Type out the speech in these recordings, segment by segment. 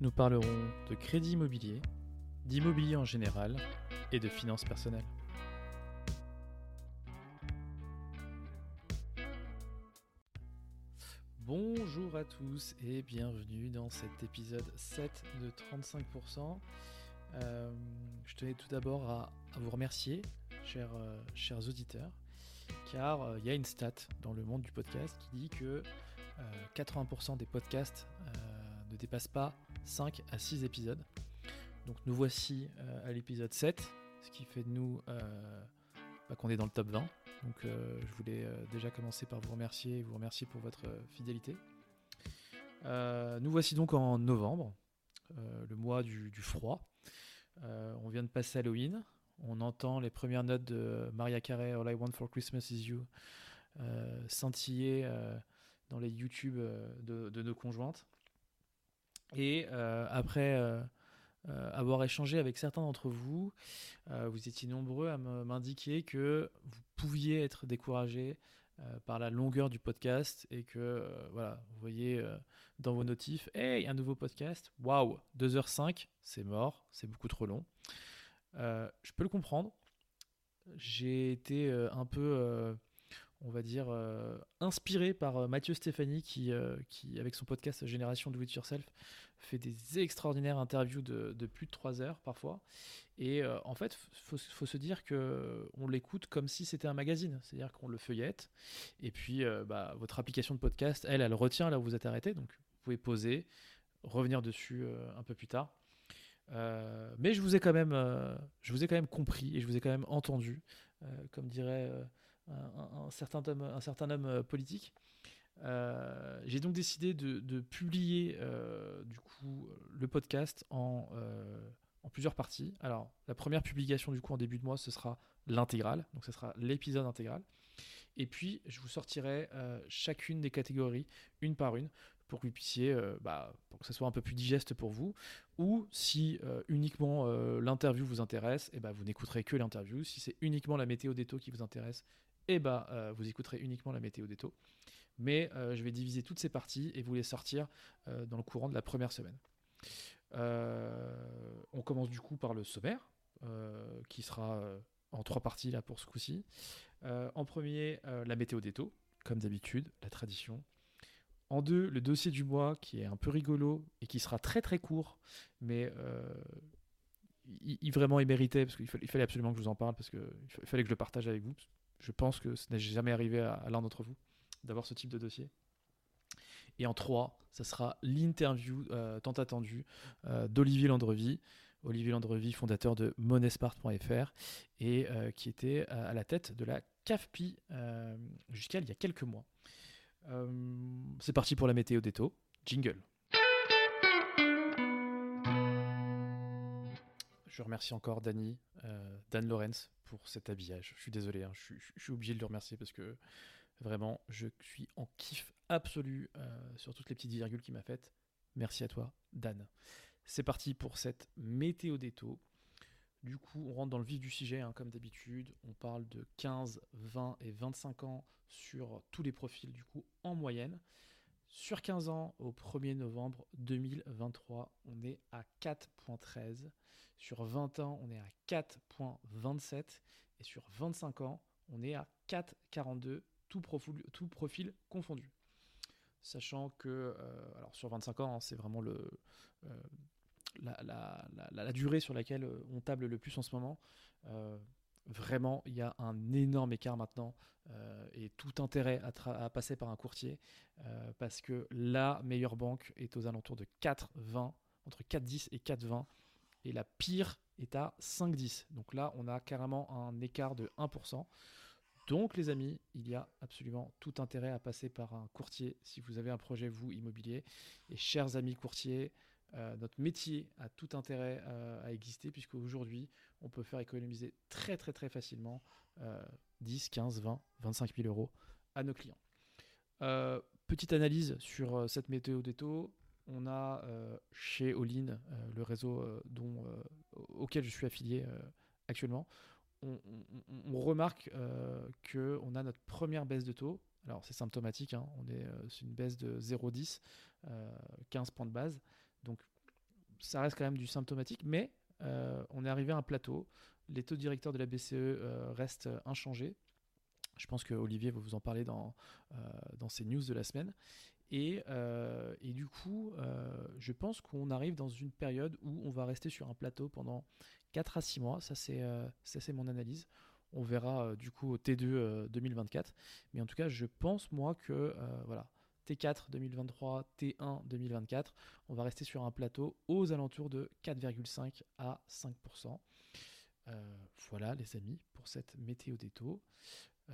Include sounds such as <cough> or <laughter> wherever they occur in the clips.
Nous parlerons de crédit immobilier, d'immobilier en général et de finances personnelles. Bonjour à tous et bienvenue dans cet épisode 7 de 35%. Euh, je tenais tout d'abord à, vous remercier, chers, euh, auditeurs, car euh, il y a une stat dans le monde du podcast qui dit que euh, 80% des podcasts ne dépassent pas 5 à 6 épisodes. Donc nous voici euh, à l'épisode 7, ce qui fait de nous euh, bah, qu'on est dans le top 20. Donc euh, je voulais déjà commencer par vous remercier et vous remercier pour votre fidélité. Nous voici donc en novembre, le mois du, froid. On vient de passer Halloween. On entend les premières notes de Maria Carey, All I Want for Christmas is You, scintiller dans les YouTube de nos conjointes. Et euh, après euh, euh, avoir échangé avec certains d'entre vous, vous étiez nombreux à m'indiquer que vous pouviez être découragé par la longueur du podcast et que voilà, vous voyez dans vos notifs, hey, un nouveau podcast, waouh, 2h05, c'est mort, c'est beaucoup trop long. Je peux le comprendre. J'ai été un peu, on va dire, euh, inspiré par euh, Mathieu Stéphanie qui, euh, qui, avec son podcast Génération Do It Yourself, fait des extraordinaires interviews de, de plus de 3 heures parfois. Et en fait, il faut, se dire que on l'écoute comme si c'était un magazine, c'est-à-dire qu'on le feuillette. Et puis, bah, votre application de podcast, elle, elle retient là où vous êtes arrêté, donc vous pouvez poser, revenir dessus un peu plus tard. Mais je vous ai quand même, compris et je vous ai quand même entendu, comme dirait un, certain homme, un certain homme euh, politique. Euh, J'ai donc décidé de, publier euh, du coup le podcast en, plusieurs parties. Alors la première publication du coup en début de mois, ce sera l'intégrale, donc ce sera l'épisode intégral. Et puis je vous sortirai chacune des catégories une par une pour que vous puissiez, bah, pour que ce soit un peu plus digeste pour vous. Ou si uniquement l'interview vous intéresse, et ben vous n'écouterez que l'interview. Si c'est uniquement la météo des taux qui vous intéresse, et ben euh, vous écouterez uniquement la météo des. Mais euh, je vais diviser toutes ces parties et vous les sortir euh, dans le courant de la première semaine. On commence du coup par le sommaire, qui sera en trois parties là pour ce coup-ci. En premier, la météo des taux, comme d'habitude, la tradition. En deux, le dossier du mois, qui est un peu rigolo et qui sera très très court, mais il, vraiment il méritait, parce qu'il fallait, il fallait absolument que je vous en parle, parce qu'il fallait que je le partage avec vous. Je pense que ce n'est jamais arrivé à, l'un d'entre vous d'avoir ce type de dossier. Et en trois, ça sera l'interview euh, tant attendue euh, d'Olivier Landrevi. Olivier fondateur de monespart.fr et euh, qui était à, la tête de la CAFPI jusqu'à il y a quelques mois. C'est parti pour la météo des taux. Jingle. Je remercie encore Dany, euh, Dan Lorenz pour cet habillage. Je suis désolé, hein, je, suis- obligé de le remercier parce que vraiment, je suis en kiff absolu euh, sur toutes les petites virgules qu'il m'a faites. Merci à toi, Dan. C'est parti pour cette météo des taux. Du coup, on rentre dans le vif du sujet, hein, comme d'habitude. On parle de 15, 20 et 25 ans sur tous les profils, du coup, en moyenne. Sur 15 ans, au 1er novembre 2023, on est à 4.13. Sur 20 ans, on est à 4.27. Et sur 25 ans, on est à 4.42, tout profil, confondu. Sachant que, euh, sur 25 ans, hein, c'est vraiment euh, la, durée sur laquelle euh, on table le plus en ce moment. Vraiment, il y a un énorme écart maintenant et tout intérêt à, passer par un courtier parce que la meilleure banque est aux alentours de 4,20, entre 4,10 et 4,20 et la pire est à 5,10. Donc là, on a carrément un écart de 1%. Donc les amis, il y a absolument tout intérêt à passer par un courtier si vous avez un projet, vous, immobilier. Et chers amis courtiers, euh, notre métier a tout intérêt euh, à exister puisque aujourd'hui, on peut faire économiser très très très facilement 10, 15, 20, 25 000 euros à nos clients. Euh, petite analyse sur cette météo des taux on a chez Olin, le réseau dont, auquel je suis affilié actuellement, on, remarque qu'on a notre première baisse de taux. Alors c'est symptomatique, hein, on est, c'est une baisse de 0,10, 15 points de base. Donc ça reste quand même du symptomatique, mais on est arrivé à un plateau. Les taux directeurs de la BCE restent inchangés. Je pense que Olivier va vous en parler dans, dans ses news de la semaine. Euh, et, du coup, euh, je pense qu'on arrive dans une période où on va rester sur un plateau pendant 4 à 6 mois. Ça, c'est euh, mon analyse. On verra du coup au T2 2024. Mais en tout cas, je pense moi que voilà, T4 2023, T1 2024, on va rester sur un plateau aux alentours de 4,5 à 5%. voilà les amis pour cette météo des taux.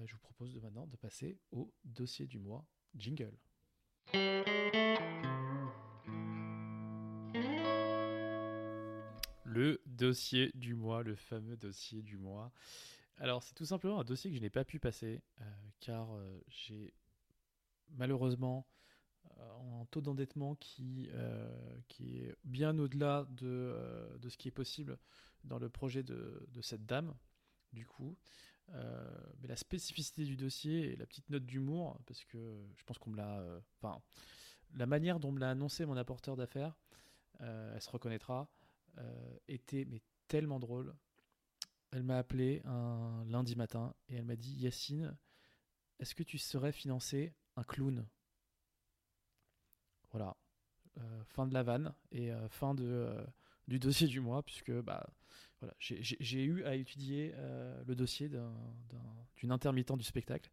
je vous propose de maintenant de passer au dossier du mois jingle. Le dossier du mois, le fameux dossier du mois. Alors c'est tout simplement un dossier que je n'ai pas pu passer euh, car euh, j'ai malheureusement euh, un taux d'endettement qui, qui est bien au-delà de, de, ce qui est possible dans le projet de, de cette dame. Du coup, euh, mais la spécificité du dossier et la petite note d'humour, parce que je pense qu'on me l'a. Euh, la manière dont me l'a annoncé mon apporteur d'affaires, euh, elle se reconnaîtra, était mais tellement drôle. Elle m'a appelé un lundi matin et elle m'a dit Yacine, est-ce que tu saurais financer un clown Voilà. fin de la vanne et fin de, du dossier du mois, puisque bah, j'ai eu à étudier euh, le dossier d'une intermittent du spectacle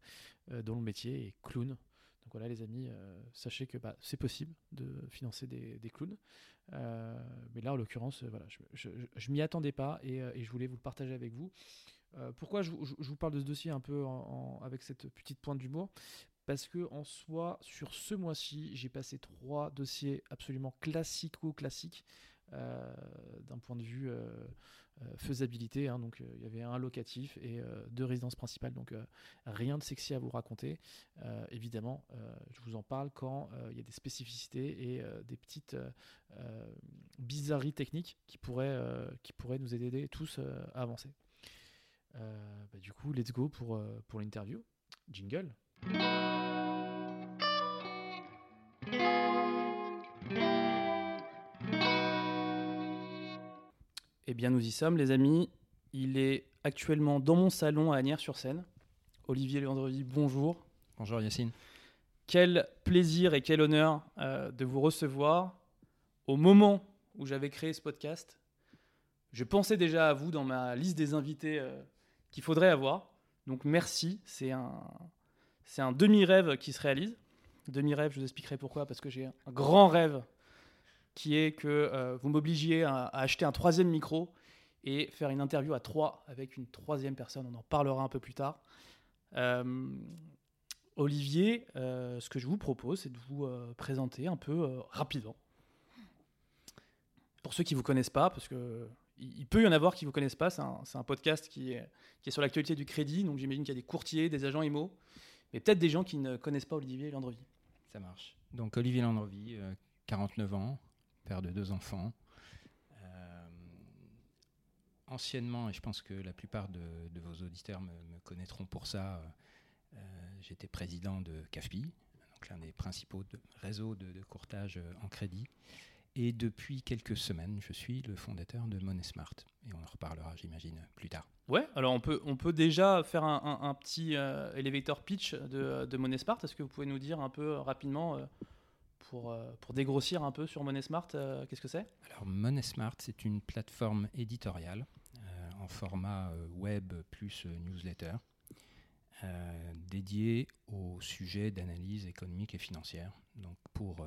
euh, dont le métier est clown. Donc voilà les amis, euh, sachez que bah, c'est possible de financer des, clowns. mais là en l'occurrence, voilà, je, je, m'y attendais pas et, je voulais vous le partager avec vous. pourquoi je, vous parle de ce dossier un peu avec cette petite pointe d'humour? Parce que en soi, sur ce mois-ci, j'ai passé trois dossiers absolument classico-classiques d'un point de vue euh, faisabilité. Hein, donc euh, il y avait un locatif et euh, deux résidences principales. Donc rien de sexy à vous raconter. évidemment, je vous en parle quand il y a des spécificités et des petites bizarreries techniques qui pourraient, qui pourraient nous aider tous à avancer. Bah, du coup, let's go pour, pour l'interview. Jingle. Eh bien, nous y sommes, les amis. Il est actuellement dans mon salon à Agnières-sur-Seine. Olivier Leandrevi, bonjour. Bonjour Yacine. Quel plaisir et quel honneur euh, de vous recevoir. Au moment où j'avais créé ce podcast, je pensais déjà à vous dans ma liste des invités euh, qu'il faudrait avoir. Donc merci, c'est un, c'est un demi-rêve qui se réalise. Demi-rêve, je vous expliquerai pourquoi, parce que j'ai un grand rêve qui est que euh, vous m'obligiez à, acheter un troisième micro et faire une interview à trois avec une troisième personne. On en parlera un peu plus tard. Euh, Olivier, euh, ce que je vous propose, c'est de vous présenter un peu rapidement. Pour ceux qui ne vous connaissent pas, parce que il peut y en avoir qui ne vous connaissent pas, c'est un, podcast qui est, qui est sur l'actualité du crédit, donc j'imagine qu'il y a des courtiers, des agents IMO, mais peut-être des gens qui ne connaissent pas Olivier Landrevi. Ça marche. Donc Olivier Landrevi, 49 ans, père de deux enfants. Euh, anciennement, et je pense que la plupart de, vos auditeurs me, connaîtront pour ça, euh, j'étais président de CAFPI, donc l'un des principaux réseaux de, courtage en crédit. Et depuis quelques semaines, je suis le fondateur de Money Smart. Et on en reparlera, j'imagine, plus tard. Ouais, alors on peut, on peut déjà faire un, petit euh, elevator pitch de, de Money Smart. Est-ce que vous pouvez nous dire un peu rapidement euh, pour, dégrossir un peu sur Money Smart, euh, qu'est-ce que c'est? Alors Money Smart, c'est une plateforme éditoriale. Euh, en format web plus newsletter, dédié au sujet d'analyse économique et financière. Donc pour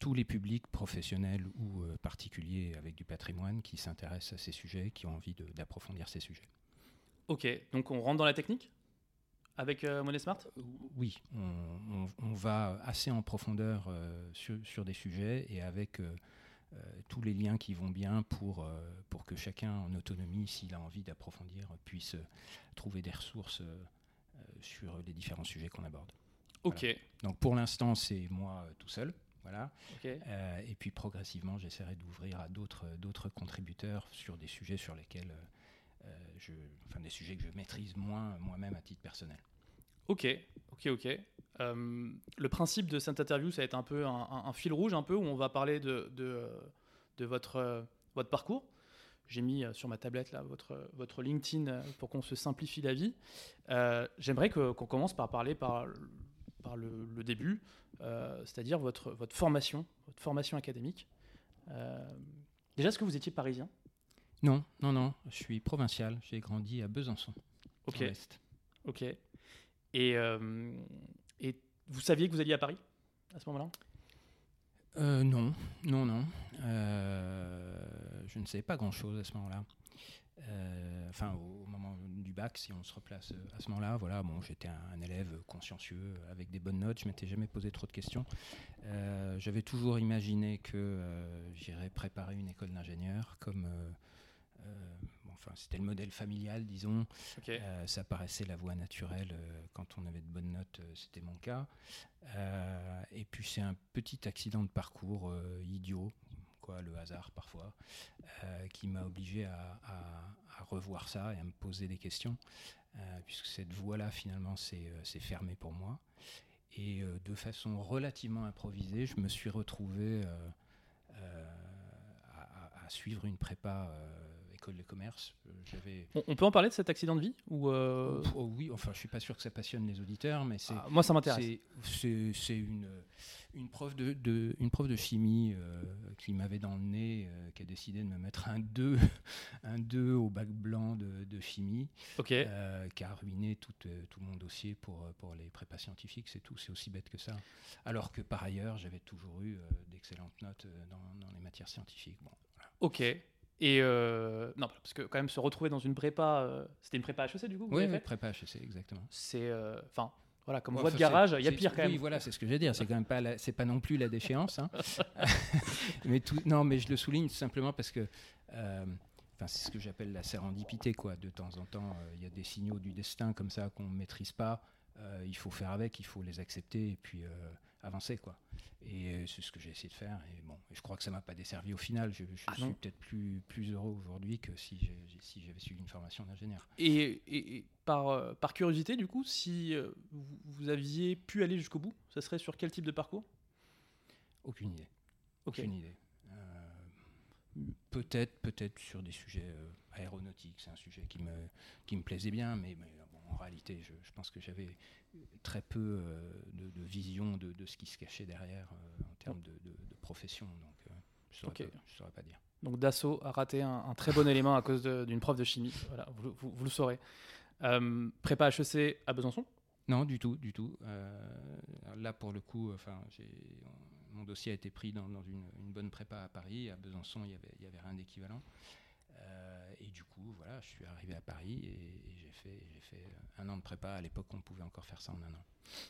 tous les publics professionnels ou particuliers avec du patrimoine qui s'intéressent à ces sujets, qui ont envie d'approfondir ces sujets. Ok, donc on rentre dans la technique avec euh, Money Smart? Oui, on, va assez en profondeur euh, sur, des sujets et avec euh, tous les liens qui vont bien pour, pour que chacun en autonomie, s'il a envie d'approfondir, puisse trouver des ressources sur les différents sujets qu'on aborde. Ok. Donc pour l'instant, c'est moi tout seul. Voilà. et puis progressivement, j'essaierai d'ouvrir à d'autres contributeurs sur des sujets sur lesquels je, enfin des sujets que je maîtrise moins moi-même à titre personnel. Ok, ok, ok. Euh, le principe de cette interview, ça va être un peu un, fil rouge, un peu, où on va parler de, de, votre, parcours. J'ai mis euh, sur ma tablette là votre, LinkedIn euh, pour qu'on se simplifie la vie. J'aimerais qu'on commence par parler par, le, début, c'est-à-dire votre formation, votre formation académique. déjà, est-ce que vous étiez parisien? Non, non, non. Je suis provincial. J'ai grandi à Besançon. Ok. Ok. Et, euh, et vous saviez que vous alliez à Paris à ce moment-là? Euh, Non, non, non. Euh, je ne savais pas grand-chose à ce moment-là. enfin, au, moment du bac, si on se replace à ce moment-là, voilà, bon, j'étais un, élève consciencieux avec des bonnes notes. Je m'étais jamais posé trop de questions. J'avais toujours imaginé que j'irais préparer une école d'ingénieur, comme enfin, c'était le modèle familial, disons. Euh, ça paraissait la voie naturelle euh, quand on avait de bonnes notes, euh, c'était mon cas. et puis c'est un petit accident de parcours idiot, quoi, le hasard parfois, qui m'a obligé à, revoir ça et à me poser des questions, puisque cette voie-là finalement s'est fermée pour moi. Et de façon relativement improvisée, je me suis retrouvé à, suivre une prépa école de commerce. Euh, j'avais. On, peut en parler de cet accident de vie ou euh, oh, Oui, enfin, je suis pas sûr que ça passionne les auditeurs, mais c'est. Ah, moi, ça m'intéresse. C'est une une prof de, de, une prof de chimie euh, qui m'avait dans le nez, qui a décidé de me mettre un 2, <laughs> un 2 au bac blanc de, de chimie, qui a ruiné tout, tout mon dossier pour, pour les prépas scientifiques, c'est tout, c'est aussi bête que ça. Alors que par ailleurs, j'avais toujours eu d'excellentes notes dans, dans, les matières scientifiques. Bon, Ok. Et euh, non, parce que quand même se retrouver dans une prépa, euh, c'était une prépa HEC du coup Oui, prépa HEC, exactement. C'est, euh, enfin, voilà, comme voie de garage, il y a pire quand même. Oui, voilà, c'est ce que je vais dire. C'est quand même pas, c'est pas non plus la déchéance. Hein. <laughs> <laughs> mais tout, non, mais je le souligne simplement parce que, enfin, c'est ce que j'appelle la sérendipité, quoi. De temps en temps, il y a des signaux du destin comme ça qu'on ne maîtrise pas. il faut faire avec, il faut les accepter et puis avancer, quoi. Et euh, c'est ce que j'ai essayé de faire. Et bon, je crois que ça m'a pas desservi au final. Je, ah suis peut-être plus, plus heureux aujourd'hui que si j'avais si suivi une formation d'ingénieur. Et, et, par, euh, par curiosité, du coup, si euh, vous, aviez pu aller jusqu'au bout, ça serait sur quel type de parcours? Aucune idée. Aucune idée. peut-être, peut-être sur des sujets aéronautiques. C'est un sujet qui me, qui me plaisait bien, mais, mais en réalité, je, je pense que j'avais très peu euh, de, vision de, ce qui se cachait derrière euh, en termes de, profession. Donc, euh, je ne saurais, pas dire. Donc Dassault a raté un, très bon élément à cause d'une prof de chimie. Voilà, vous, le saurez. prépa HEC à Besançon? Non, du tout, du tout. là, pour le coup, enfin, mon dossier a été pris dans, une, bonne prépa à Paris. À Besançon, il n'y avait, y avait rien d'équivalent. Euh, et du coup, voilà, je suis arrivé à Paris et, j'ai fait, fait un an de prépa. À l'époque, on pouvait encore faire ça en un an.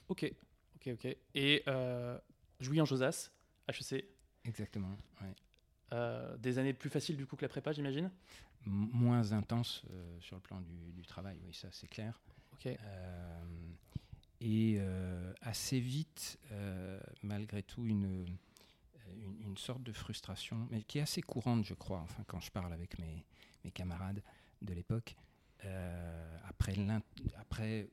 Ok, ok, ok. Et euh, Jouy en Josas, HEC Exactement, euh, des années plus faciles du coup que la prépa, j'imagine? Moins intense euh, sur le plan du, travail, oui, ça c'est clair. Ok. et assez vite, malgré tout, une une, sorte de frustration, mais qui est assez courante, je crois, enfin, quand je parle avec mes, camarades de l'époque. Euh, après, après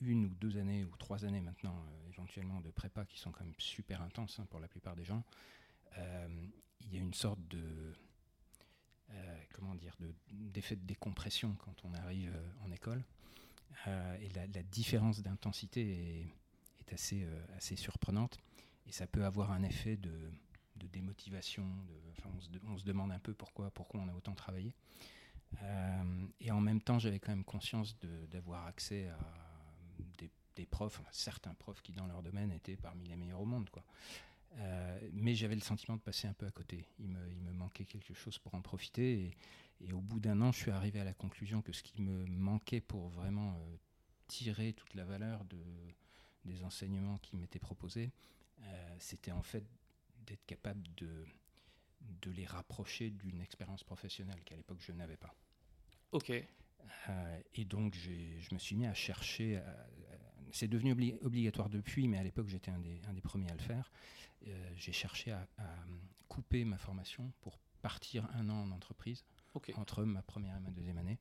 une ou deux années, ou trois années maintenant, euh, éventuellement, de prépa qui sont quand même super intenses hein, pour la plupart des gens, euh, il y a une sorte de. comment dire, d'effet de, décompression quand on arrive en école. et la, différence d'intensité est, est, assez, assez surprenante. Et ça peut avoir un effet de, démotivation. De, on, se, demande un peu pourquoi, pourquoi on a autant travaillé. et en même temps, j'avais quand même conscience d'avoir accès à des, profs, certains profs qui dans leur domaine étaient parmi les meilleurs au monde. Quoi. mais j'avais le sentiment de passer un peu à côté. Il me, manquait quelque chose pour en profiter. Et, au bout d'un an, je suis arrivé à la conclusion que ce qui me manquait pour vraiment euh, tirer toute la valeur de, des enseignements qui m'étaient proposés, euh, c'était en fait d'être capable de, de les rapprocher d'une expérience professionnelle qu'à l'époque je n'avais pas. Ok. Euh, et donc je me suis mis à chercher. c'est devenu obligatoire depuis, mais à l'époque j'étais un des, un des, premiers à le faire. J'ai cherché à, à, couper ma formation pour partir un an en entreprise entre ma première et ma deuxième année.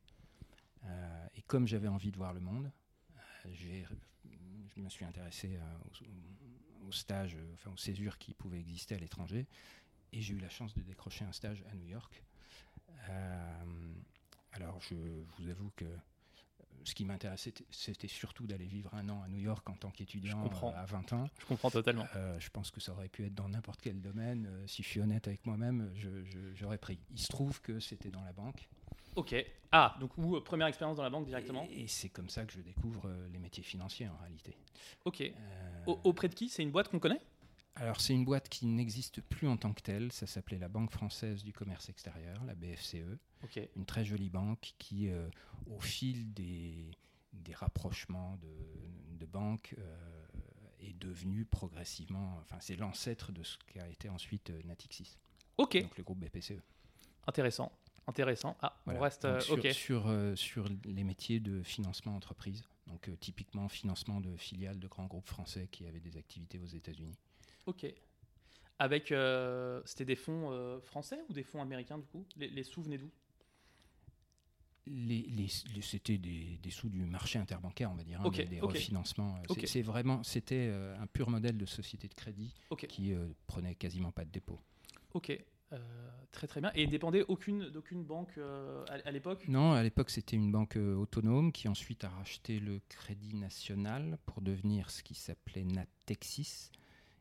Euh, et comme j'avais envie de voir le monde, euh, je me suis intéressé euh, aux, stages, enfin aux césures qui pouvaient exister à l'étranger. Et j'ai eu la chance de décrocher un stage à New York. alors je vous avoue que ce qui m'intéressait, c'était surtout d'aller vivre un an à New York en tant qu'étudiant à 20 ans. Je comprends totalement. je pense que ça aurait pu être dans n'importe quel domaine. si je suis honnête avec moi-même, j'aurais pris. Il se trouve que c'était dans la banque. Ok. Ah, donc ou, première expérience dans la banque directement. Et, c'est comme ça que je découvre les métiers financiers en réalité. Ok. auprès de qui? C'est une boîte qu'on connaît? Alors c'est une boîte qui n'existe plus en tant que telle, ça s'appelait la Banque française du commerce extérieur, la BFCE. Une très jolie banque qui, euh, au fil des, des rapprochements de, de banques, euh, est devenue progressivement, enfin c'est l'ancêtre de ce qu'a été ensuite euh, Natixis. Ok. Donc le groupe BPCE. Intéressant. Intéressant. Ah, on reste. sur, ok. Sur, sur, les métiers de financement entreprise, donc typiquement financement de filiales de grands groupes français qui avaient des activités aux États-Unis. Ok. Avec, euh, c'était des fonds euh, français ou des fonds américains du coup? Les, les sous venaient d'où? Les, les, c'était des, des, sous du marché interbancaire, on va dire, hein, des, refinancements. C'est vraiment, c'était euh, un pur modèle de société de crédit qui prenait quasiment pas de dépôt. Ok, très très bien. Et dépendait aucune d'aucune banque à, à l'époque? Non, à l'époque c'était une banque autonome qui ensuite a racheté le Crédit National pour devenir ce qui s'appelait Natexis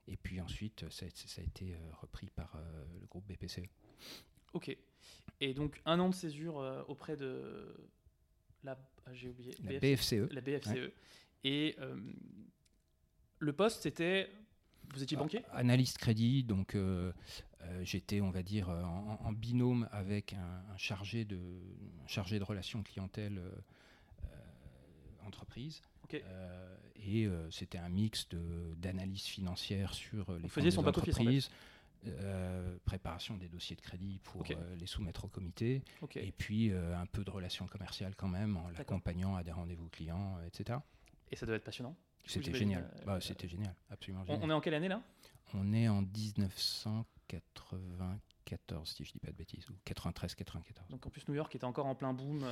et puis ensuite, ça, a été euh, repris par euh, le groupe BPCE. Ok. Et donc, un an de césure euh, auprès de la. Ah, j'ai oublié. La BFCE. La BFCE. Et le poste, c'était. Vous étiez banquier? Analyste crédit, donc j'étais, on va dire, en, binôme avec un, chargé, de, chargé de relations clientèle entreprise. Euh, et euh, c'était un mix d'analyse financière sur euh, les fonds des entreprises. préparation des dossiers de crédit pour les soumettre au comité, et puis un peu de relations commerciales quand même, en l'accompagnant à des rendez-vous clients, etc. Et ça devait être passionnant C'était génial, bah, c'était génial, absolument génial. On est en quelle année là? On est en 1994, si je dis pas de bêtises, ou 93-94. Donc en plus New York était encore en plein boom.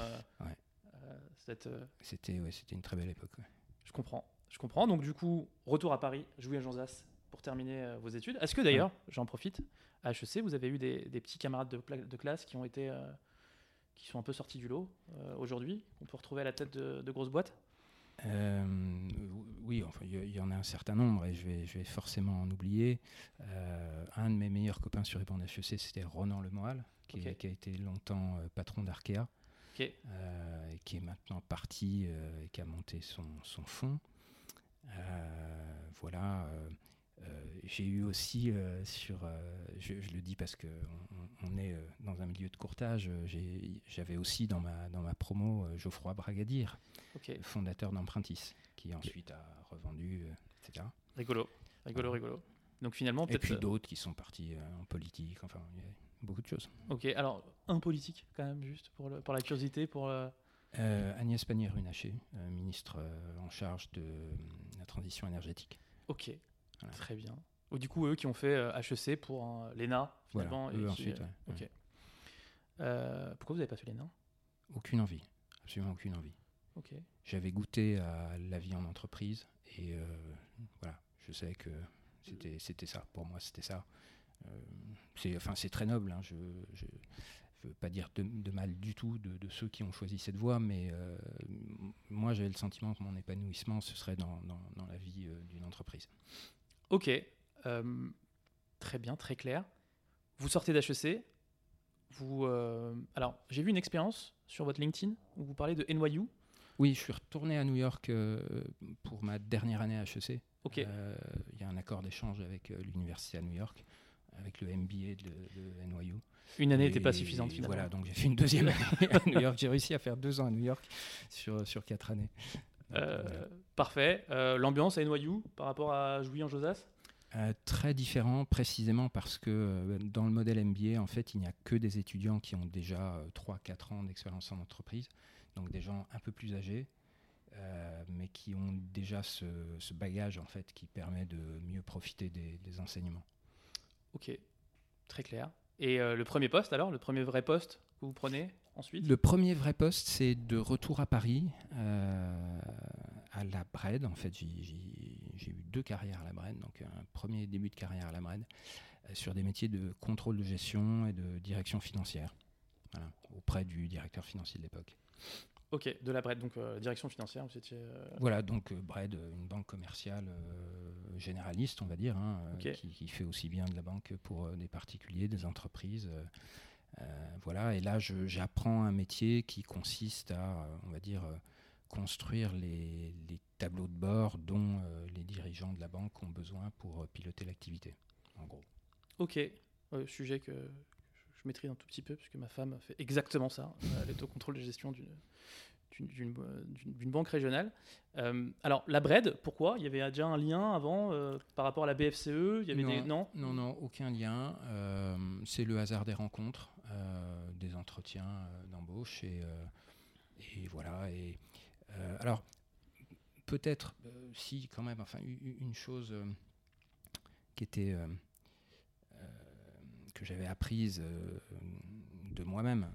ouais. Euh, c'était ouais, c'était une très belle époque. Je comprends. Je comprends. Donc, du coup, retour à Paris, jouer à Jean Zas pour terminer euh, vos études. Est-ce que d'ailleurs, j'en profite, à HEC, vous avez eu des, petits camarades de, de, classe qui ont été. Euh, qui sont un peu sortis du lot aujourd'hui, qu'on peut retrouver à la tête de, grosses boîtes? Oui, enfin, il y, en a un certain nombre et je vais, je vais forcément en oublier. un de mes meilleurs copains sur les bancs d'HEC, c'était Ronan Lemoal, qui, qui, a été longtemps patron d'Arkea. Euh, qui est maintenant parti euh, et qui a monté son, son fonds. Euh, voilà. J'ai eu aussi sur, je, le dis parce que on, est dans un milieu de courtage. J'avais aussi dans ma dans ma promo Geoffroy Bragadir, fondateur d'Empruntis, qui ensuite a revendu, etc. Rigolo, rigolo, rigolo. Donc finalement, et puis d'autres qui sont partis en politique. Enfin, beaucoup de choses. Ok, alors un politique quand même, juste pour, le, pour la curiosité, pour... Euh, euh, Agnès Pannier-Runacher, euh, ministre en charge de la transition énergétique. Ok, très bien. Ou du coup, eux qui ont fait HEC pour l'ENA, finalement. Voilà, eux ensuite, Ok. pourquoi vous n'avez pas fait l'ENA? Aucune envie, absolument aucune envie. Ok. J'avais goûté à la vie en entreprise et voilà, je sais que c'était ça, pour moi c'était ça. Euh, c'est enfin, très noble, hein. je ne veux pas dire de, mal du tout de, ceux qui ont choisi cette voie, mais euh, moi j'avais le sentiment que mon épanouissement, ce serait dans, dans, la vie euh, d'une entreprise. Ok, très bien, très clair. Vous sortez d'HEC, vous, alors j'ai vu une expérience sur votre LinkedIn où vous parlez de NYU. Oui, je suis retourné à New York pour ma dernière année à HEC. Ok. Il y a un accord d'échange avec l'université à New York, avec le MBA de, de NYU. Une année n'était pas suffisante finalement. Voilà, donc j'ai fait une deuxième année à New York. J'ai réussi à faire deux ans à New York sur, sur quatre années. Euh, parfait. Euh, l'ambiance à NYU par rapport à Jouy en Josas? Euh, très différent précisément parce que dans le modèle MBA, en fait, il n'y a que des étudiants qui ont déjà 3-4 ans d'expérience en entreprise, donc des gens un peu plus âgés, mais qui ont déjà ce, bagage en fait qui permet de mieux profiter des, des enseignements. Ok, très clair. Et le premier poste alors, le premier vrai poste? Que vous prenez ensuite Le premier vrai poste, c'est de retour à Paris, euh, à la Bred. En fait, j'ai eu deux carrières à la Bred, donc un premier début de carrière à la Bred, euh, sur des métiers de contrôle de gestion et de direction financière, auprès du directeur financier de l'époque. Ok, de la Bred, donc euh, direction financière, vous étiez... Voilà, donc Bred, une banque commerciale généraliste, on va dire, hein, qui, qui, fait aussi bien de la banque pour des particuliers, des entreprises. Euh, voilà, et là, j'apprends un métier qui consiste à, on va dire, euh, construire les, tableaux de bord dont euh, les dirigeants de la banque ont besoin pour piloter l'activité, en gros. Ok, sujet que je maîtrise un tout petit peu, puisque ma femme fait exactement ça. Elle est au contrôle de gestion d'une d'une banque régionale. Euh, alors, la BRED, pourquoi? Il y avait déjà un lien avant euh, par rapport à la BFCE il y avait non, des... non, non, non, aucun lien. Euh, c'est le hasard des rencontres, des entretiens d'embauche et, et, voilà. Et alors, peut-être, si quand même, enfin, une chose qui était que j'avais apprise de moi-même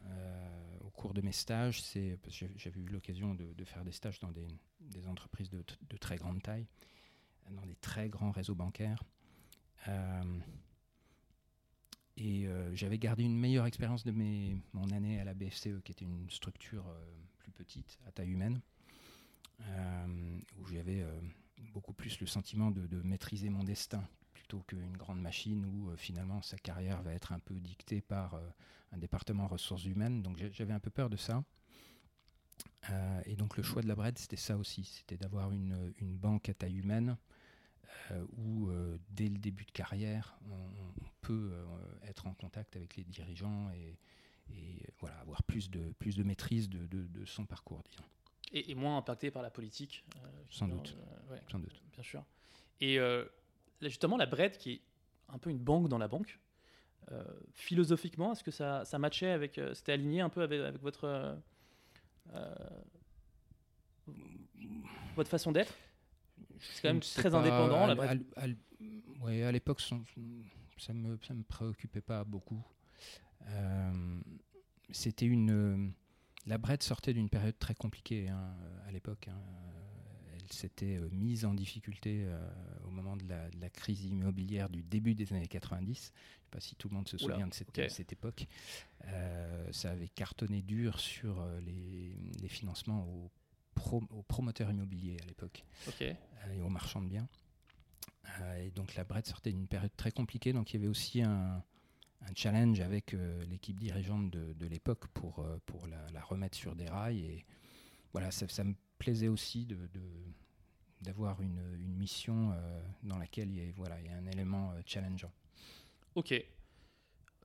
cours de mes stages, c'est parce que j'avais eu l'occasion de, faire des stages dans des, entreprises de, très grande taille, dans des très grands réseaux bancaires. Euh, et euh, j'avais gardé une meilleure expérience de mon année à la BFCE, qui était une structure euh, plus petite, à taille humaine, où j'avais beaucoup plus le sentiment de, maîtriser mon destin plutôt qu'une grande machine où finalement sa carrière va être un peu dictée par un département ressources humaines. Donc j'avais un peu peur de ça. Euh, et donc le choix de la BRED, c'était ça aussi, c'était d'avoir une, banque à taille humaine euh, où euh, dès le début de carrière, on, peut être en contact avec les dirigeants et, et, voilà, avoir plus de, plus de maîtrise de, de, son parcours, disons. Et, moins impacté par la politique. sans doute. Sans doute. Bien sûr. Et justement, la BRED, qui est un peu une banque dans la banque, euh, philosophiquement, est-ce que ça, ça matchait avec, euh, c'était aligné un peu avec, avec votre euh, votre façon d'être? C'est quand même très indépendant. À, à, ouais, à l'époque, ça ne me, ça me préoccupait pas beaucoup. C'était une. La Brette sortait d'une période très compliquée hein, à l'époque. Hein. Elle s'était mise en difficulté au moment de la, de la, crise immobilière du début des années 90 sais pas si tout le monde se souvient de cette, cette époque. Euh, ça avait cartonné dur sur euh, les, les financements aux, aux, promoteurs immobiliers à l'époque euh, et aux marchands de biens. et donc la Brette sortait d'une période très compliquée, donc il y avait aussi un, un challenge avec l'équipe dirigeante de, de l'époque pour, pour la, remettre sur des rails. Et voilà, ça, ça me plaisait aussi de, d'avoir une, une, mission dans laquelle il y, a, voilà, il y a un élément challengeant. Ok.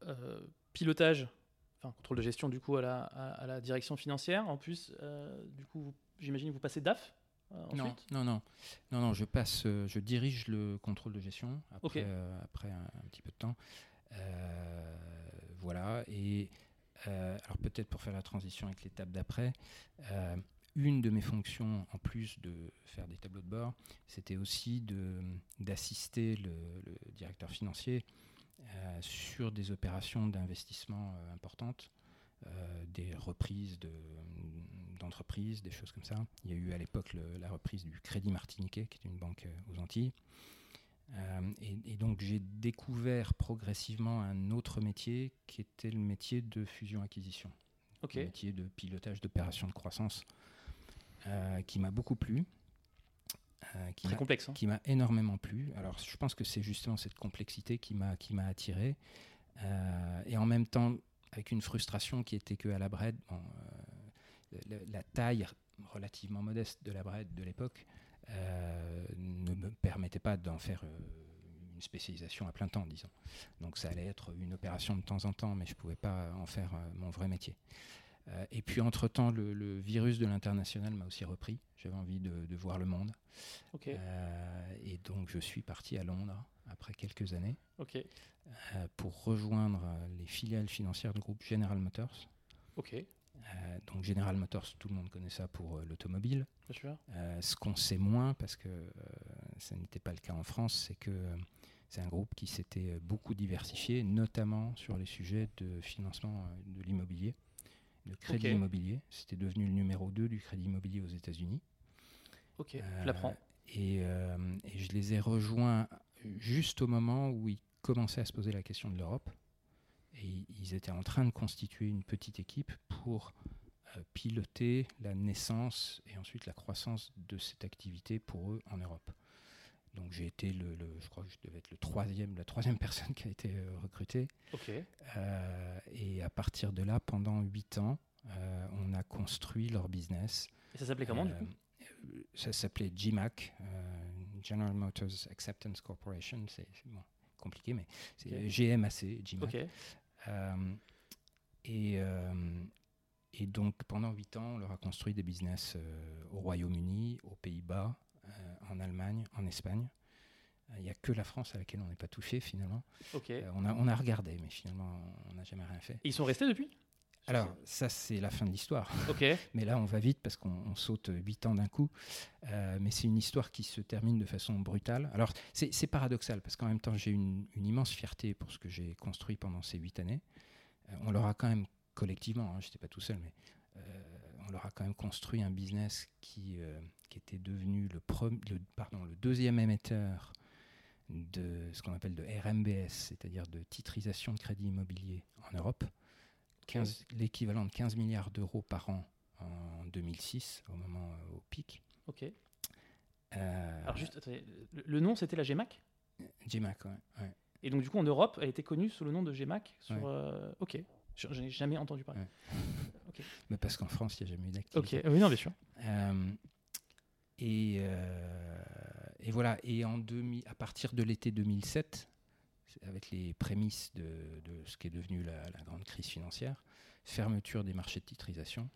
Euh, pilotage, enfin contrôle de gestion du coup à la, à, la direction financière. En plus, euh, du coup, j'imagine vous passez DAF euh, non, non, non, non, non, je passe, je dirige le contrôle de gestion après, après un, petit peu de temps. voilà, et alors peut-être pour faire la transition avec l'étape d'après, une de mes fonctions, en plus de faire des tableaux de bord, c'était aussi d'assister le, le, directeur financier euh, sur des opérations d'investissement euh, importantes, euh, des reprises d'entreprises, des choses comme ça. Il y a eu à l'époque la reprise du Crédit Martiniquais, qui est une banque aux Antilles. et, donc j'ai découvert progressivement un autre métier qui était le métier de fusion-acquisition. Le métier de pilotage d'opérations de croissance qui m'a beaucoup plu. Euh, qui Très complexe. Hein. Qui m'a énormément plu. Alors, je pense que c'est justement cette complexité qui m'a attiré. Euh, et en même temps, avec une frustration qui était que à la Bred, bon, euh, la taille relativement modeste de la Bred de l'époque ne me permettait pas d'en faire une spécialisation à plein temps, disons. Donc ça allait être une opération de temps en temps, mais je ne pouvais pas en faire mon vrai métier. Euh, et puis, entre-temps, le, virus de l'international m'a aussi repris. J'avais envie de, voir le monde. Euh, et donc, je suis parti à Londres après quelques années euh, pour rejoindre les filiales financières du groupe General Motors. Donc General Motors, tout le monde connaît ça pour l'automobile. ce qu'on sait moins, parce que ça n'était pas le cas en France, c'est que c'est un groupe qui s'était beaucoup diversifié, notamment sur les sujets de financement de l'immobilier de crédit immobilier. C'était devenu le numéro 2 du crédit immobilier aux États-Unis. Ok, je l'apprends. Euh, et, je les ai rejoints juste au moment où ils commençaient à se poser la question de l'Europe. Et ils étaient en train de constituer une petite équipe pour euh, piloter la naissance et ensuite la croissance de cette activité pour eux en Europe. Donc j'ai été le, je crois que je devais être le troisième, la troisième <laughs> personne qui a été euh, recrutée. Euh, et à partir de là, pendant huit ans, euh, on a construit leur business. Et ça s'appelait comment du coup? Ça s'appelait GMAC, General Motors Acceptance Corporation. C'est compliqué, mais c'est GMAC, GMAC. Et, et donc pendant huit ans, on leur a construit des business au Royaume-Uni, aux Pays-Bas, en Allemagne, en Espagne. Il n'y a que la France à laquelle on n'est pas touché finalement. Euh, on, a, on a regardé, mais finalement, on n'a jamais rien fait. ils sont restés depuis? Alors, ça, c'est la fin de l'histoire. <laughs> mais là, on va vite parce qu'on saute 8 ans d'un coup. Euh, mais c'est une histoire qui se termine de façon brutale. Alors, c'est paradoxal parce qu'en même temps, j'ai une, une, immense fierté pour ce que j'ai construit pendant ces 8 années. Euh, on leur a quand même, collectivement, hein, je n'étais pas tout seul, mais on leur a quand même construit un business qui, qui était devenu le, le, pardon, le deuxième émetteur de ce qu'on appelle de RMBS, c'est-à-dire de titrisation de crédit immobilier en Europe, l'équivalent de 15 milliards d'euros par an en 2006, au moment euh, au pic. Ok. Euh, Alors juste, le, nom c'était la GMAC GMAC, ouais, Et donc du coup en Europe, elle était connue sous le nom de GMAC sur, euh, Ok. Je n'ai jamais entendu parler. <laughs> Mais parce qu'en France, il n'y a jamais eu d'activité. Ok, oui, non, bien sûr. Euh, et, voilà, et en à partir de l'été 2007, avec les prémices de, ce qui est devenu la, grande crise financière, fermeture des marchés de titrisation.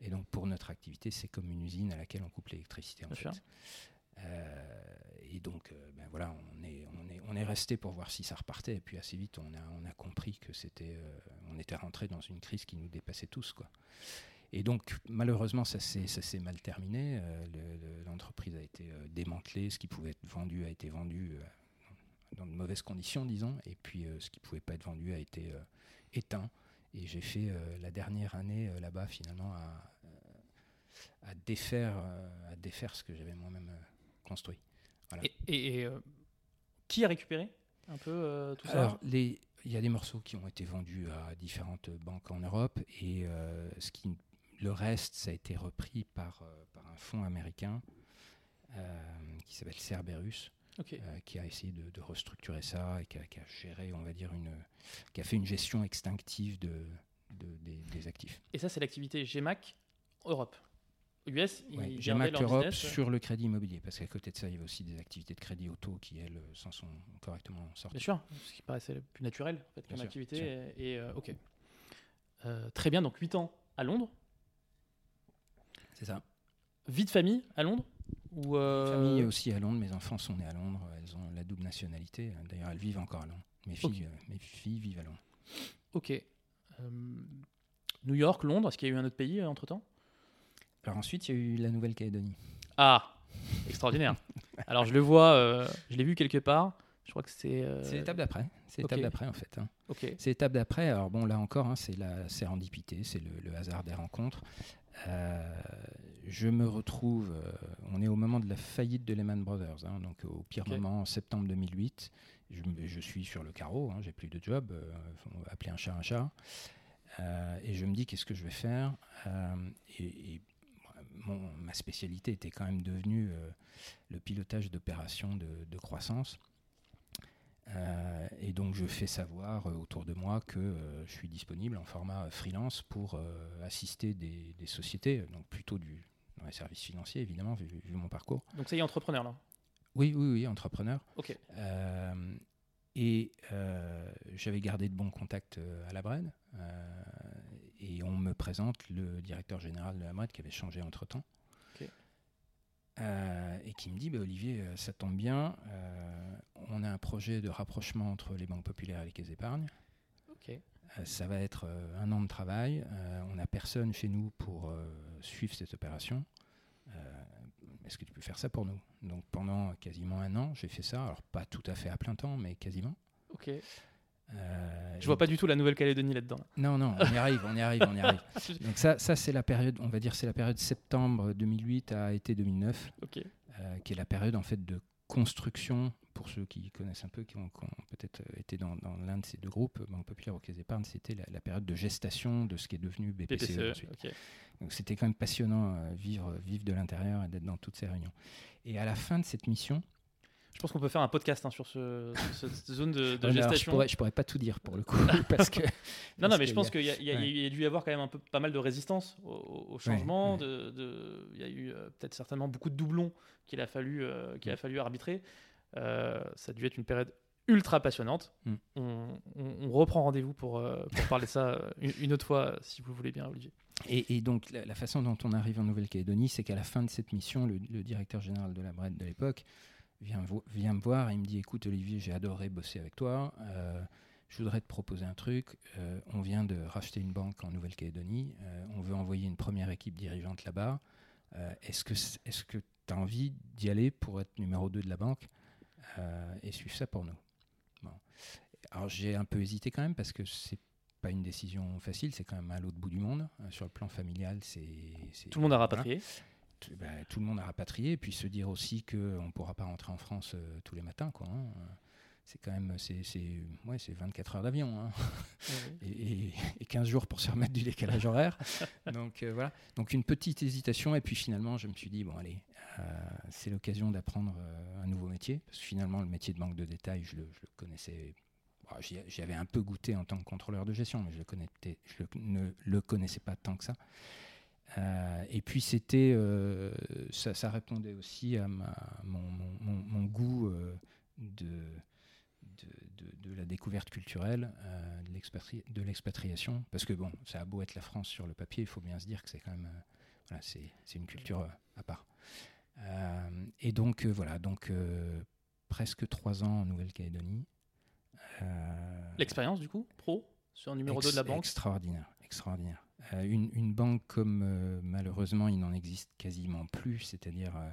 Et donc pour notre activité, c'est comme une usine à laquelle on coupe l'électricité en fait. Euh, et donc, euh, ben voilà, on est, on est, on est resté pour voir si ça repartait. Et puis assez vite, on a, on a compris que c'était, on était rentré dans une crise qui nous dépassait tous, quoi. Et donc, malheureusement, ça s'est mal terminé. Euh, l'entreprise a été euh, démantelée. Ce qui pouvait être vendu a été vendu euh, dans de mauvaises conditions, disons. Et puis, ce qui ne pouvait pas être vendu a été éteint. Et j'ai fait la dernière année là-bas, finalement, à, défaire, à défaire ce que j'avais moi-même construit. Et, qui a récupéré un peu tout ça? Alors, il y a des morceaux qui ont été vendus à différentes banques en Europe et ce qui le reste, ça a été repris par, euh, par un fonds américain euh, qui s'appelle Cerberus. Euh, qui a essayé de, restructurer ça et qui a, géré, on va dire, une, qui a fait une gestion extinctive de, des, actifs. Et ça, c'est l'activité GMAC Europe. US, ouais, GMAC Europe sur le crédit immobilier, parce qu'à côté de ça, il y avait aussi des activités de crédit auto qui, elles, s'en sont correctement sorties. Bien sûr, ce qui paraissait le plus naturel en fait, comme activité. Et, ok. très bien, donc 8 ans à Londres, c'est ça. Vie de famille à Londres Ou euh... Famille aussi à Londres. Mes enfants sont nés à Londres. Elles ont la double nationalité. D'ailleurs, elles vivent encore à Londres. Mes filles, euh, mes filles vivent à Londres. Ok. Euh, New York, Londres, est-ce qu'il y a eu un autre pays euh, entre-temps? Alors ensuite, il y a eu la Nouvelle-Calédonie. Ah Extraordinaire. <laughs> Alors je le vois, je l'ai vu quelque part. Je crois que c'est. C'est l'étape d'après. C'est l'étape d'après en fait. Hein. C'est l'étape d'après. Alors bon, là encore, hein, c'est la sérendipité, c'est le, le, hasard des rencontres. Euh, je me retrouve, euh, on est au moment de la faillite de Lehman Brothers, hein, donc au pire moment en septembre 2008. Je, suis sur le carreau, hein, j'ai plus de job, euh, appeler un chat un chat. et je me dis qu'est-ce que je vais faire. et, ma spécialité était quand même devenue le pilotage d'opérations de, croissance. Euh, et donc je fais savoir autour de moi que je suis disponible en format freelance pour assister des, sociétés, donc plutôt du, dans les services financiers évidemment, vu, mon parcours. Donc ça y est, entrepreneur là Oui, oui, oui, entrepreneur. Ok. et j'avais gardé de bons contacts à la Brenne. et on me présente le directeur général de la Brenne qui avait changé entre-temps. Euh, et qui me dit bah, Olivier, euh, ça tombe bien, euh, on a un projet de rapprochement entre les banques populaires et les caisses d'épargne. ça va être un an de travail. on n'a personne chez nous pour suivre cette opération. Est-ce que tu peux faire ça pour nous? Donc pendant quasiment un an, j'ai fait ça. Alors pas tout à fait à plein temps, mais quasiment. Ok. je vois pas du tout la Nouvelle-Calédonie là-dedans. Non, non, on y arrive, on y arrive, on y arrive. <laughs> Donc ça, ça c'est la période, on va dire, c'est la période septembre 2008 à été 2009, euh, qui est la période en fait de construction. Pour ceux qui connaissent un peu, qui ont, peut-être été dans, l'un de ces deux groupes, Banque Populaire ou Caisse d'épargne, c'était la, période de gestation de ce qui est devenu BPCE. E, Donc c'était quand même passionnant euh, vivre, vivre de l'intérieur et d'être dans toutes ces réunions. Et à la fin de cette mission, je pense qu'on peut faire un podcast hein, sur, ce, cette <laughs> zone de, gestation. je, pourrais, pourrais pas tout dire pour le coup. <laughs> parce que, <laughs> non, non, mais je pense qu'il y, a dû y avoir quand même un peu, pas mal de résistance au, changement. De, il y a eu euh, peut-être certainement beaucoup de doublons qu'il a, fallu, euh, qu'il a fallu arbitrer. Euh, ça a dû être une période ultra passionnante. Mm. On, reprend rendez-vous pour, pour <laughs> parler ça une, autre fois, si vous voulez bien, Olivier. Et, donc, la, façon dont on arrive en Nouvelle-Calédonie, c'est qu'à la fin de cette mission, le, le directeur général de la BRED de l'époque vient, vient, me voir et il me dit écoute Olivier j'ai adoré bosser avec toi euh, je voudrais te proposer un truc euh, on vient de racheter une banque en Nouvelle-Calédonie euh, on veut envoyer une première équipe dirigeante là-bas est-ce que est-ce que tu as envie d'y aller pour être numéro 2 de la banque? Et suivre ça pour nous bon. alors j'ai un peu hésité quand même parce que c'est pas une décision facile c'est quand même à l'autre bout du monde sur le plan familial c'est tout le monde a rapatrié bah, tout le monde a rapatrié, et puis se dire aussi qu'on ne pourra pas rentrer en France euh, tous les matins. Quoi, hein. C'est quand même c'est, ouais, 24 heures d'avion hein. 15 jours pour se remettre du décalage horaire. <laughs> Donc euh, voilà. Donc une petite hésitation, et puis finalement, je me suis dit bon, allez, euh, c'est l'occasion d'apprendre un nouveau métier, parce que finalement, le métier de banque de détail, je le, connaissais j'y avais un peu goûté en tant que contrôleur de gestion, mais je, le je ne le connaissais pas tant que ça. Euh, et puis c'était, euh, ça, répondait aussi à mon, goût euh, de, de, la découverte culturelle, de l'expatriation. Parce que bon, ça a beau être la France sur le papier, il faut bien se dire que c'est quand même, voilà, c'est une culture à part. et donc voilà, donc presque trois ans en Nouvelle-Calédonie. L'expérience du coup, pro, sur un numéro 2 de la banque? Extraordinaire, extraordinaire. Euh, une, banque comme euh, malheureusement il n'en existe quasiment plus, c'est-à-dire euh,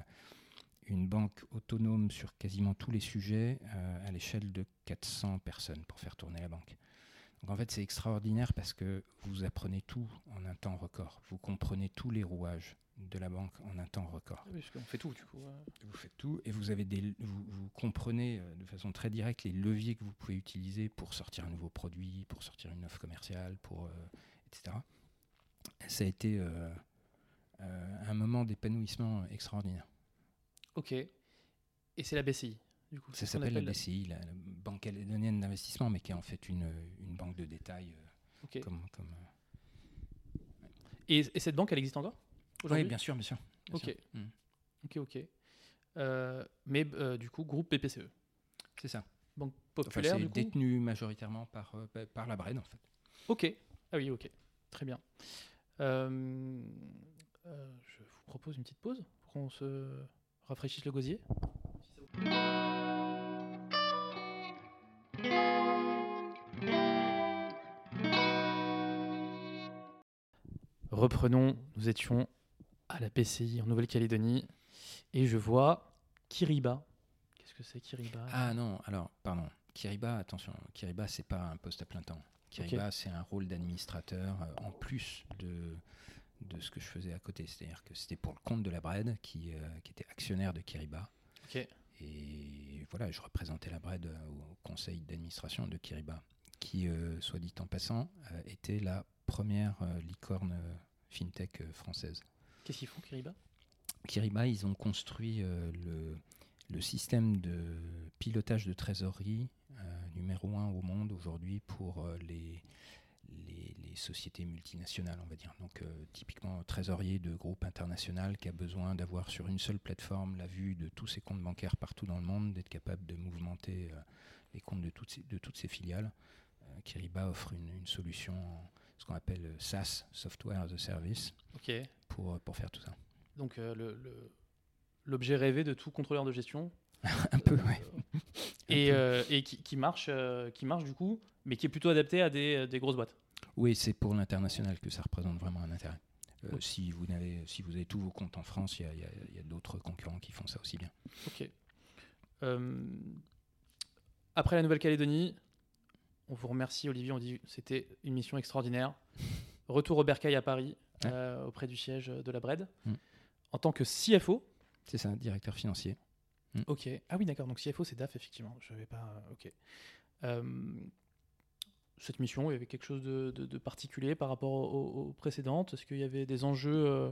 une banque autonome sur quasiment tous les sujets à l'échelle de 400 personnes pour faire tourner la banque. Donc en fait c'est extraordinaire parce que vous apprenez tout en un temps record, vous comprenez tous les rouages de la banque en un temps record. Oui, parce fait tout du coup. Vous faites tout et vous, avez des, vous, comprenez de façon très directe les leviers que vous pouvez utiliser pour sortir un nouveau produit, pour sortir une offre commerciale, pour, etc ça a été euh, euh, un moment d'épanouissement extraordinaire. Ok. Et c'est la BCI, du coup Ça s'appelle la BCI, la, Banque calédonienne d'investissement, mais qui est en fait une, une banque de détail. Euh, comme, comme et, cette banque, elle existe encore Oui, bien sûr, bien sûr. ok. Mm. Ok, ok. mais du coup, groupe PPCE. C'est ça. Banque populaire. c'est détenu majoritairement par, par la Brenne, en fait. Ok. Ah oui, ok. Très bien. Euh, euh, je vous propose une petite pause pour qu'on se rafraîchisse le gosier. Reprenons, nous étions à la PCI en Nouvelle-Calédonie et je vois Kiriba. Qu'est-ce que c'est Kiriba? Ah non, alors pardon. Kiriba, attention, Kiriba c'est pas un poste à plein temps. Kiriba, c'est un rôle d'administrateur euh, en plus de, de ce que je faisais à côté. C'est-à-dire que c'était pour le compte de la Bred, qui, euh, qui était actionnaire de Kiriba. Et voilà, je représentais la Bred euh, au conseil d'administration de Kiriba, qui, soit dit en passant, était la première licorne fintech française. Qu'est-ce qu'ils font, Kiriba? Kiriba, ils ont construit le, le, système de pilotage de trésorerie numéro un au monde aujourd'hui pour les, les, sociétés multinationales, on va dire. Donc, typiquement, trésorier de groupe international qui a besoin d'avoir sur une seule plateforme la vue de tous ses comptes bancaires partout dans le monde, d'être capable de mouvementer les comptes de toutes de toutes ses filiales. Kiriba offre une, solution, ce qu'on appelle euh, SaaS, Software as a Service, pour, euh, pour faire tout ça. Donc euh, l'objet rêvé de tout contrôleur de gestion <laughs> un peu, oui. Et, et qui, qui, marche, qui marche du coup, mais qui est plutôt adapté à des, des grosses boîtes. Oui, c'est pour l'international que ça représente vraiment un intérêt. si, vous avez, si vous avez tous vos comptes en France, il y a, a d'autres concurrents qui font ça aussi bien. Ok. après la Nouvelle-Calédonie, on vous remercie, Olivier. On dit c'était une mission extraordinaire. Retour au Bercail à Paris, euh, auprès du siège de la BRED, mm. en tant que CFO. C'est ça, directeur financier. Mm. Ok. Ah oui, d'accord. Donc CFO, c'est DAF, effectivement. Je vais pas. Ok. Euh, cette mission, il y avait quelque chose de, particulier par rapport aux, précédentes? Est-ce qu'il y avait des enjeux euh,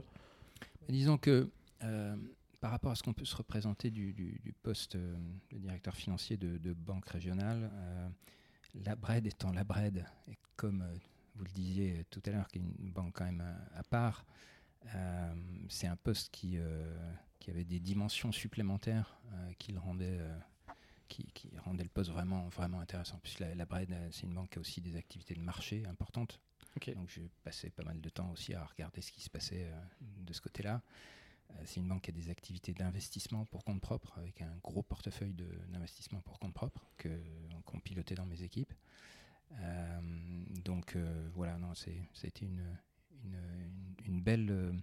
Disons que par rapport à ce qu'on peut se représenter du, poste de directeur financier de, banque régionale, la Bred étant la Bred, et comme euh, vous le disiez tout à l'heure, qui est une banque quand même euh, à, part, euh, c'est un poste qui, qui avait des dimensions supplémentaires qui le rendait qui, rendait le poste vraiment, vraiment intéressant. Puisque la, la Bred, c'est une banque qui a aussi des activités de marché importantes. Donc j'ai passé pas mal de temps aussi à regarder ce qui se passait de ce côté-là. Euh, c'est une banque qui a des activités d'investissement pour compte propre, avec un gros portefeuille d'investissement pour compte propre qu'on pilotait dans mes équipes. Euh, donc euh, voilà, non, c'était une, une, une, belle,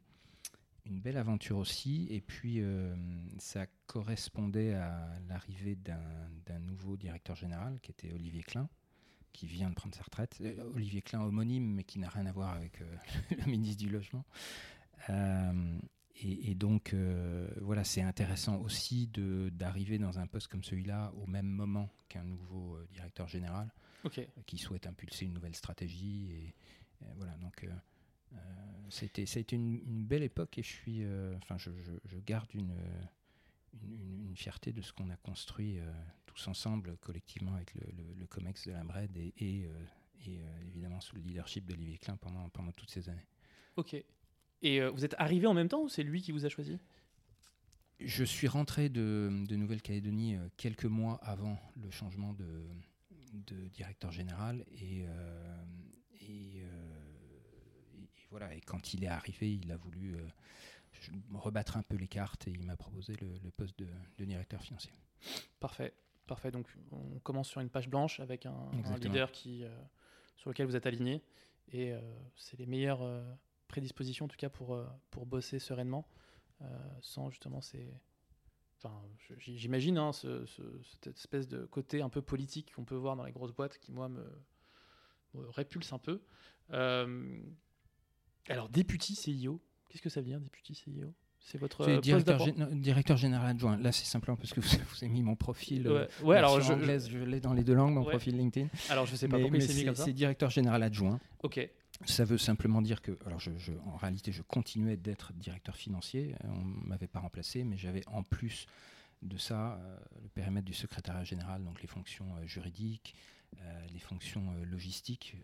une belle aventure aussi. Et puis ça correspondait à l'arrivée d'un nouveau directeur général qui était Olivier Klein qui vient de prendre sa retraite. Olivier Klein homonyme, mais qui n'a rien à voir avec <laughs> le ministre du Logement. Et, donc, euh, voilà, c'est intéressant aussi d'arriver dans un poste comme celui-là au même moment qu'un nouveau euh, directeur général qui souhaite impulser une nouvelle stratégie. Et, voilà, donc euh, c'était c'était une, une, belle époque et je suis, enfin, je, je, garde une, une, fierté de ce qu'on a construit tous ensemble, collectivement, avec le, le, COMEX de la Bred et, et, et évidemment sous le leadership d'Olivier Klein pendant, pendant toutes ces années. Ok. Et euh, vous êtes arrivé en même temps ou c'est lui qui vous a choisi? Je suis rentré de, Nouvelle-Calédonie euh, quelques mois avant le changement de, directeur général euh, et, voilà. Et quand il est arrivé, il a voulu rebattre un peu les cartes et il m'a proposé le, poste de, directeur financier. Parfait, parfait. Donc on commence sur une page blanche avec un, leader qui, sur lequel vous êtes aligné et c'est les meilleurs prédisposition en tout cas pour, euh, pour bosser sereinement euh, sans justement ces. Enfin, j'imagine hein, ce, cette espèce de côté un peu politique qu'on peut voir dans les grosses boîtes qui, moi, me, répulse un peu. Euh, alors, député CIO, qu'est-ce que ça veut dire, député CIO c'est votre directeur, directeur, général adjoint. Là, c'est simplement parce que vous, avez mis mon profil. Ouais, alors je, je l'ai dans les deux langues, mon profil LinkedIn. Alors, je sais pas pourquoi il s'est mis comme ça. C'est directeur général adjoint. Ok. Ça veut simplement dire que, alors je, en réalité, je continuais d'être directeur financier. On ne m'avait pas remplacé, mais j'avais en plus de ça euh, le périmètre du secrétariat général, donc les fonctions euh, juridiques, euh, les fonctions logistiques,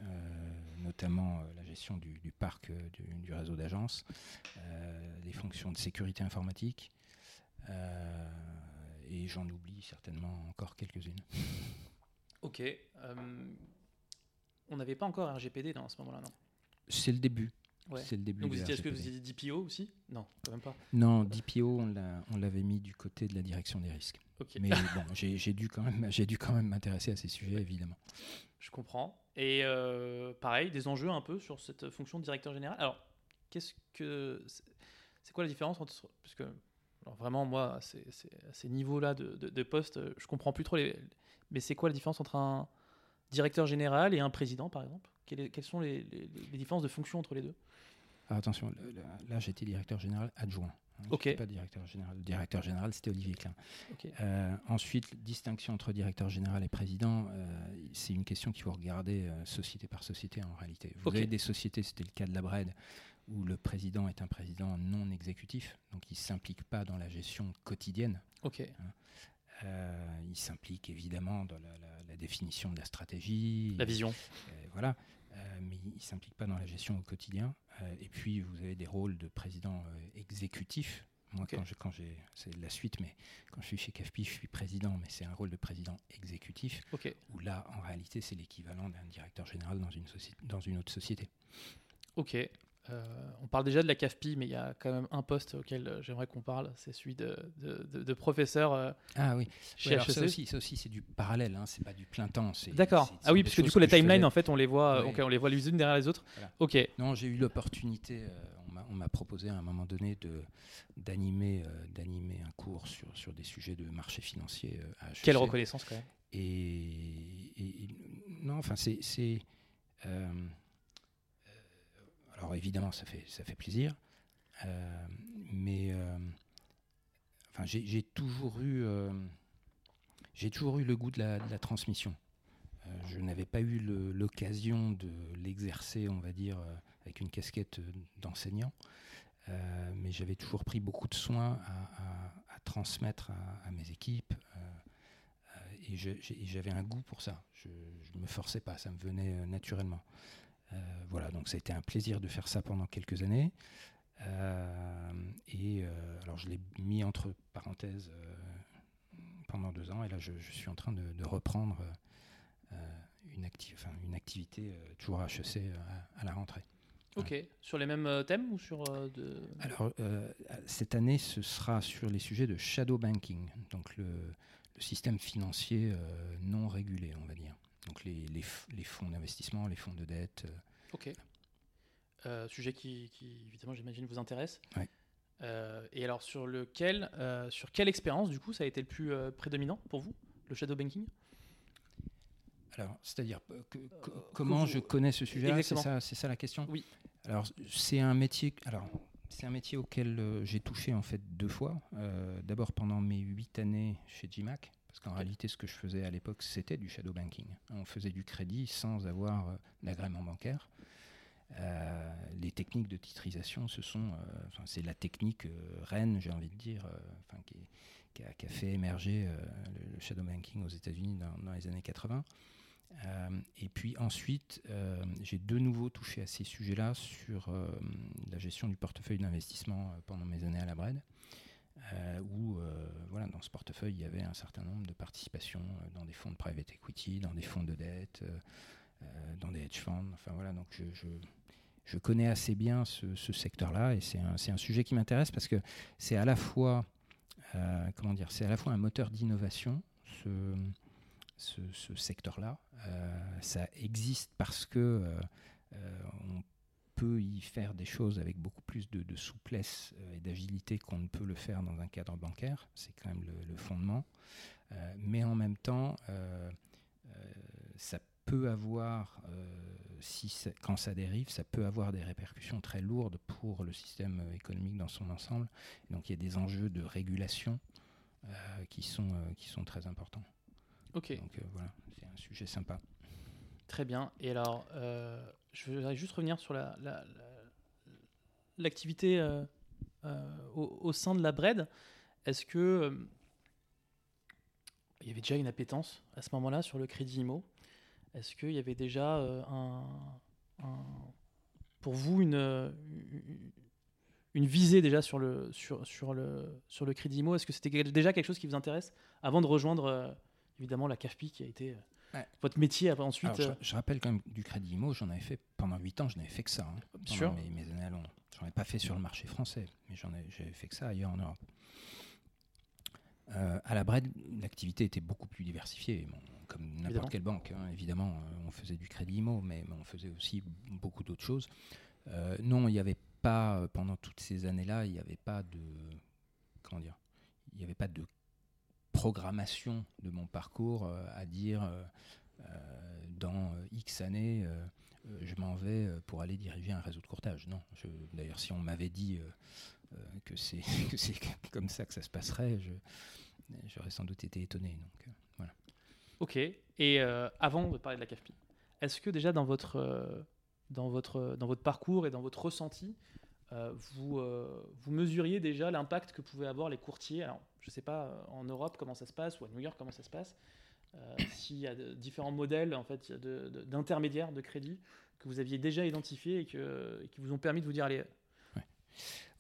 notamment la gestion du, parc du, réseau d'agences, les fonctions de sécurité informatique, et j'en oublie certainement encore quelques-unes. Ok. on n'avait pas encore RGPD dans ce moment-là, non? C'est le début. C'est le début. Donc, est-ce que vous étiez DPO aussi Non, quand même pas. Non, DPO, on l'avait mis du côté de la direction des risques. Mais <laughs> bon, j'ai dû quand même, j'ai dû quand même m'intéresser à ces sujets, évidemment. Je comprends. Et euh, pareil, des enjeux un peu sur cette fonction de directeur général. Alors, qu'est-ce que c'est quoi la différence entre parce que vraiment moi, à ces, niveaux-là de, de, de, poste, je comprends plus trop les. Mais c'est quoi la différence entre un directeur général et un président, par exemple? Quelles, sont les, différences de fonction entre les deux? Attention, là, j'étais directeur général adjoint. Hein. Pas directeur général. Le directeur général, c'était Olivier Klein. Euh, ensuite, distinction entre directeur général et président, euh, c'est une question qu'il faut regarder euh, société par société en réalité. Vous avez des sociétés, c'était le cas de la Bred, où le président est un président non exécutif, donc il ne s'implique pas dans la gestion quotidienne. Ok. Hein. il s'implique évidemment dans la, définition de la stratégie. La vision. voilà. Mais il ne s'implique pas dans la gestion au quotidien. et puis, vous avez des rôles de président exécutif moi, quand j'ai, c'est la suite, mais quand je suis chez CAFPI, je suis président, mais c'est un rôle de président exécutif. Où là, en réalité, c'est l'équivalent d'un directeur général dans une, dans une autre société. Ok. Euh, on parle déjà de la CAFPI, mais il y a quand même un poste auquel euh, j'aimerais qu'on parle, c'est celui de, de, professeur. Euh, ah oui, chez ça aussi, ça aussi c'est du parallèle, hein, c'est pas du plein temps. D'accord. Ah oui, parce que du coup les timelines, en fait, on les voit, on les voit les unes derrière les autres. Ok. Non, j'ai eu l'opportunité on m'a proposé à un moment donné d'animer euh, d'animer un cours sur, sur des sujets de marché financier euh, à Quelle reconnaissance quand même. Et, non, enfin c'est euh, alors évidemment ça fait ça fait plaisir, mais enfin j'ai toujours eu j'ai toujours eu le goût de la, transmission. je n'avais pas eu l'occasion de l'exercer, on va dire, avec une casquette d'enseignant. Euh, mais j'avais toujours pris beaucoup de soin à, transmettre à, mes équipes. Euh, euh, et j'avais un goût pour ça. Je ne me forçais pas, ça me venait naturellement. Voilà, donc ça a été un plaisir de faire ça pendant quelques années. et alors je l'ai mis entre parenthèses pendant deux ans, et là je, suis en train de, reprendre une, une, activité toujours à HEC à la rentrée. Ok. Sur les mêmes euh, thèmes ou sur euh, de... Alors, euh, cette année, ce sera sur les sujets de shadow banking, donc le, le système financier non régulé, on va dire. Donc les, les, les fonds d'investissement, les fonds de dette. ok. sujet qui, qui évidemment, j'imagine, vous intéresse. Oui. et alors, sur lequel, sur quelle expérience, du coup, ça a été le plus prédominant pour vous, le shadow banking? Alors, c'est-à-dire comment je connais ce sujet-là, c'est ça, la question? Oui. Alors, c'est un métier. Alors, c'est un métier auquel euh, j'ai touché en fait deux fois. Euh, d'abord pendant mes huit années chez GMAC, parce qu'en réalité, ce que je faisais à l'époque, c'était du shadow banking. On faisait du crédit sans avoir euh, d'agrément bancaire. les techniques de titrisation, ce sont, c'est la technique reine, j'ai envie de dire, qui, a, fait émerger le, shadow banking aux États-Unis dans, les années 80. Euh, et puis ensuite, euh, j'ai de nouveau touché à ces sujets-là sur euh, la gestion du portefeuille d'investissement pendant mes années à la Bred, où voilà, dans ce portefeuille, il y avait un certain nombre de participations dans des fonds de private equity, dans des fonds de dette, dans des hedge funds. Enfin voilà, donc je, je, je connais assez bien ce, ce secteur-là et c'est un, un, sujet qui m'intéresse parce que c'est à la fois, comment dire, c'est à la fois un moteur d'innovation. Ce, ce, secteur-là. Euh, ça existe parce que euh, euh, peut y faire des choses avec beaucoup plus de, souplesse et d'agilité qu'on ne peut le faire dans un cadre bancaire. C'est quand même le, fondement. mais en même temps, ça peut avoir, si quand ça dérive, ça peut avoir des répercussions très lourdes pour le système économique dans son ensemble. donc il y a des enjeux de régulation qui, sont, qui sont très importants. Ok. Donc euh, voilà, c'est un sujet sympa. Très bien. Et alors, euh, je voudrais juste revenir sur l'activité la, euh, au, sein de la BRED. Est-ce que il y avait déjà une appétence à ce moment-là sur le crédit IMO Est-ce qu'il y avait déjà pour vous une, visée déjà sur le, sur, sur le, sur le crédit IMO Est-ce que c'était déjà quelque chose qui vous intéresse avant de rejoindre évidemment la CAFPI qui a été euh, votre métier ensuite. Euh, je, rappelle quand même du crédit IMO, j'en avais fait pendant 8 ans, je n'avais fait que ça. Hein, pendant mes, mes années à Londres. J'en ai pas fait sur le marché français, mais j'en ai, j'avais fait que ça ailleurs en Europe. Euh, à la Bred, l'activité était beaucoup plus diversifiée, comme n'importe quelle banque. Hein, évidemment, on faisait du crédit IMO, mais, on faisait aussi beaucoup d'autres choses. non, il n'y avait pas, pendant toutes ces années-là, il n'y avait pas de. Comment dire Il n'y avait pas de programmation de mon parcours euh, à dire euh, euh, dans X années, je m'en vais pour aller diriger un réseau de courtage. Non, d'ailleurs, si on m'avait dit <laughs> que c'est comme ça que ça se passerait, j'aurais sans doute été étonné. Donc, voilà. Ok. Et avant de parler de la CAFPI, est-ce que déjà dans votre, dans, votre, dans votre parcours et dans votre ressenti, vous, vous mesuriez déjà l'impact que pouvaient avoir les courtiers. Alors, je ne sais pas en Europe comment ça se passe ou à New York comment ça se passe. S'il y a différents modèles en fait, d'intermédiaires de, crédit que vous aviez déjà identifiés et, qui vous ont permis de vous dire allez,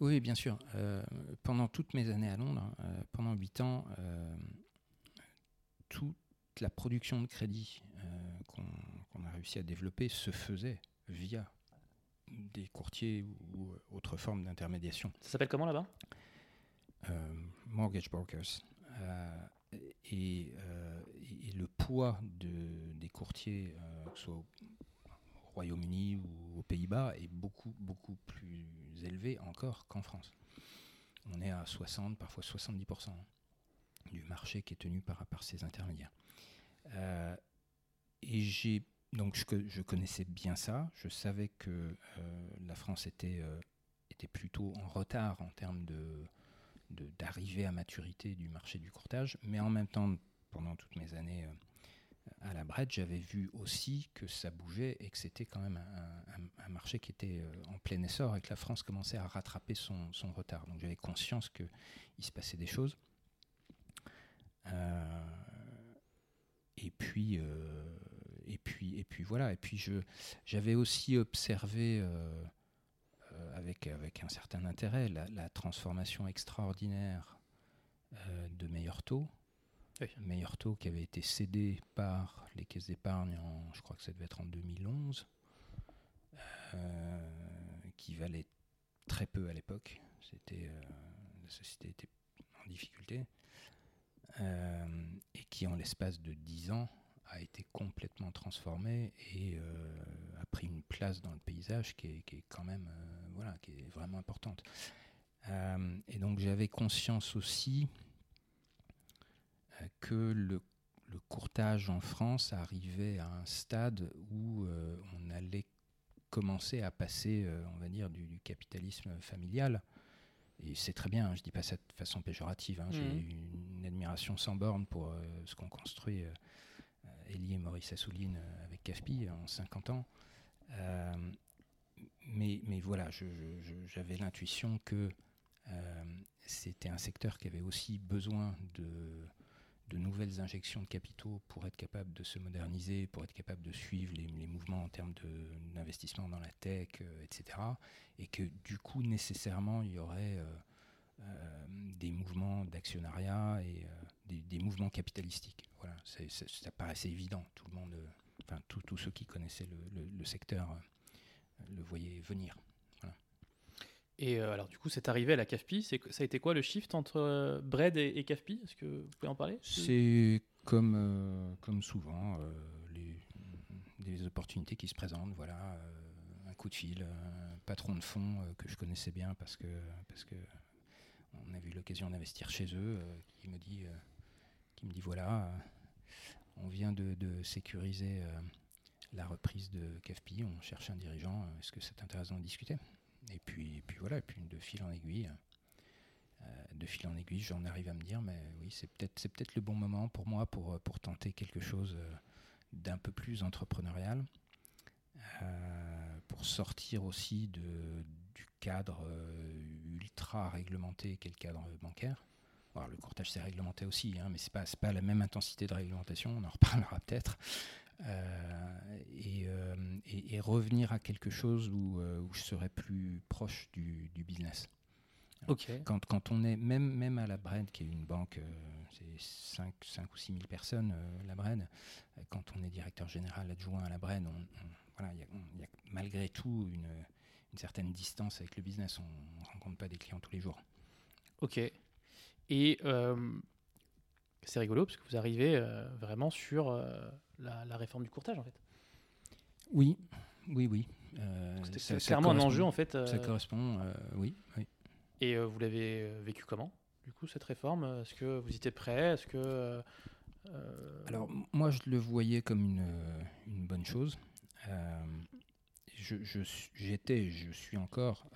oui, bien sûr. Euh, pendant toutes mes années à Londres, euh, pendant 8 ans, euh, toute la production de crédit qu'on a réussi à développer se faisait via des courtiers ou, autres formes d'intermédiation. Ça s'appelle comment là-bas? Mortgage brokers. Et, le poids de, des courtiers, que ce soit Royaume-Uni ou aux Pays-Bas est beaucoup, beaucoup plus élevé encore qu'en France. On est à 60, parfois 70% du marché qui est tenu par, par ces intermédiaires. Euh, et j'ai donc je, connaissais bien ça. Je savais que euh, la France était, euh, était plutôt en retard en termes de d'arrivée à maturité du marché du courtage, mais en même temps, pendant toutes mes années à la Brette, j'avais vu aussi que ça bougeait et que c'était quand même un, marché qui était euh, en plein essor et que la France commençait à rattraper son, retard. Donc j'avais conscience qu'il se passait des choses. Euh, et puis, euh, puis, et puis voilà. Et puis j'avais aussi observé avec, avec un certain intérêt la, la transformation extraordinaire de meilleurs taux meilleur taux qui avait été cédé par les caisses d'épargne, en, je crois que ça devait être en 2011, euh, qui valait très peu à l'époque. C'était euh, la société était en difficulté euh, et qui, en l'espace de 10 ans, a été complètement transformée et a pris une place dans le paysage qui est, qui est quand même voilà, qui est vraiment importante. et donc j'avais conscience aussi que le, courtage en France arrivait à un stade où euh, on allait commencer à passer, euh, on va dire, du, capitalisme familial. Et c'est très bien, hein, je ne dis pas ça de façon péjorative. Hein, j'ai mmh. une, admiration sans borne pour euh, ce qu'ont construit Elie et Maurice Assouline avec CAFPI en 50 ans. mais, mais voilà, j'avais l'intuition que c'était un secteur qui avait aussi besoin de de nouvelles injections de capitaux pour être capable de se moderniser, pour être capable de suivre les, mouvements en termes d'investissement dans la tech, euh, etc. Et que du coup, nécessairement, il y aurait euh, euh, des mouvements d'actionnariat et des, mouvements capitalistiques. Voilà, ça paraissait évident. Tout le monde, enfin, tous ceux qui connaissaient le secteur le voyaient venir. Et euh, alors, du coup, c'est arrivé à la CAFPI. Ça a été quoi le shift entre euh, Bread et, et CAFPI Est-ce que vous pouvez en parler? C'est comme, euh, comme souvent, les, des opportunités qui se présentent. Voilà, un coup de fil, un patron de fonds que je connaissais bien parce que, parce que on a eu l'occasion d'investir chez eux, qui me dit, qui me dit voilà, on vient de, sécuriser la reprise de CAFPI, on cherche un dirigeant, est-ce que c'est intéressant de discuter? Et puis, voilà, et puis de fil en aiguille, euh, de fil en aiguille, j'en arrive à me dire, mais oui, c'est peut-être le bon moment pour moi pour, tenter quelque chose euh, d'un peu plus entrepreneurial, euh, pour sortir aussi du cadre ultra réglementé qu'est le cadre bancaire. Alors, le courtage c'est réglementé aussi, hein, mais c'est pas pas la même intensité de réglementation. On en reparlera <laughs> peut-être. Euh, euh, et, revenir à quelque chose où, euh, où je serais plus proche du, business. Quand, quand, on est, même, même à la Bred, qui est une banque, c'est 5, 5, ou 6 000 personnes, la Bred, quand on est directeur général adjoint à la Bred, il voilà, y, y, a malgré tout une, une, certaine distance avec le business. On ne rencontre pas des clients tous les jours. Ok. Et c'est rigolo parce que vous arrivez vraiment sur la, réforme du courtage en fait. Oui, oui, oui. Euh, c'est clairement un enjeu en fait. Euh, ça correspond, euh, oui, oui. Et vous l'avez vécu comment du coup cette réforme? Est-ce que vous étiez prêt? Est-ce que alors moi je le voyais comme une, une bonne chose. je, j'étais, je, suis encore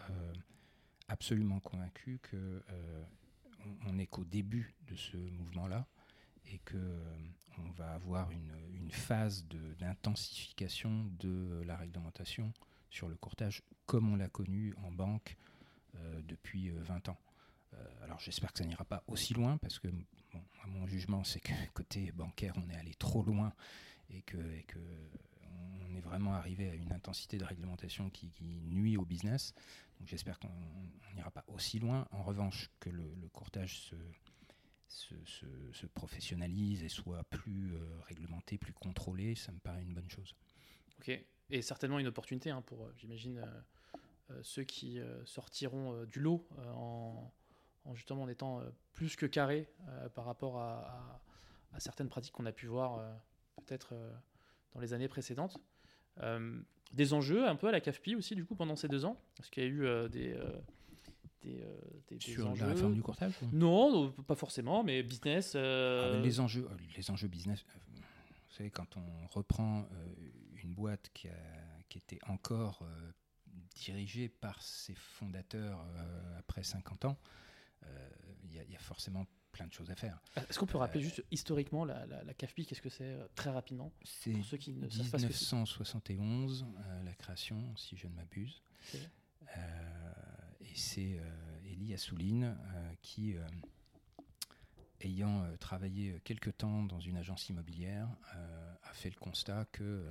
absolument convaincu que on n'est qu'au début de ce mouvement-là et que on va avoir une, phase d'intensification de, la réglementation sur le courtage comme on l'a connu en banque depuis 20 ans. alors j'espère que ça n'ira pas aussi loin parce que à mon jugement c'est que côté bancaire on est allé trop loin et que, est vraiment arrivé à une intensité de réglementation qui, nuit au business. J'espère qu'on n'ira pas aussi loin. En revanche, que le, courtage se, se, professionnalise et soit plus euh, réglementé, plus contrôlé, ça me paraît une bonne chose. Ok, et certainement une opportunité hein, pour, euh, j'imagine, euh, ceux qui sortiront du lot en, justement en étant plus que carrés par rapport à, certaines pratiques qu'on a pu voir peut-être dans les années précédentes. Euh, des enjeux un peu à la CAFPI aussi, du coup, pendant ces deux ans? Est-ce qu'il y a eu euh, des, euh, des, des, Sur enjeux... la réforme du courtage Non, pas forcément, mais business. Ah, les, enjeux, les enjeux business, vous savez, quand on reprend une boîte qui, a, qui était encore dirigée par ses fondateurs après 50 ans, il y, y, a forcément plein de choses à faire. Est-ce qu'on peut rappeler euh, juste historiquement la, la, CAFPI, qu'est-ce que c'est euh, très rapidement C'est 1971, euh, la création, si je ne m'abuse. et c'est Elie Assouline qui, ayant travaillé quelque temps dans une agence immobilière, a fait le constat que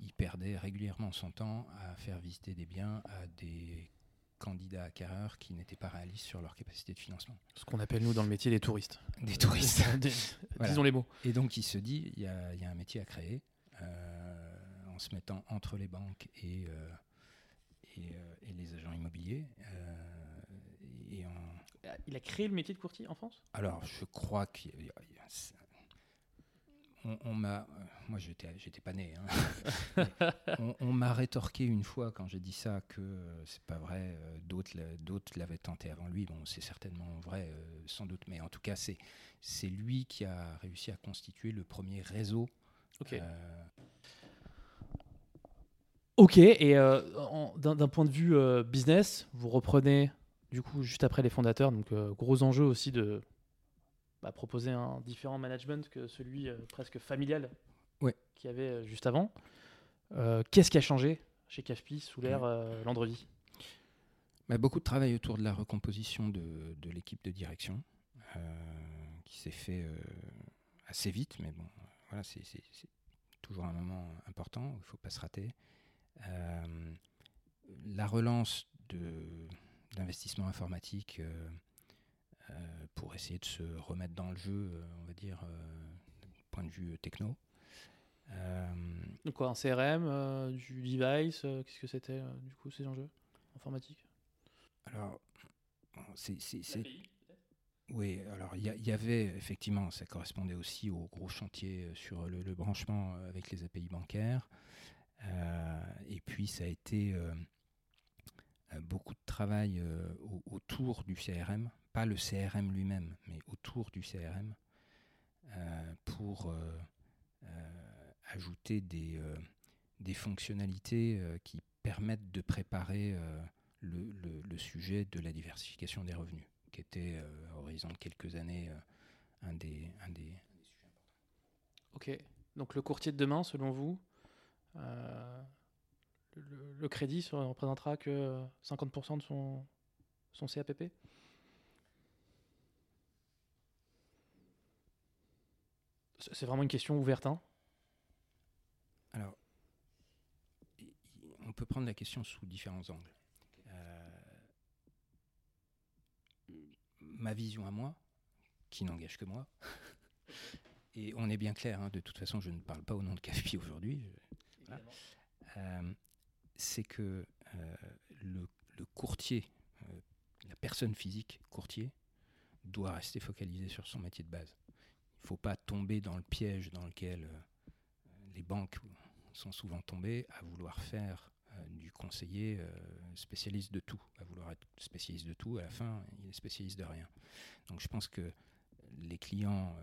il perdait régulièrement son temps à faire visiter des biens à des candidats acquéreurs qui n'étaient pas réalistes sur leur capacité de financement. Ce qu'on appelle nous dans le métier des touristes. Des touristes. <laughs> Disons les mots. Et donc il se dit, il y a, un métier à créer euh, en se mettant entre les banques et, euh, euh, et, les agents immobiliers. et Il a créé le métier de courtier en France? Alors je crois qu'il y a on, m'a, euh, moi j'étais, j'étais pas né. Hein. <laughs> on, m'a rétorqué une fois quand j'ai dit ça que euh, c'est pas vrai. Euh, d'autres, d'autres l'avaient tenté avant lui. Bon, c'est certainement vrai, sans doute, mais en tout cas c'est c'est lui qui a réussi à constituer le premier réseau. Ok. Ok. Et d'un, point de vue business, vous reprenez du coup juste après les fondateurs, donc gros enjeu aussi de bah, proposer un différent management que celui euh, presque familial ouais. qu'il y avait euh, juste avant. Euh, qu'est-ce qui a changé chez CAFPI sous l'ère Landrevi bah, Beaucoup de travail autour de la recomposition de, de l'équipe de direction, qui s'est fait assez vite, mais bon, voilà, c'est toujours un moment important, il ne faut pas se rater. la relance d'investissement informatique euh, pour essayer de se remettre dans le jeu, euh, on va dire, euh, du point de vue techno. Donc quoi, un CRM, du device, qu'est-ce que c'était du coup ces enjeux informatiques? Alors, c'est... Oui, alors il y, avait effectivement, ça correspondait aussi au gros chantier sur le, branchement avec les API bancaires. et puis ça a été beaucoup de travail autour du CRM le CRM lui-même, mais autour du CRM, euh, pour euh, euh, ajouter des, des fonctionnalités qui permettent de préparer le, sujet de la diversification des revenus, qui était, à horizon de quelques années, un, des, sujets. Ok, donc le courtier de demain, selon vous, le, le, crédit ne représentera que 50% de son, son CAPP C'est vraiment une question ouverte. Hein Alors, on peut prendre la question sous différents angles. Euh, ma vision à moi, qui n'engage que moi, <laughs> et on est bien clair, hein, de toute façon, je ne parle pas au nom de CAFPI aujourd'hui, euh, c'est que euh, le, le, courtier, la personne physique courtier, doit rester focalisé sur son métier de base. Il ne faut pas tomber dans le piège dans lequel euh, les banques sont souvent tombées à vouloir faire euh, du conseiller euh, spécialiste de tout, à vouloir être spécialiste de tout, à la fin, il est spécialiste de rien. Donc je pense que les clients,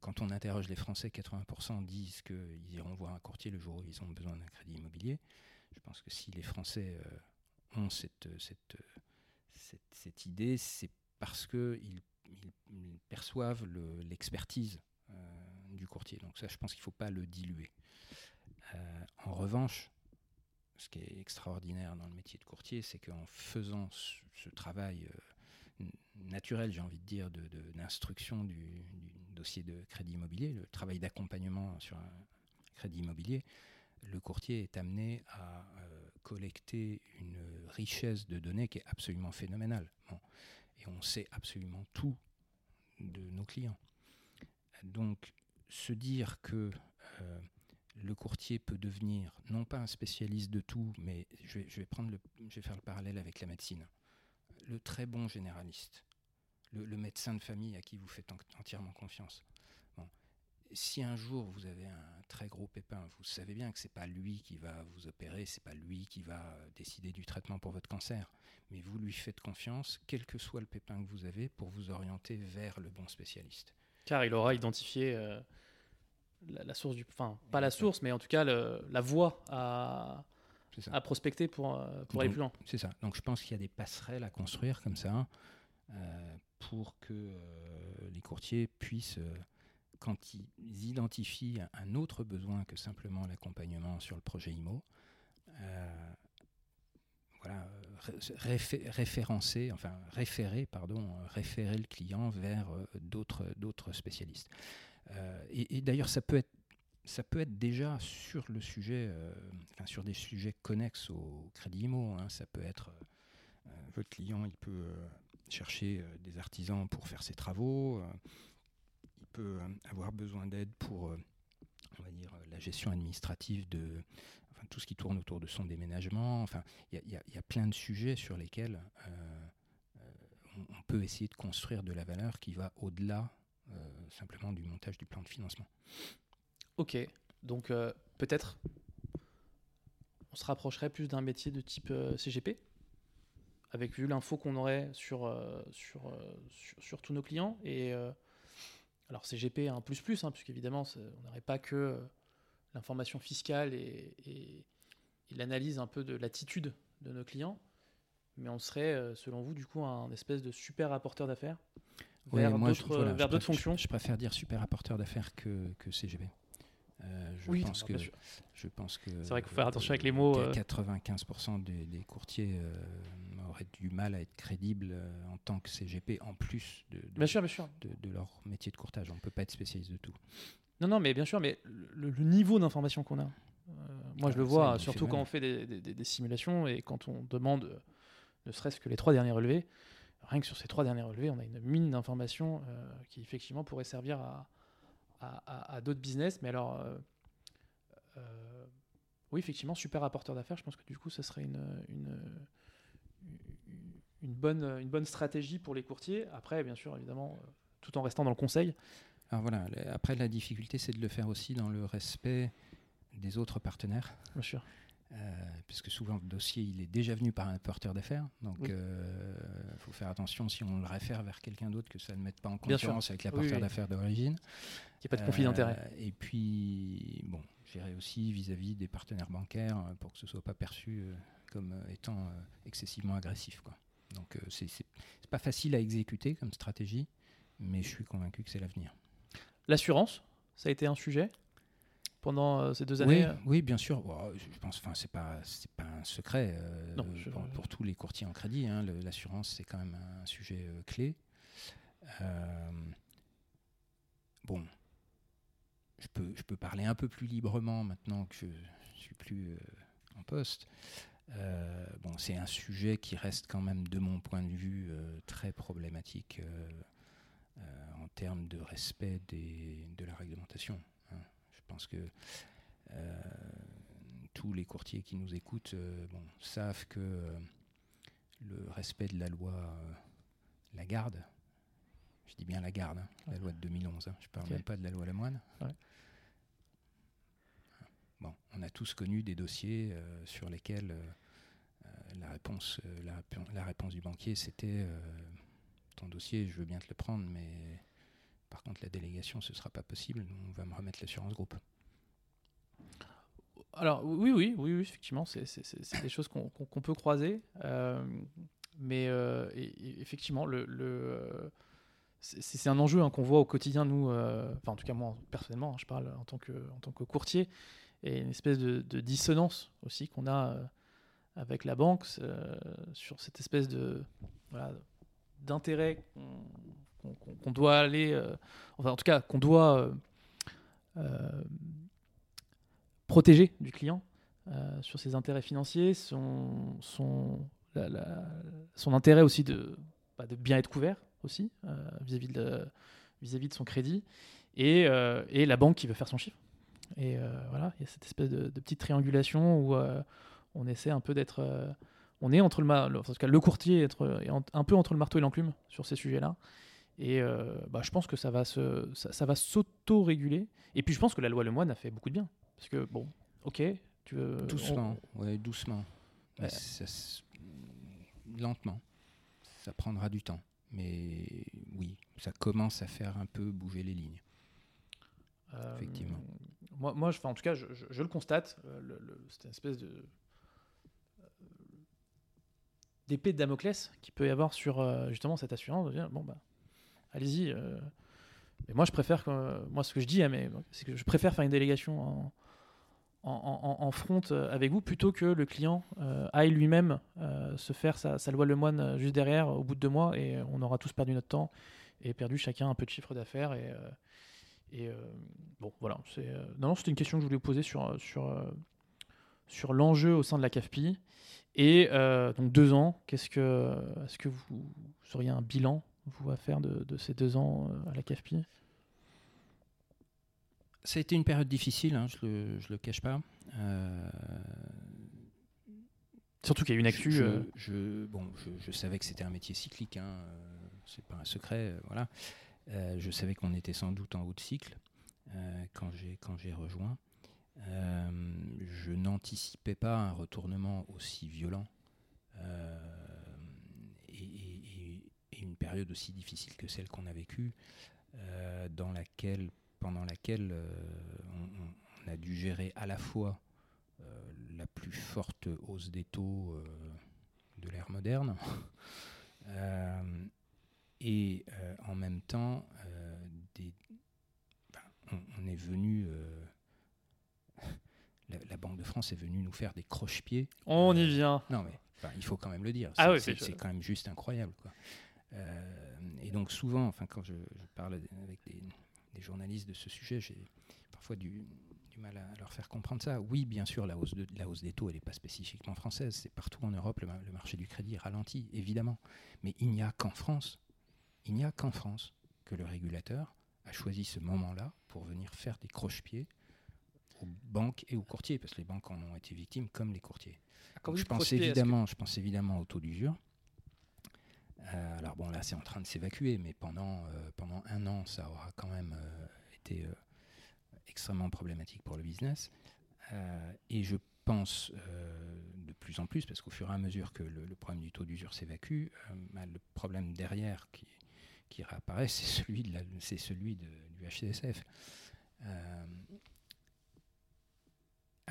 quand on interroge les Français, 80% disent qu'ils iront voir un courtier le jour où ils ont besoin d'un crédit immobilier. Je pense que si les Français ont cette, cette, idée, c'est parce qu'ils ils, perçoivent l'expertise euh, du courtier. Donc ça, je pense qu'il ne faut pas le diluer. Euh, en revanche, ce qui est extraordinaire dans le métier de courtier, c'est qu'en faisant ce, travail naturel, j'ai envie de dire, d'instruction du, dossier de crédit immobilier, le travail d'accompagnement sur un crédit immobilier, le courtier est amené à euh, collecter une richesse de données qui est absolument phénoménale. Et on sait absolument tout de nos clients. Donc, se dire que euh, le courtier peut devenir non pas un spécialiste de tout, mais je vais, prendre le, je vais faire le parallèle avec la médecine. Le très bon généraliste, le, médecin de famille à qui vous faites entièrement confiance. Si un jour vous avez un très gros pépin, vous savez bien que c'est pas lui qui va vous opérer, c'est pas lui qui va euh, décider du traitement pour votre cancer, mais vous lui faites confiance, quel que soit le pépin que vous avez, pour vous orienter vers le bon spécialiste. Car il aura identifié euh, la, source du, enfin pas la source, mais en tout cas la voie à, à prospecter pour, euh, pour aller plus loin. C'est ça. Donc je pense qu'il y a des passerelles à construire comme ça. Euh, pour que les courtiers puissent, quand ils identifient un autre besoin que simplement l'accompagnement sur le projet IMO, voilà, référencer, enfin référer, le client vers d'autres, d'autres spécialistes. et, d'ailleurs, ça peut être déjà sur le sujet, sur des sujets connexes au crédit IMO. Hein. ça peut être votre client, il peut chercher euh, des artisans pour faire ses travaux. Euh, peut euh, avoir besoin d'aide pour, on va dire, la gestion administrative de enfin, tout ce qui tourne autour de son déménagement. Enfin, il y, y, a plein de sujets sur lesquels on, peut essayer de construire de la valeur qui va au-delà simplement du montage du plan de financement. Ok, donc peut-être on se rapprocherait plus d'un métier de type CGP avec vu l'info qu'on aurait sur, euh, sur, euh, sur, sur, tous nos clients. Et euh, alors CGP un plus plus, hein, puisqu'évidemment, on n'aurait pas que l'information fiscale et, et, l'analyse un peu de l'attitude de nos clients, mais on serait, selon vous, du coup, un espèce de super apporteur d'affaires vers d'autres fonctions? Je, préfère dire super apporteur d'affaires que, que CGP. je, oui, pense que, je pense que. C'est vrai qu'il faut faire attention avec les mots. 95% des, des courtiers auraient du mal à être crédibles euh, en tant que CGP, en plus de, bien sûr, bien sûr. de, leur métier de courtage. On ne peut pas être spécialiste de tout. Non, non, mais bien sûr, mais le, niveau d'information qu'on a, euh, moi je le vois, surtout quand on fait des, des, simulations et quand on demande, euh, ne serait-ce que les trois derniers relevés, rien que sur ces trois derniers relevés, on a une mine d'informations qui effectivement pourrait servir à, à, à, d'autres business. Mais alors, oui, effectivement, super apporteur d'affaires, je pense que du coup, ça serait une, une une bonne, une bonne stratégie pour les courtiers. Après, bien sûr, évidemment, euh, tout en restant dans le conseil. Alors voilà, après la difficulté, c'est de le faire aussi dans le respect des autres partenaires. Bien sûr. Euh, puisque souvent le dossier il est déjà venu par un porteur d'affaires, donc il euh, faut faire attention si on le réfère vers quelqu'un d'autre que ça ne mette pas en concurrence avec la porteur d'affaires d'origine. Qu'il n'y ait pas de conflit d'intérêt. Et puis, bon, j'irai aussi vis-à-vis des partenaires bancaires pour que ce ne soit pas perçu comme étant excessivement agressif. Quoi. Donc euh, c'est pas facile à exécuter comme stratégie, mais je suis convaincu que c'est l'avenir. L'assurance, ça a été un sujet pendant euh, ces deux années euh? Oui, bien sûr. je pense, enfin, c'est pas, c'est pas un secret pour, tous les courtiers en crédit. Hein, l'assurance, c'est quand même un sujet clé. bon, je peux, je peux parler un peu plus librement maintenant que je, je suis plus en poste. Euh, bon, c'est un sujet qui reste quand même, de mon point de vue, euh, très problématique euh, en termes de respect des, de la réglementation. Hein. Je pense que tous les courtiers qui nous écoutent bon, savent que le respect de la loi la garde, je dis bien la garde, hein, la loi de 2011, hein, je ne parle même pas de la loi Lemoine. On a tous connu des dossiers sur lesquels la réponse, euh, la, réponse du banquier, c'était euh, ton dossier, je veux bien te le prendre, mais par contre, la délégation, ce ne sera pas possible. On va me remettre l'assurance groupe. Alors, oui, oui, oui, oui effectivement, c'est des choses qu'on peut croiser. Euh, mais effectivement, c'est un enjeu hein, qu'on voit au quotidien, nous, en tout cas, moi, personnellement, hein, je parle en tant que courtier. Et une espèce de, dissonance aussi qu'on a avec la banque sur cette espèce de d'intérêt qu'on doit aller, enfin en tout cas qu'on doit protéger du client sur ses intérêts financiers, son, son, son intérêt aussi de, bah, de bien être couvert aussi vis-à-vis de, vis -vis de son crédit et, et, la banque qui veut faire son chiffre. Et voilà, il y a cette espèce de, de petite triangulation où on essaie un peu d'être. Euh, on est entre le, en tout cas, le courtier est, un peu entre le marteau et l'enclume sur ces sujets-là. Et euh, bah, je pense que ça va se, ça, va s'auto-réguler. Et puis je pense que la loi Lemoine a fait beaucoup de bien. Parce que bon, ok, tu veux. Doucement, ouais, doucement. lentement. Ça prendra du temps. Mais oui, ça commence à faire un peu bouger les lignes. Euh, Effectivement. Moi, moi en tout cas, je, le constate. Le, c'est une espèce de d'épée de Damoclès qu'il peut y avoir sur euh, justement cette assurance. bon, bah, allez-y. Euh. mais moi, je préfère que, moi, ce que je dis, c'est que je préfère faire une délégation en, en, front euh, avec vous plutôt que le client aille lui-même se faire sa, loi le moine juste derrière au bout de deux mois et on aura tous perdu notre temps et perdu chacun un peu de chiffre d'affaires et bon voilà c'est non, c'était une question que je voulais vous poser sur sur sur l'enjeu au sein de la CAFPI et euh, donc deux ans, qu'est-ce que, est-ce que vous, auriez un bilan vous à faire de, ces deux ans euh, à la CAFPI? Ça a été une période difficile, hein, je ne le, cache pas. Euh, Surtout qu'il y a une actu. Je, je, bon, je, savais que c'était un métier cyclique, hein, c'est pas un secret, voilà. Je savais qu'on était sans doute en haut de cycle quand j'ai quand j'ai rejoint. Euh, je n'anticipais pas un retournement aussi violent euh, et, une période aussi difficile que celle qu'on a vécue, euh, dans laquelle, pendant laquelle on, a dû gérer à la fois la plus forte hausse des taux de l'ère moderne. <laughs> et en même temps, des, ben, on, est venu <laughs> la, Banque de France est venue nous faire des croche-pieds. On y vient. Non, mais il faut quand même le dire. Ah c'est quand même juste incroyable. Quoi. Euh, et donc souvent, enfin, quand je, parle avec des, journalistes de ce sujet, j'ai parfois du, mal à leur faire comprendre ça. Oui, bien sûr, la hausse, de, la hausse des taux, elle n'est pas spécifiquement française. C'est partout en Europe, le, le, marché du crédit ralentit, évidemment. Mais il n'y a qu'en France, il n'y a qu'en France que le régulateur a choisi ce moment-là pour venir faire des croche-pieds aux banques et aux courtiers, parce que les banques en ont été victimes comme les courtiers. Ah, je, pense évidemment, je pense évidemment au taux d'usure. Euh, alors bon, là, c'est en train de s'évacuer, mais pendant, euh, pendant un an, ça aura quand même euh, été extrêmement problématique pour le business. et je pense de plus en plus, parce qu'au fur et à mesure que le, problème du taux d'usure s'évacue, bah, le problème derrière qui, qui réapparaît, c'est celui, de c'est celui de, du HCSF.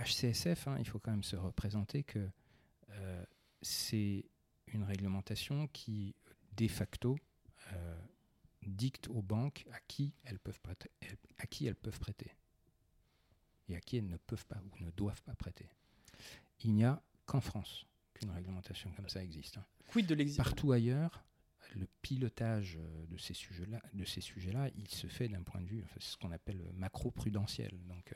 HCSF, hein, il faut quand même se représenter que euh, c'est une réglementation qui, de facto, euh, dicte aux banques à qui, elles peuvent prêter, à qui elles peuvent prêter et à qui elles ne peuvent pas ou ne doivent pas prêter. Il n'y a qu'en France qu'une réglementation comme ça existe. Hein. de Partout ailleurs, le pilotage euh, de ces sujets-là, de ces sujets-là, il se fait d'un point de vue, c'est ce qu'on appelle macro-prudentiel. Donc,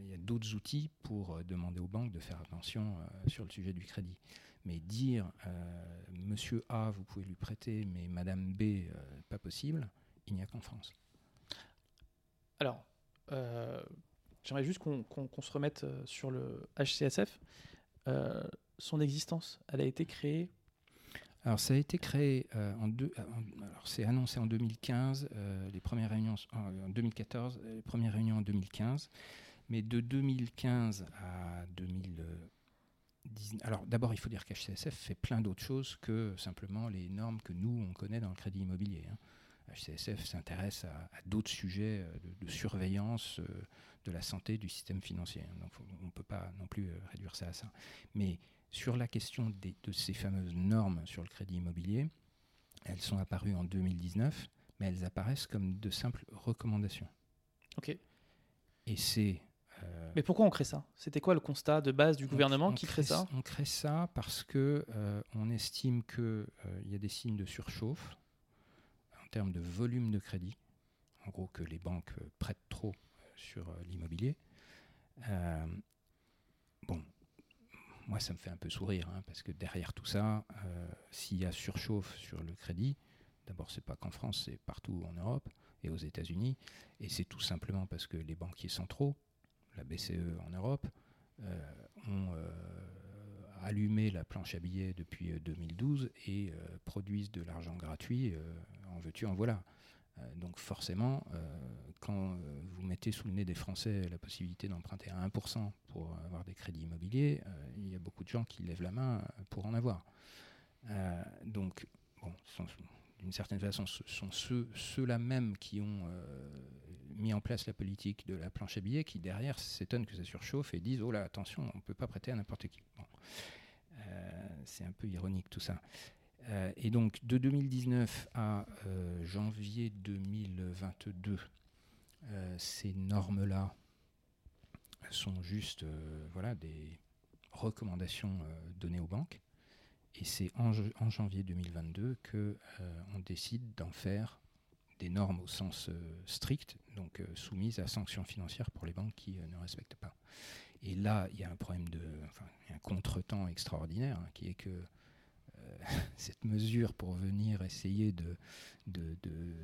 il y a d'autres outils pour euh, demander aux banques de faire attention euh, sur le sujet du crédit. Mais dire euh, Monsieur A, vous pouvez lui prêter, mais Madame B, pas possible, il n'y a qu'en France. Alors, j'aimerais juste qu'on se remette sur le HCSF. son existence, elle a été créée alors ça a été créé en deux. alors c'est annoncé en 2015, les premières réunions en 2014, les premières réunions en 2015. Mais de 2015 à 2019. Alors d'abord, il faut dire qu'HCSF fait plein d'autres choses que simplement les normes que nous, on connaît dans le crédit immobilier. HCSF hein. s'intéresse à, d'autres sujets euh, de, surveillance euh, de la santé du système financier. Hein. Donc on ne peut pas non plus euh, réduire ça à ça. Mais sur la question de ces fameuses normes sur le crédit immobilier, elles sont apparues en 2019, mais elles apparaissent comme de simples recommandations. Ok. Et c'est euh, Mais pourquoi on crée ça? C'était quoi le constat de base du gouvernement qui crée, ça? On crée ça parce que on estime qu'il il y a des signes de surchauffe en termes de volume de crédit. En gros, que les banques prêtent trop sur l'immobilier. bon, moi, ça me fait un peu sourire, hein, parce que derrière tout ça, euh, s'il y a surchauffe sur le crédit, d'abord, c'est pas qu'en France, c'est partout en Europe et aux États-Unis, et c'est tout simplement parce que les banquiers centraux, la BCE en Europe, euh, ont euh, allumé la planche à billets depuis 2012 et produisent de l'argent gratuit, en veux-tu, en voilà. Donc forcément, quand euh, vous mettez sous le nez des Français la possibilité d'emprunter à 1% pour avoir des crédits immobiliers, euh, il y a beaucoup de gens qui lèvent la main pour en avoir. Euh, donc, bon, d'une certaine façon, ce sont ceux, ceux-là même qui ont mis en place la politique de la planche à billets qui, derrière, s'étonnent que ça surchauffe et disent Oh là, attention, on ne peut pas prêter à n'importe qui. c'est un peu ironique tout ça. Et donc, de 2019 à janvier 2022, euh, ces normes-là sont juste euh, voilà, des recommandations euh, données aux banques. Et c'est en, janvier 2022 qu'on décide d'en faire des normes au sens strict, donc soumises à sanctions financières pour les banques qui ne respectent pas. Et là, il y a un problème de, un contretemps extraordinaire, hein, qui est que <laughs> cette mesure pour venir essayer de,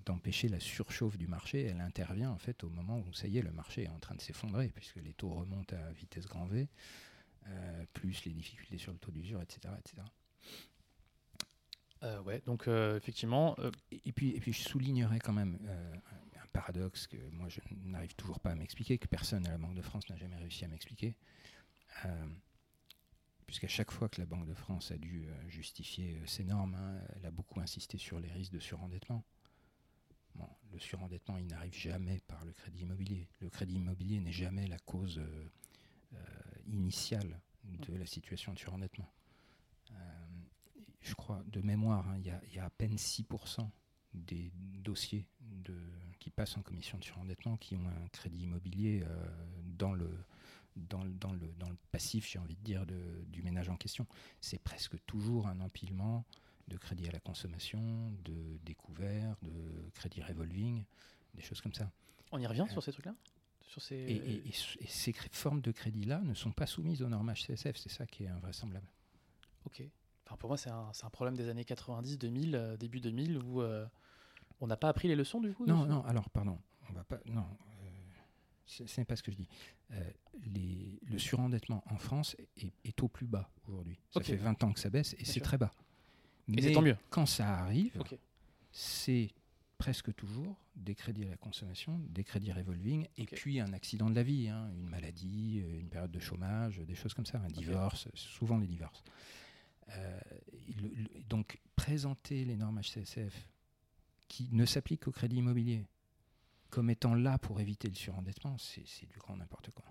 d'empêcher la surchauffe du marché, elle intervient en fait au moment où ça y est, le marché est en train de s'effondrer, puisque les taux remontent à vitesse grand V, euh, plus les difficultés sur le taux d'usure, etc. etc. Euh, ouais, donc euh, effectivement. Et, puis, et puis je soulignerai quand même un paradoxe que moi je n'arrive toujours pas à m'expliquer, que personne à la Banque de France n'a jamais réussi à m'expliquer puisqu'à chaque fois que la Banque de France a dû euh, justifier euh, ses normes, hein, elle a beaucoup insisté sur les risques de surendettement. le surendettement, il n'arrive jamais par le crédit immobilier. Le crédit immobilier n'est jamais la cause euh, initiale de la situation de surendettement. je crois, de mémoire, hein, il y, a à peine 6% des dossiers qui passent en commission de surendettement qui ont un crédit immobilier dans le dans, dans, le, dans le passif, j'ai envie de dire, de, du ménage en question. C'est presque toujours un empilement de crédit à la consommation, de découvert, de crédit revolving, des choses comme ça. On y revient euh, sur ces trucs-là? Sur ces... Et, ces formes de crédit-là ne sont pas soumises aux normes HCSF, c'est ça qui est invraisemblable. Ok. Enfin, pour moi, c'est un, un, problème des années 90, 2000, euh, début 2000, où euh, on n'a pas appris les leçons du coup Non, non, alors, pardon. On va pas, non, ce n'est pas ce que je dis. Euh, le surendettement en France est, au plus bas aujourd'hui. Ça fait 20 ans que ça baisse et c'est très bas. Mais tant mieux. quand ça arrive, c'est presque toujours des crédits à la consommation, des crédits revolving, et puis un accident de la vie, hein, une maladie, euh, une période de chômage, des choses comme ça, un divorce, souvent les divorces. Euh, donc présenter les normes HCSF qui ne s'appliquent qu'au crédit immobilier, comme étant là pour éviter le surendettement, c'est du grand n'importe quoi.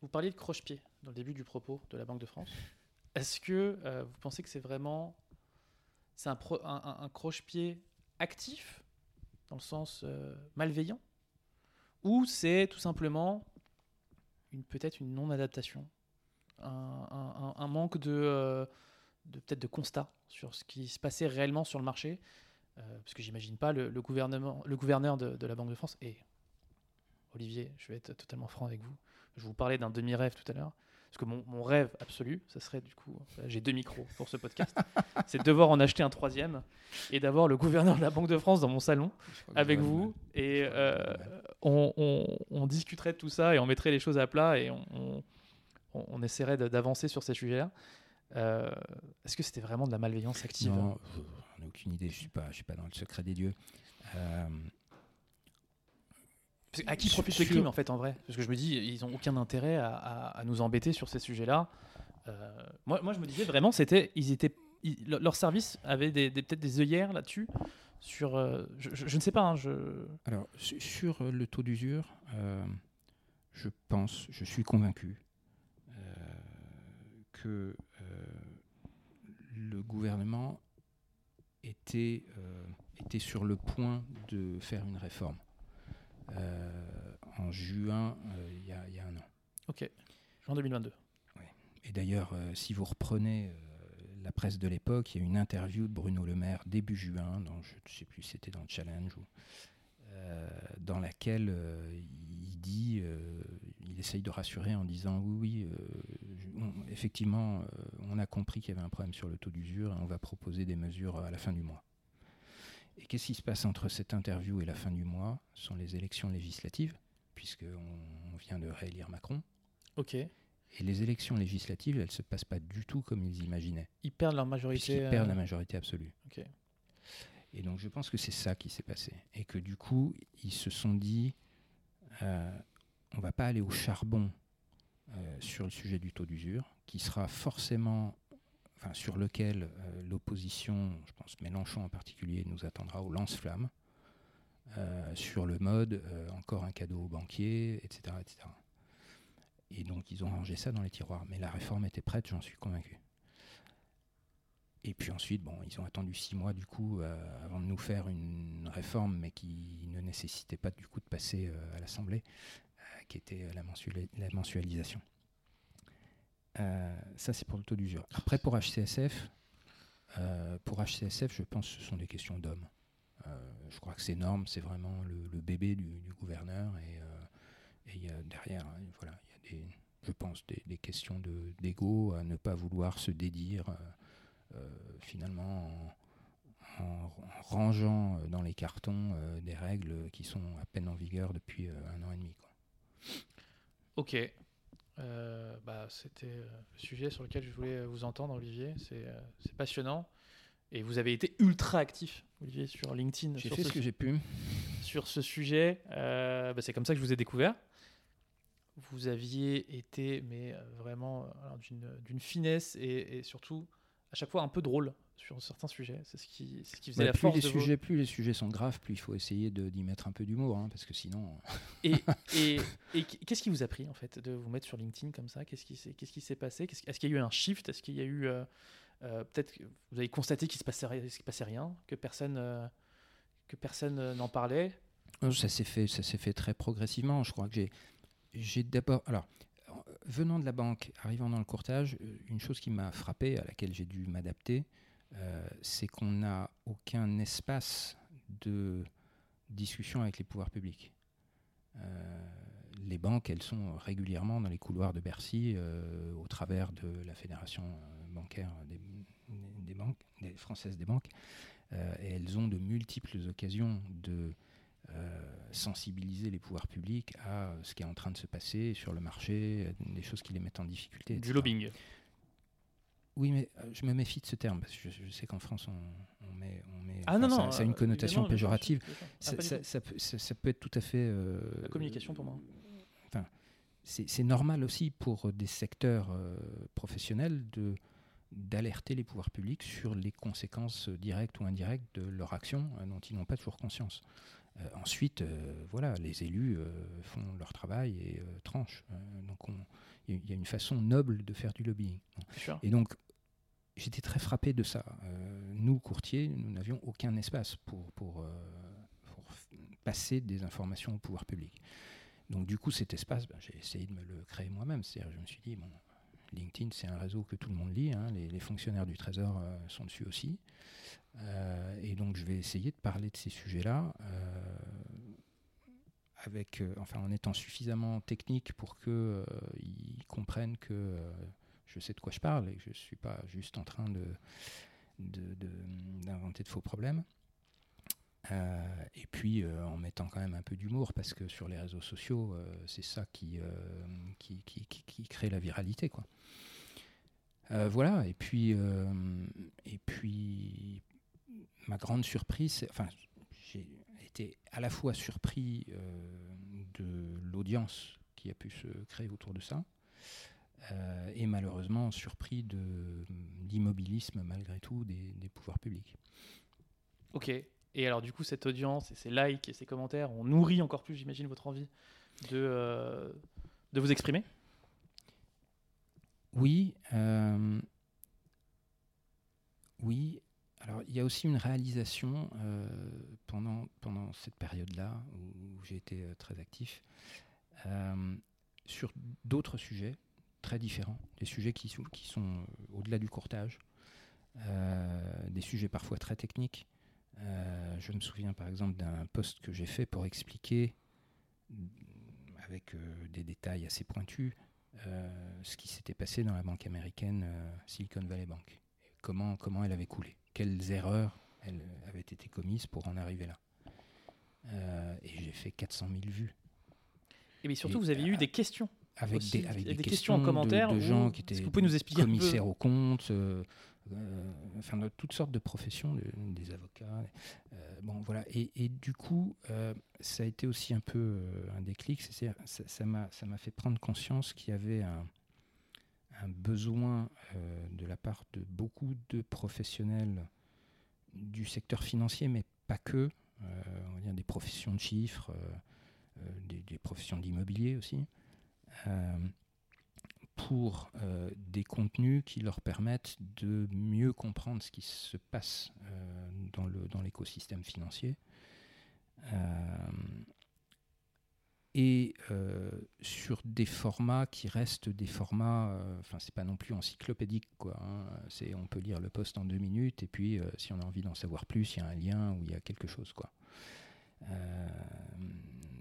Vous parliez de croche-pied dans le début du propos de la Banque de France. <laughs> Est-ce que euh, vous pensez que c'est vraiment c'est un, un, croche-pied actif, dans le sens euh, malveillant, ou c'est tout simplement une peut-être une non-adaptation, un, manque de, euh, de peut-être de constat sur ce qui se passait réellement sur le marché? Parce que j'imagine pas le, gouvernement, le gouverneur de, la Banque de France. Et Olivier, je vais être totalement franc avec vous. Je vous parlais d'un demi-rêve tout à l'heure. Parce que mon, rêve absolu, ça serait du coup, j'ai deux micros pour ce podcast, <laughs> c'est de devoir en acheter un troisième et d'avoir le gouverneur de la Banque de France dans mon salon avec vous. Et euh, on, discuterait de tout ça et on mettrait les choses à plat et on, essaierait d'avancer sur ces sujets-là. Euh, est-ce que c'était vraiment de la malveillance active Non, aucune idée. Je ne suis, pas, je suis pas dans le secret des dieux. Euh, à qui profite le crime en fait en vrai? Parce que je me dis, ils n'ont aucun intérêt à, nous embêter sur ces sujets-là. Euh, moi, moi, je me disais vraiment, c'était, ils étaient, leur service avait des, peut-être des œillères là-dessus. Sur, je, ne sais pas. Hein, je... Alors, sur le taux d'usure, je pense, je suis convaincu que le gouvernement était, euh, était sur le point de faire une réforme euh, en juin, euh, il y, a un an. Ok, juin 2022. Et d'ailleurs, si vous reprenez la presse de l'époque, il y a une interview de Bruno Le Maire début juin, dans, je ne sais plus si c'était dans le challenge, ou, dans laquelle il dit, il essaye de rassurer en disant oui, oui, effectivement, on a compris qu'il y avait un problème sur le taux d'usure et on va proposer des mesures à la fin du mois. Et qu'est-ce qui se passe entre cette interview et la fin du mois Ce sont les élections législatives, puisqu'on vient de réélire Macron. Ok. Et les élections législatives, elles ne se passent pas du tout comme ils imaginaient. Ils perdent leur majorité. Ils perdent la majorité absolue. Ok. Et donc je pense que c'est ça qui s'est passé. Et que du coup, ils se sont dit, euh, on va pas aller au charbon euh, sur le sujet du taux d'usure, qui sera forcément sur lequel euh, l'opposition, je pense Mélenchon en particulier, nous attendra au lance-flamme, euh, sur le mode encore un cadeau aux banquiers, etc., etc. Et donc ils ont rangé ça dans les tiroirs. Mais la réforme était prête, j'en suis convaincu. Et puis ensuite, bon, ils ont attendu six mois du coup avant de nous faire une réforme, mais qui ne nécessitait pas du coup de passer à l'Assemblée, qui était la, la mensualisation. Euh, ça, c'est pour le taux d'usure. Après, pour HCSF, euh, pour HCSF, je pense que ce sont des questions d'hommes. Euh, je crois que ces normes, c'est vraiment le, bébé du, gouverneur. Et, derrière, hein, voilà, il y a des, je pense, des, questions d'ego à ne pas vouloir se dédire finalement en, rangeant dans les cartons des règles qui sont à peine en vigueur depuis un an et demi. Ok, euh, bah, C'était euh, le sujet sur lequel je voulais vous entendre, Olivier. C'est euh, passionnant. Et vous avez été ultra actif, Olivier, sur LinkedIn. J'ai fait ce, que j'ai pu. Sur ce sujet. bah, c'est comme ça que je vous ai découvert. Vous aviez été, mais vraiment d'une finesse et, et, surtout à chaque fois un peu drôle sur certains sujets. C'est ce qui, ce qui faisait la plus force. Les sujets, Plus les sujets sont graves, plus il faut essayer d'y mettre un peu d'humour, hein, parce que sinon. et, <laughs> et, et qu'est-ce qui vous a pris en fait de vous mettre sur LinkedIn comme ça? Qu'est-ce qui s'est s'est passé? Est-ce qu'il y a eu un shift? Est-ce qu'il y a eu euh, euh, peut-être vous avez constaté qu'il se passait se passait rien, que personne euh, que personne n'en parlait? Ça s'est fait ça s'est fait très progressivement. Je crois que j'ai j'ai d'abord alors venant de la banque, arrivant dans le courtage, une chose qui m'a frappé, à laquelle j'ai dû m'adapter, euh, c'est qu'on n'a aucun espace de discussion avec les pouvoirs publics. Euh, les banques, elles sont régulièrement dans les couloirs de Bercy euh, au travers de la fédération bancaire des, banques, des françaises des banques, et elles ont de multiples occasions de sensibiliser les pouvoirs publics à ce qui est en train de se passer sur le marché, des choses qui les mettent en difficulté. Du lobbying. Oui, mais euh, je me méfie de ce terme, parce que je, sais qu'en France, on, met. On met ah non, non, ça, a une euh, connotation péjorative. Ça, ça, peut, être tout à fait. Euh, La communication pour moi. Enfin, c'est normal aussi pour des secteurs professionnels de d'alerter les pouvoirs publics sur les conséquences directes ou indirectes de leur action dont ils n'ont pas toujours conscience. Ensuite, voilà, les élus font leur travail et tranchent. donc il y a une façon noble de faire du lobbying. Et donc, j'étais très frappé de ça. Euh, nous, courtiers, nous n'avions aucun espace pour, pour, euh, passer des informations au pouvoir public. Donc du coup, cet espace, ben, j'ai essayé de me le créer moi-même. C'est-à-dire, je me suis dit, bon, LinkedIn, c'est un réseau que tout le monde lit. Hein. Les, fonctionnaires du Trésor euh, sont dessus aussi. et donc, je vais essayer de parler de ces sujets-là. Avec, enfin, en étant suffisamment technique pour qu'ils comprennent que je sais de quoi je parle et que je ne suis pas juste en train de, d'inventer de, faux problèmes. Euh, et puis euh, en mettant quand même un peu d'humour parce que sur les réseaux sociaux, euh, c'est ça qui, qui, qui, crée la viralité. Quoi. voilà, et puis, et puis ma grande surprise, enfin, j'ai été à la fois surpris de l'audience qui a pu se créer autour de ça, et malheureusement surpris de l'immobilisme malgré tout des, pouvoirs publics. Ok. Et alors du coup, cette audience et ces likes et ces commentaires ont nourri encore plus, j'imagine, votre envie de, euh, de vous exprimer? Oui. Euh, oui. Alors, il y a aussi une réalisation pendant, pendant cette période-là où, j'ai été très actif sur d'autres sujets très différents, des sujets qui sont, qui sont euh, au-delà du courtage, des sujets parfois très techniques. Je me souviens par exemple d'un poste que j'ai fait pour expliquer, avec des détails assez pointus, ce qui s'était passé dans la banque américaine Silicon Valley Bank. Comment, comment elle avait coulé, quelles erreurs elle avait été commise pour en arriver là. Euh, et j'ai fait 400 000 vues. Et mais surtout, vous avez eu des questions. Avec des, avec des, questions, en commentaire de, gens qui étaient vous pouvez nous expliquer commissaires aux comptes, euh, euh, enfin de toutes sortes de professions, des avocats. bon voilà. Et, et du coup, ça a été aussi un peu un déclic. Ça m'a ça m'a fait prendre conscience qu'il y avait un, un besoin de la part de beaucoup de professionnels du secteur financier, mais pas que, euh, on va dire des professions de chiffres, euh, euh, des, professions d'immobilier aussi, pour des contenus qui leur permettent de mieux comprendre ce qui se passe dans l'écosystème financier et euh, sur des formats qui restent des formats, euh, enfin c'est pas non plus encyclopédique quoi. Hein. c'est on peut lire le poste en deux minutes et puis euh, si on a envie d'en savoir plus, il y a un lien ou il y a quelque chose quoi.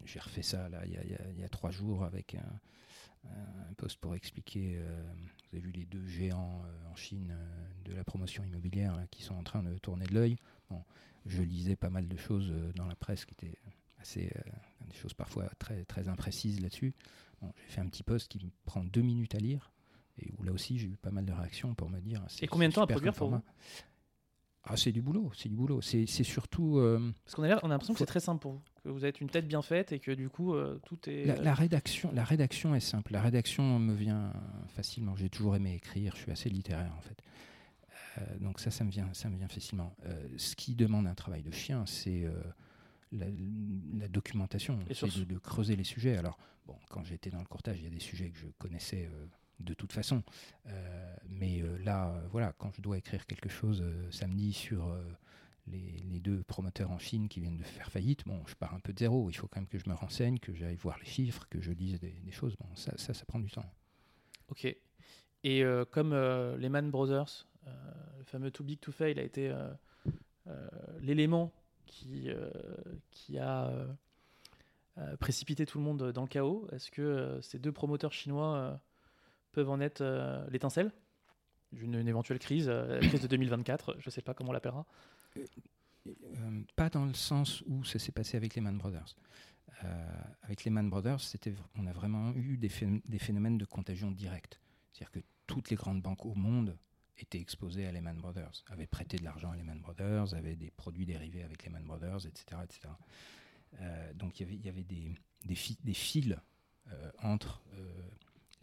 J'ai refait ça là il y, a, trois jours avec un, un poste pour expliquer. vous avez vu les deux géants en Chine de la promotion immobilière qui sont en train de tourner de l'œil. Bon, je lisais pas mal de choses dans la presse qui étaient assez des choses parfois très, très imprécises là-dessus. j'ai fait un petit post qui me prend deux minutes à lire, et où là aussi j'ai eu pas mal de réactions pour me dire. Et combien de temps à produire pour vous? Ah, c'est du boulot, c'est du boulot. C'est surtout. Euh, Parce qu'on a, on a l'impression que c'est très simple pour vous, que vous êtes une tête bien faite et que du coup euh, tout est. La, rédaction, la rédaction est simple. La rédaction me vient facilement. J'ai toujours aimé écrire. Je suis assez littéraire en fait. Euh, donc ça, ça me vient, ça me vient facilement. ce qui demande un travail de chien, c'est la, documentation, c'est de, de, creuser les sujets. Alors, bon, quand j'étais dans le courtage, il y a des sujets que je connaissais euh, de toute façon. Euh, mais euh, là, voilà, quand je dois écrire quelque chose samedi sur les, deux promoteurs en Chine qui viennent de faire faillite, bon, je pars un peu de zéro. Il faut quand même que je me renseigne, que j'aille voir les chiffres, que je lise des, choses. Bon, ça, ça, ça, prend du temps. Ok. Et comme Lehman Brothers, le fameux Too Big to Fail a été l'élément qui, euh, qui a euh, euh, précipité tout le monde dans le chaos. Est-ce que ces deux promoteurs chinois peuvent en être l'étincelle d'une éventuelle crise, la crise de 2024, je ne sais pas comment on l'appellera Pas dans le sens où ça s'est passé avec les Man Brothers. avec les Man Brothers, on a vraiment eu des, phénomènes de contagion directe. C'est-à-dire que toutes les grandes banques au monde étaient exposés à Lehman Brothers, avaient prêté de l'argent à Lehman Brothers, avaient des produits dérivés avec Lehman Brothers, etc. etc. Euh, donc il y avait, des, fils euh, entre euh,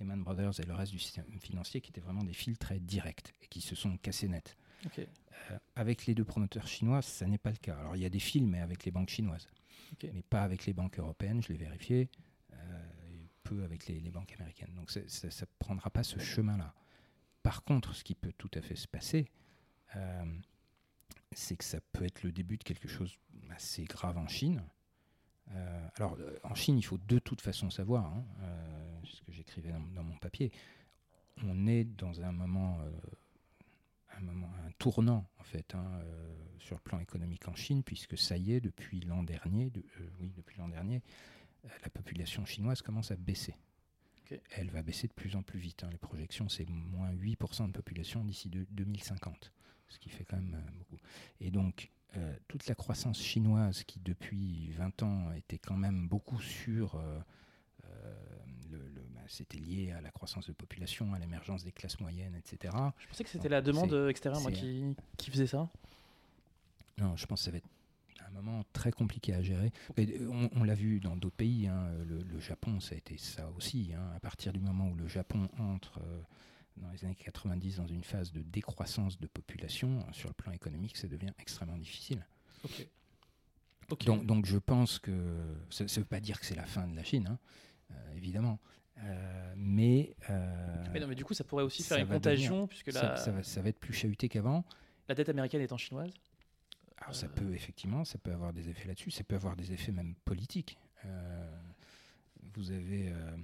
Lehman Brothers et le reste du système financier qui étaient vraiment des fils très directs et qui se sont cassés net. avec les deux promoteurs chinois, ça n'est pas le cas. Alors il y a des fils, mais avec les banques chinoises, mais pas avec les banques européennes, je l'ai vérifié, peu avec les, les, banques américaines. Donc ça ne prendra pas ce chemin-là. Par contre, ce qui peut tout à fait se passer, euh, c'est que ça peut être le début de quelque chose assez grave en Chine. Euh, alors, euh, en Chine, il faut de toute façon savoir, hein, ce que j'écrivais dans, mon papier, on est dans un moment, un, moment un tournant en fait hein, sur le plan économique en Chine, puisque ça y est, depuis l'an dernier, oui, depuis l'an dernier, la population chinoise commence à baisser. Elle va baisser de plus en plus vite. Hein. Les projections, c'est moins 8% de population d'ici 2050, ce qui fait quand même euh, beaucoup. Et donc, euh, toute la croissance chinoise qui, depuis 20 ans, était quand même beaucoup sur... Euh, c'était lié à la croissance de population, à l'émergence des classes moyennes, etc. Je pensais que c'était la demande extérieure moi, qui, qui faisait ça. Non, je pense que ça va être un moment très compliqué à gérer. Euh, on, l'a vu dans d'autres pays, hein, le, Japon, ça a été ça aussi. Hein. à partir du moment où le Japon entre euh, dans les années 90 dans une phase de décroissance de population, euh, sur le plan économique, ça devient extrêmement difficile. Donc, donc, je pense que ça ne veut pas dire que c'est la fin de la Chine, hein, évidemment. Mais, mais, non, mais du coup, ça pourrait aussi faire une contagion, puisque ça, va, ça va être plus chahuté qu'avant. La dette américaine étant chinoise alors ça peut effectivement, ça peut avoir des effets là-dessus, ça peut avoir des effets même politiques. Euh, vous avez, euh,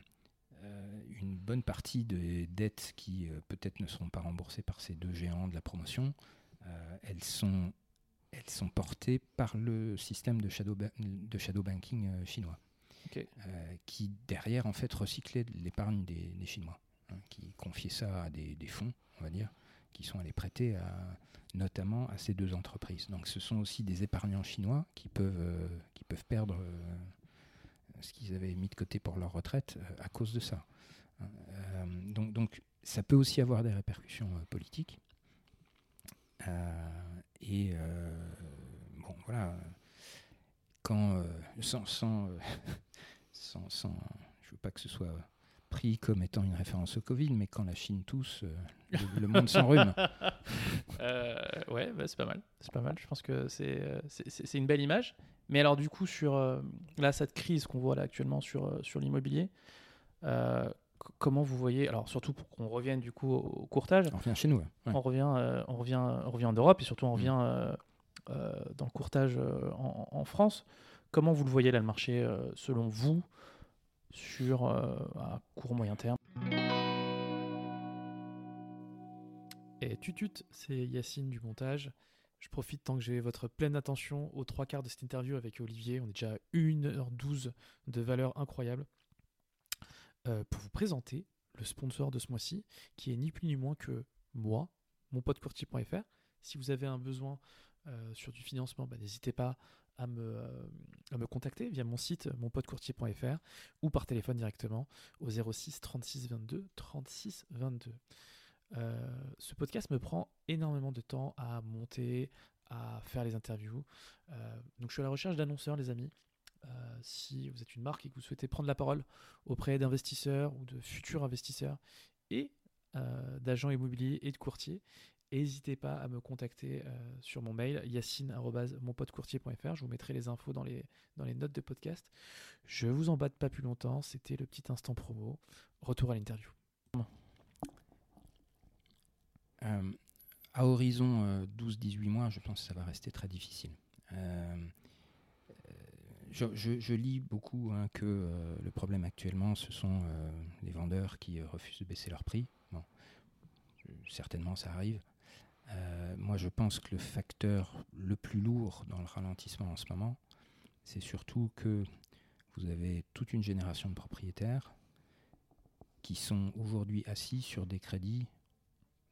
euh, bonne partie des dettes qui peut-être ne seront pas remboursées par ces deux géants de la promotion, elles sont elles sont portées par le système de shadow, de shadow banking chinois, qui derrière en fait recyclait l'épargne des, Chinois, hein, qui confiait ça à des, fonds, on va dire, qui sont allés prêter à, notamment à ces deux entreprises. Donc ce sont aussi des épargnants chinois qui peuvent, euh, qui peuvent perdre euh, ce qu'ils avaient mis de côté pour leur retraite euh, à cause de ça. donc, donc ça peut aussi avoir des répercussions politiques. et bon, voilà, quand, sans, sans, <laughs> sans, sans, je veux pas que ce soit pris comme étant une référence au Covid, mais quand la Chine tousse, euh, le, monde s'enrhume. <laughs> Euh, ouais, bah, c'est pas mal. C'est pas mal. Je pense que c'est euh, c'est une belle image. Mais alors du coup, sur là, cette crise qu'on voit là actuellement sur, sur l'immobilier, comment vous voyez, alors surtout pour qu'on revienne du coup au, courtage. On revient chez nous. On, revient, on, revient, on revient en Europe et surtout on mm. revient dans le courtage en, en, France. Comment vous le voyez là le marché selon vous sur euh, à court moyen terme? Et tutut, c'est Yacine du montage. Je profite tant que j'ai votre pleine attention aux trois quarts de cette interview avec Olivier. On est déjà à 1h12 de valeur incroyable. Euh, pour vous présenter le sponsor de ce mois-ci, qui est ni plus ni moins que moi, mon pote courtier.fr. Si vous avez un besoin euh, sur du financement, bah, n'hésitez pas à me, euh, à me contacter via mon site monpotecourtier.fr ou par téléphone directement au 06 36 22 36 22. ce podcast me prend énormément de temps à monter, à faire les interviews. Euh, donc je suis à la recherche d'annonceurs, les amis. Si vous êtes une marque et que vous souhaitez prendre la parole auprès d'investisseurs ou de futurs investisseurs et d'agents immobiliers et de courtiers, N'hésitez pas à me contacter euh, sur mon mail yacine.monpotecourtier.fr. Je vous mettrai les infos dans les, dans les notes de podcast. Je vous embête pas plus longtemps. C'était le petit instant promo. Retour à l'interview. Euh, à horizon 12-18 euh, mois, je pense que ça va rester très difficile. Je, lis beaucoup hein, que le problème actuellement, ce sont les vendeurs qui refusent de baisser leur prix. Certainement, ça arrive. Euh, moi, je pense que le facteur le plus lourd dans le ralentissement en ce moment, c'est surtout que vous avez toute une génération de propriétaires qui sont aujourd'hui assis sur des crédits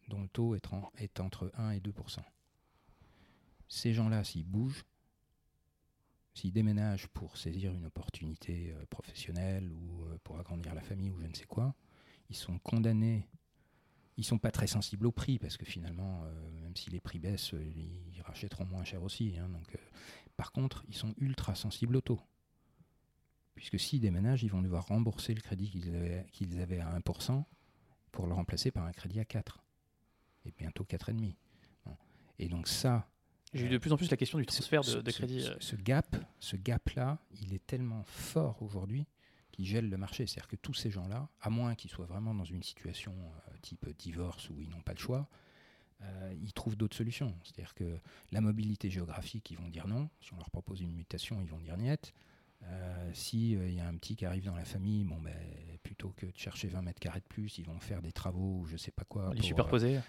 dont le taux est, entre 1 et 2% Ces gens-là, s'ils bougent, s'ils déménagent pour saisir une opportunité euh, professionnelle ou euh, pour agrandir la famille ou je ne sais quoi, ils sont condamnés ils sont pas très sensibles au prix parce que finalement, euh, même si les prix baissent, euh, ils rachèteront moins cher aussi. Hein, donc, euh, par contre, ils sont ultra sensibles au taux. Puisque s'ils déménagent, ils vont devoir rembourser le crédit qu'ils avaient, à 1% pour le remplacer par un crédit à 4. Et bientôt 4,5. Et donc ça... J'ai eu de plus en plus la question du transfert de, crédit. ce gap, ce gap-là, il est tellement fort aujourd'hui qui gèle le marché. C'est-à-dire que tous ces gens-là, à moins qu'ils soient vraiment dans une situation euh, type divorce où ils n'ont pas le choix, euh, ils trouvent d'autres solutions. C'est-à-dire que la mobilité géographique, ils vont dire non. Si on leur propose une mutation, ils vont dire niet. Euh, S'il il y a un petit qui arrive dans la famille, bon, ben, plutôt que de chercher 20 mètres carrés de plus, ils vont faire des travaux ou je sais pas quoi. Un lit superposé.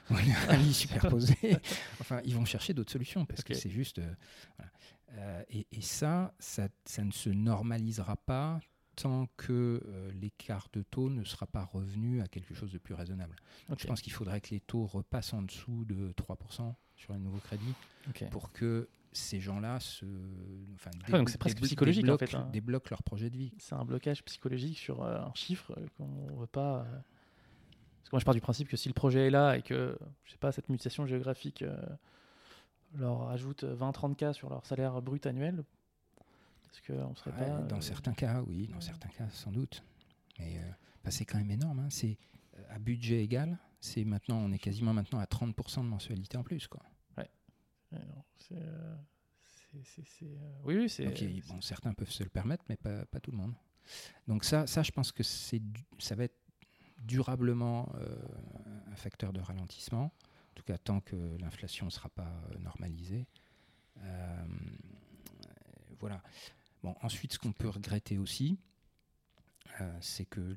un lit superposé. enfin, ils vont chercher d'autres solutions parce que c'est juste. et, et ça, ça, ça, ne se normalisera pas tant que euh, l'écart de taux ne sera pas revenu à quelque chose de plus raisonnable. Je pense qu'il faudrait que les taux repassent en dessous de 3% sur les nouveaux crédits pour que ces gens-là se, enfin, ah, donc c'est presque psychologique débloquent, en fait, hein. débloquent leur projet de vie. C'est un blocage psychologique sur euh, un chiffre qu'on ne veut pas. Euh, parce que moi je pars du principe que si le projet est là et que je sais pas cette mutation géographique leur ajoute 20-30 k sur leur salaire brut annuel, serait pas. Dans euh, certains cas, oui, dans certains cas, sans doute. Mais euh, bah, c'est quand même énorme. Hein. C'est euh, à budget égal. C'est maintenant, on est quasiment maintenant à 30% de mensualité en plus, quoi. Ouais. C'est. oui, oui, c'est. bon, certains peuvent se le permettre, mais pas, pas tout le monde. Donc ça, ça, je pense que c'est, ça va être durablement un facteur de ralentissement. En tout cas, tant que l'inflation ne sera pas normalisée. voilà. Bon, ensuite, ce qu'on peut regretter aussi, c'est que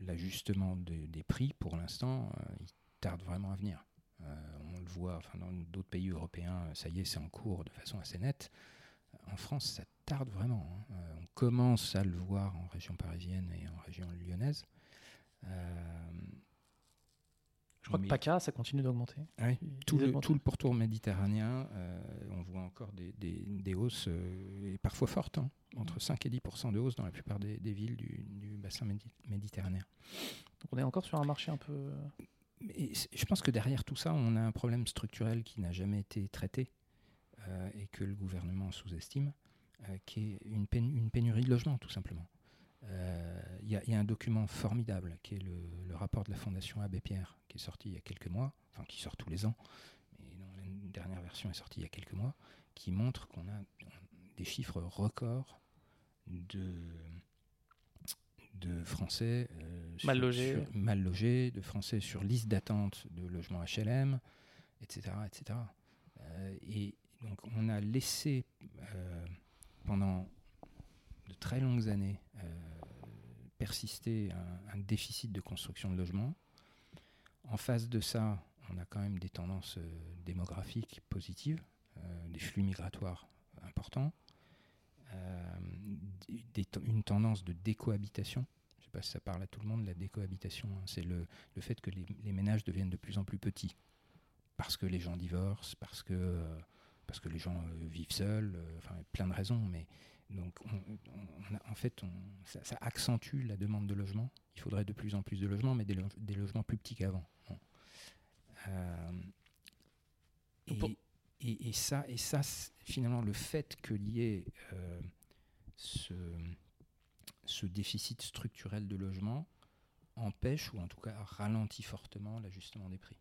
l'ajustement des prix, pour l'instant, il tarde vraiment à venir. on le voit enfin, dans d'autres pays européens, ça y est, c'est en cours de façon assez nette. En France, ça tarde vraiment. Hein. on commence à le voir en région parisienne et en région lyonnaise. Je crois que PACA, ça continue d'augmenter. Oui, tout, le, tout, le, pourtour méditerranéen, euh, on voit encore des, des, hausses, euh, et parfois fortes, hein, entre 5 et 10% de hausse dans la plupart des, villes du, du, bassin méditerranéen. Donc on est encore sur un marché un peu... Mais je pense que derrière tout ça, on a un problème structurel qui n'a jamais été traité euh, et que le gouvernement sous-estime, qui est une, une pénurie de logements, tout simplement. Il y, y, a un document formidable qui est le, le, rapport de la Fondation Abbé Pierre, qui est sorti il y a quelques mois, enfin qui sort tous les ans, mais dont la dernière version est sortie il y a quelques mois, qui montre qu'on a des chiffres records de, de Français euh, mal, logés. mal logés, de Français sur liste d'attente de logements HLM, etc. etc. Euh, et donc on a laissé euh, pendant de très longues années persister un, déficit de construction de logements. En face de ça, on a quand même des tendances euh, démographiques positives, euh, des flux migratoires importants, euh, une tendance de décohabitation. Je ne sais pas si ça parle à tout le monde, la décohabitation. Hein. c'est le, fait que les, ménages deviennent de plus en plus petits. Parce que les gens divorcent, parce que, parce que les gens vivent seuls, plein de raisons, mais donc, en fait, ça, accentue la demande de logement. Il faudrait de plus en plus de logements, mais des, logements plus petits qu'avant. Euh, et, ça, et ça finalement, le fait qu'il y ait euh, ce, ce, déficit structurel de logement empêche, ou en tout cas ralentit fortement l'ajustement des prix.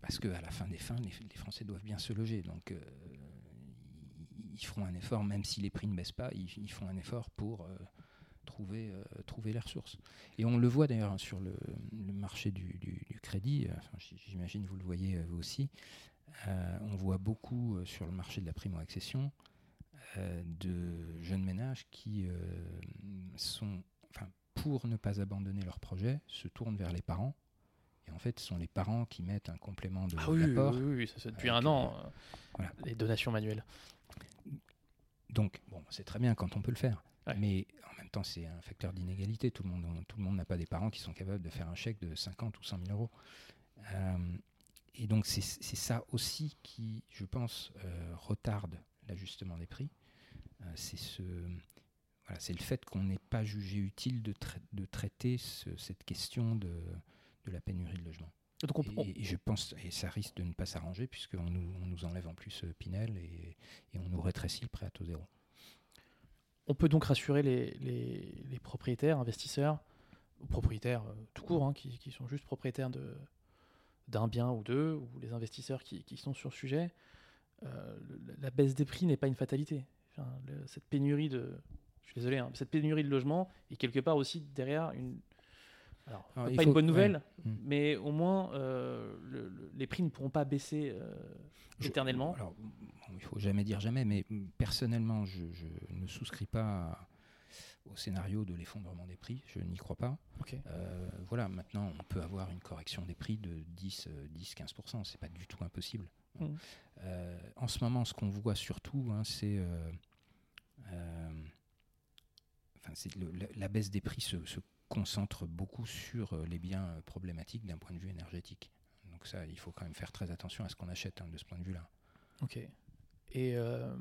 Parce qu'à la fin des fins, les, Français doivent bien se loger. Donc, euh, ils feront un effort, même si les prix ne baissent pas, ils, font un effort pour euh, trouver, euh, trouver les ressources. Et on le voit d'ailleurs sur le, marché du, crédit, euh, enfin, j'imagine vous le voyez vous aussi, on voit beaucoup sur le marché de la primo-accession de jeunes ménages qui sont, enfin, pour ne pas abandonner leur projet, se tournent vers les parents et en fait, ce sont les parents qui mettent un complément de ah oui, Oui, oui, ça c'est depuis un an, les donations manuelles. Donc, bon, c'est très bien quand on peut le faire. Mais en même temps, c'est un facteur d'inégalité. Tout le monde tout le monde n'a pas des parents qui sont capables de faire un chèque de 50 ou 100 000 euros. Euh, et donc, c'est ça aussi qui, je pense, euh, retarde l'ajustement des prix. Euh, c'est ce, voilà, le fait qu'on n'ait pas jugé utile de, de traiter cette question de, de la pénurie de logement et, je pense, et ça risque de ne pas s'arranger, puisqu'on nous, on nous enlève en plus euh, Pinel et, et, on nous rétrécit le prêt à taux zéro. On peut donc rassurer les, les, les propriétaires, investisseurs, ou propriétaires euh, tout court, hein, qui, qui, sont juste propriétaires de, d'un bien ou deux, ou les investisseurs qui, qui sont sur le sujet. Euh, la baisse des prix n'est pas une fatalité. cette pénurie de, je suis désolé, hein, cette pénurie de logement est quelque part aussi derrière une, alors, pas une bonne nouvelle, mm. mais au moins euh, les prix ne pourront pas baisser euh, éternellement. alors, il ne faut jamais dire jamais, mais personnellement, je, ne souscris pas au scénario de l'effondrement des prix. Je n'y crois pas. Euh, voilà, maintenant, on peut avoir une correction des prix de 10-15%. Ce n'est pas du tout impossible. Mm. en ce moment, ce qu'on voit surtout, hein, c'est. Enfin, la, baisse des prix se, se concentre beaucoup sur euh, les biens euh, problématiques d'un point de vue énergétique. Donc ça, il faut quand même faire très attention à ce qu'on achète hein, de ce point de vue-là. Ok. Et, euh,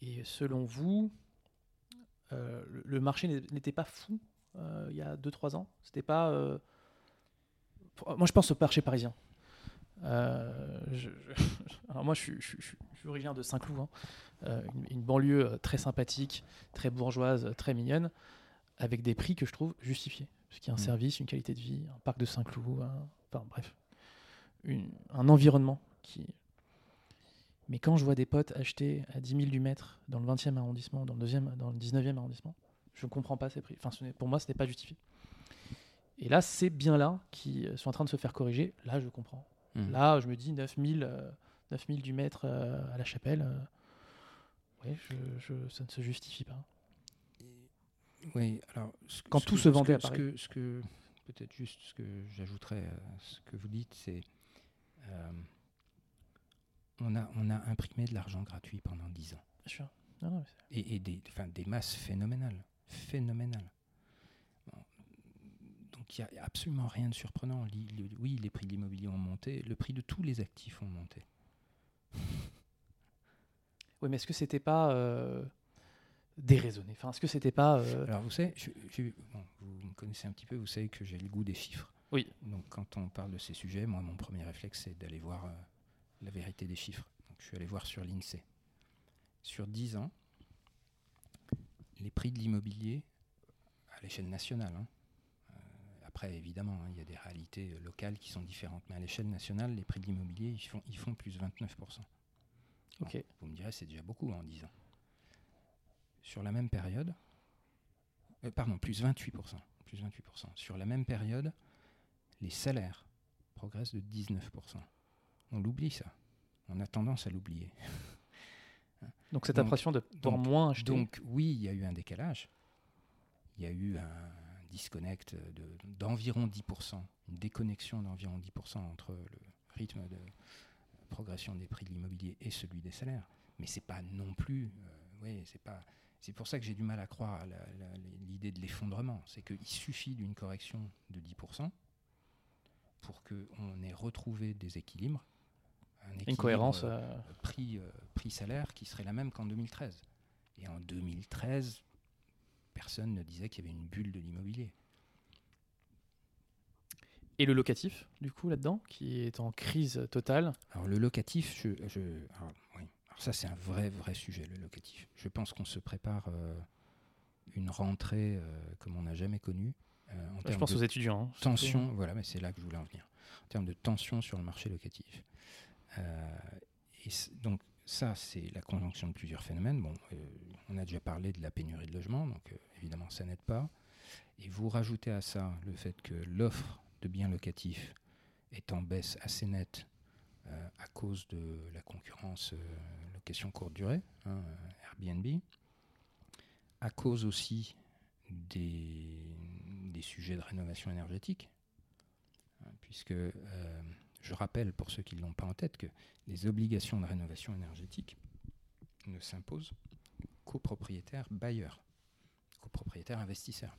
et selon vous, le marché n'était pas fou il y a 2-3 ans? C'était pas... moi, je pense au marché parisien. <laughs> alors moi, je suis, originaire de Saint-Cloud, hein. une, banlieue très sympathique, très bourgeoise, très mignonne avec des prix que je trouve justifiés. Parce qu'il y a un mm. service, une qualité de vie, un parc de Saint-Cloud, enfin bref, un environnement qui. Mais quand je vois des potes acheter à 10 000 du mètre dans le 20e arrondissement, dans le, deuxième, dans le 19e arrondissement, je ne comprends pas ces prix. Enfin, pour moi, ce n'est pas justifié. Et là, c'est bien là qui sont en train de se faire corriger. Là, je comprends. Mm. Là, je me dis 9 000, euh, du mètre euh, à la chapelle. Euh, ouais, je, ça ne se justifie pas Oui, alors. ce- Quand ce tout que- se ce vendait que- à ce Paris. que, ce que- Peut-être juste ce que j'ajouterais à ce que vous dites, c'est. euh, on, a, on a imprimé de l'argent gratuit pendant 10 ans. Bien sûr. Non, non, Et, et des, masses phénoménales. Phénoménales. Donc il n'y a absolument rien de surprenant. Le- oui, les prix de l'immobilier ont monté, le prix de tous les actifs ont monté. Oui, mais est-ce que c'était pas euh, déraisonné Enfin, est-ce que c'était pas euh, Alors vous savez, je- je- bon, vous me connaissez un petit peu, vous savez que j'ai le goût des chiffres. Oui. Donc quand on parle de ces sujets, moi mon premier réflexe c'est d'aller voir euh, la vérité des chiffres. Donc je suis allé voir sur l'INSEE. Sur 10 ans, les prix de l'immobilier à l'échelle nationale, hein, euh, après évidemment hein, il y a des réalités locales qui sont différentes, mais à l'échelle nationale, les prix de l'immobilier ils font, ils font plus 29%. Bon, Ok. vous me direz c'est déjà beaucoup en 10 ans. Sur la même période, euh, pardon, plus 28%. Plus 28%. Sur la même période, les salaires progressent de 19%. On l'oublie ça. On a tendance à l'oublier. <laughs> Donc cette Donc- impression de donc- moins acheter. Donc oui, il y a eu un décalage. Il y a eu un disconnect de- d'environ 10%, une déconnexion d'environ 10% entre le rythme de progression des prix de l'immobilier et celui des salaires. Mais c'est pas non plus, euh, ouais, c'est pas. C'est pour ça que j'ai du mal à croire à l'idée de l'effondrement. C'est qu'il suffit d'une correction de 10% pour qu'on ait retrouvé des équilibres. un une équilibre, cohérence. euh, euh, prix, euh, prix salaire qui serait la même qu'en 2013. Et en 2013, personne ne disait qu'il y avait une bulle de l'immobilier. Et le locatif, du coup, là-dedans, qui est en crise totale? Alors le locatif, je, je- alors, oui. Ça c'est un vrai vrai sujet le locatif. Je pense qu'on se prépare euh, une rentrée euh, comme on n'a jamais connue. euh, en Je pense de aux étudiants. hein, surtout. tension, voilà, mais c'est là que je voulais en venir. En termes de tension sur le marché locatif. Et donc ça, c'est la conjonction de plusieurs phénomènes. Bon, on a déjà parlé de la pénurie de logements, donc évidemment ça n'aide pas. Et vous rajoutez à ça le fait que l'offre de biens locatifs est en baisse assez nette à cause de la concurrence euh, location courte durée, hein, euh, Airbnb, à cause aussi des, des sujets de rénovation énergétique, hein, puisque euh, je rappelle pour ceux qui ne l'ont pas en tête que les obligations de rénovation énergétique ne s'imposent qu'aux propriétaires bailleurs, qu'aux propriétaires investisseurs.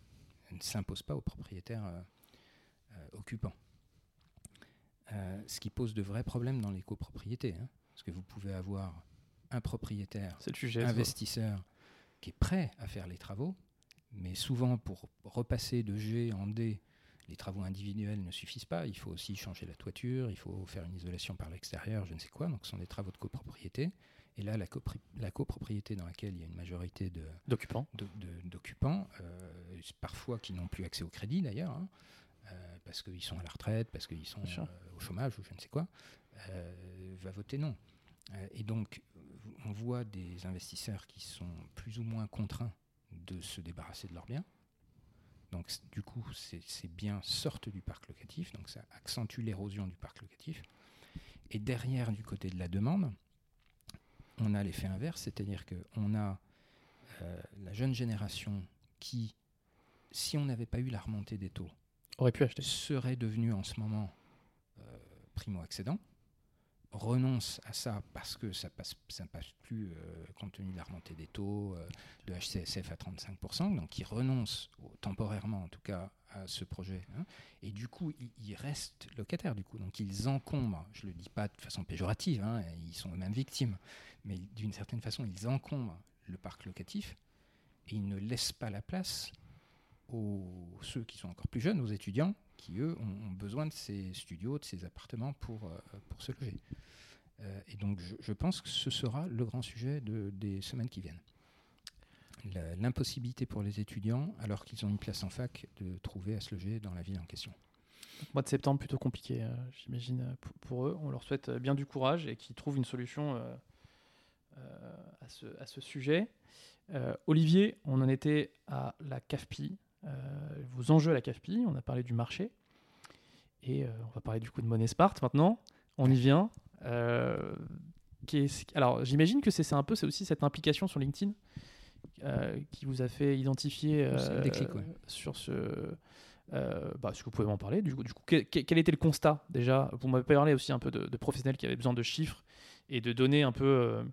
Elles ne s'imposent pas aux propriétaires euh, euh, occupants. Euh, ce qui pose de vrais problèmes dans les copropriétés, hein, parce que vous pouvez avoir un propriétaire sujet. ça. investisseur qui est prêt à faire les travaux, mais souvent pour repasser de G en D, les travaux individuels ne suffisent pas. Il faut aussi changer la toiture, il faut faire une isolation par l'extérieur, je ne sais quoi. Donc ce sont des travaux de copropriété. Et là, la, copri- la copropriété dans laquelle il y a une majorité D'occupants. de- de- d'occupants, euh, parfois qui n'ont plus accès au crédit d'ailleurs, hein, parce qu'ils sont à la retraite, parce qu'ils sont euh, au chômage ou je ne sais quoi, euh, va voter non. Euh, et donc, on voit des investisseurs qui sont plus ou moins contraints de se débarrasser de leurs biens. Donc, du coup, ces, ces biens sortent du parc locatif, donc ça accentue l'érosion du parc locatif. Et derrière, du côté de la demande, on a l'effet inverse, c'est-à-dire qu'on a euh, la jeune génération qui, si on n'avait pas eu la remontée des taux, Aurait pu acheter. serait devenu en ce moment euh, primo-accédant, renonce à ça parce que ça passe, ça passe plus euh, compte tenu de la remontée des taux, euh, de HCSF à 35%, donc il renonce temporairement en tout cas à ce projet. hein, et du coup, ils ils restent locataires du coup, donc ils encombrent, je ne le dis pas de façon péjorative, hein, ils sont eux-mêmes victimes, mais d'une certaine façon, ils encombrent le parc locatif et ils ne laissent pas la place aux ceux qui sont encore plus jeunes, aux étudiants, qui eux ont, besoin de ces studios, de ces appartements pour, euh, pour se loger. Euh, et donc je, pense que ce sera le grand sujet de- des semaines qui viennent. L'impossibilité pour les étudiants, alors qu'ils ont une place en fac, de trouver à se loger dans la ville en question. Mois de septembre plutôt compliqué, euh, j'imagine, pour, pour eux. On leur souhaite bien du courage et qu'ils trouvent une solution à, ce, à ce sujet. Olivier, on en était à la CAFPI, vos enjeux à la CAFPI, on a parlé du marché. Et euh, on va parler du coup de Money Smart maintenant. On y vient. Euh, alors j'imagine que c'est un peu c'est aussi cette implication sur LinkedIn qui vous a fait identifier le déclic, ouais. sur ce. bah, est-ce que vous pouvez m'en parler du coup, du coup quel, était le constat déjà? Vous m'avez parlé aussi un peu de, de, professionnels qui avaient besoin de chiffres et de données un peu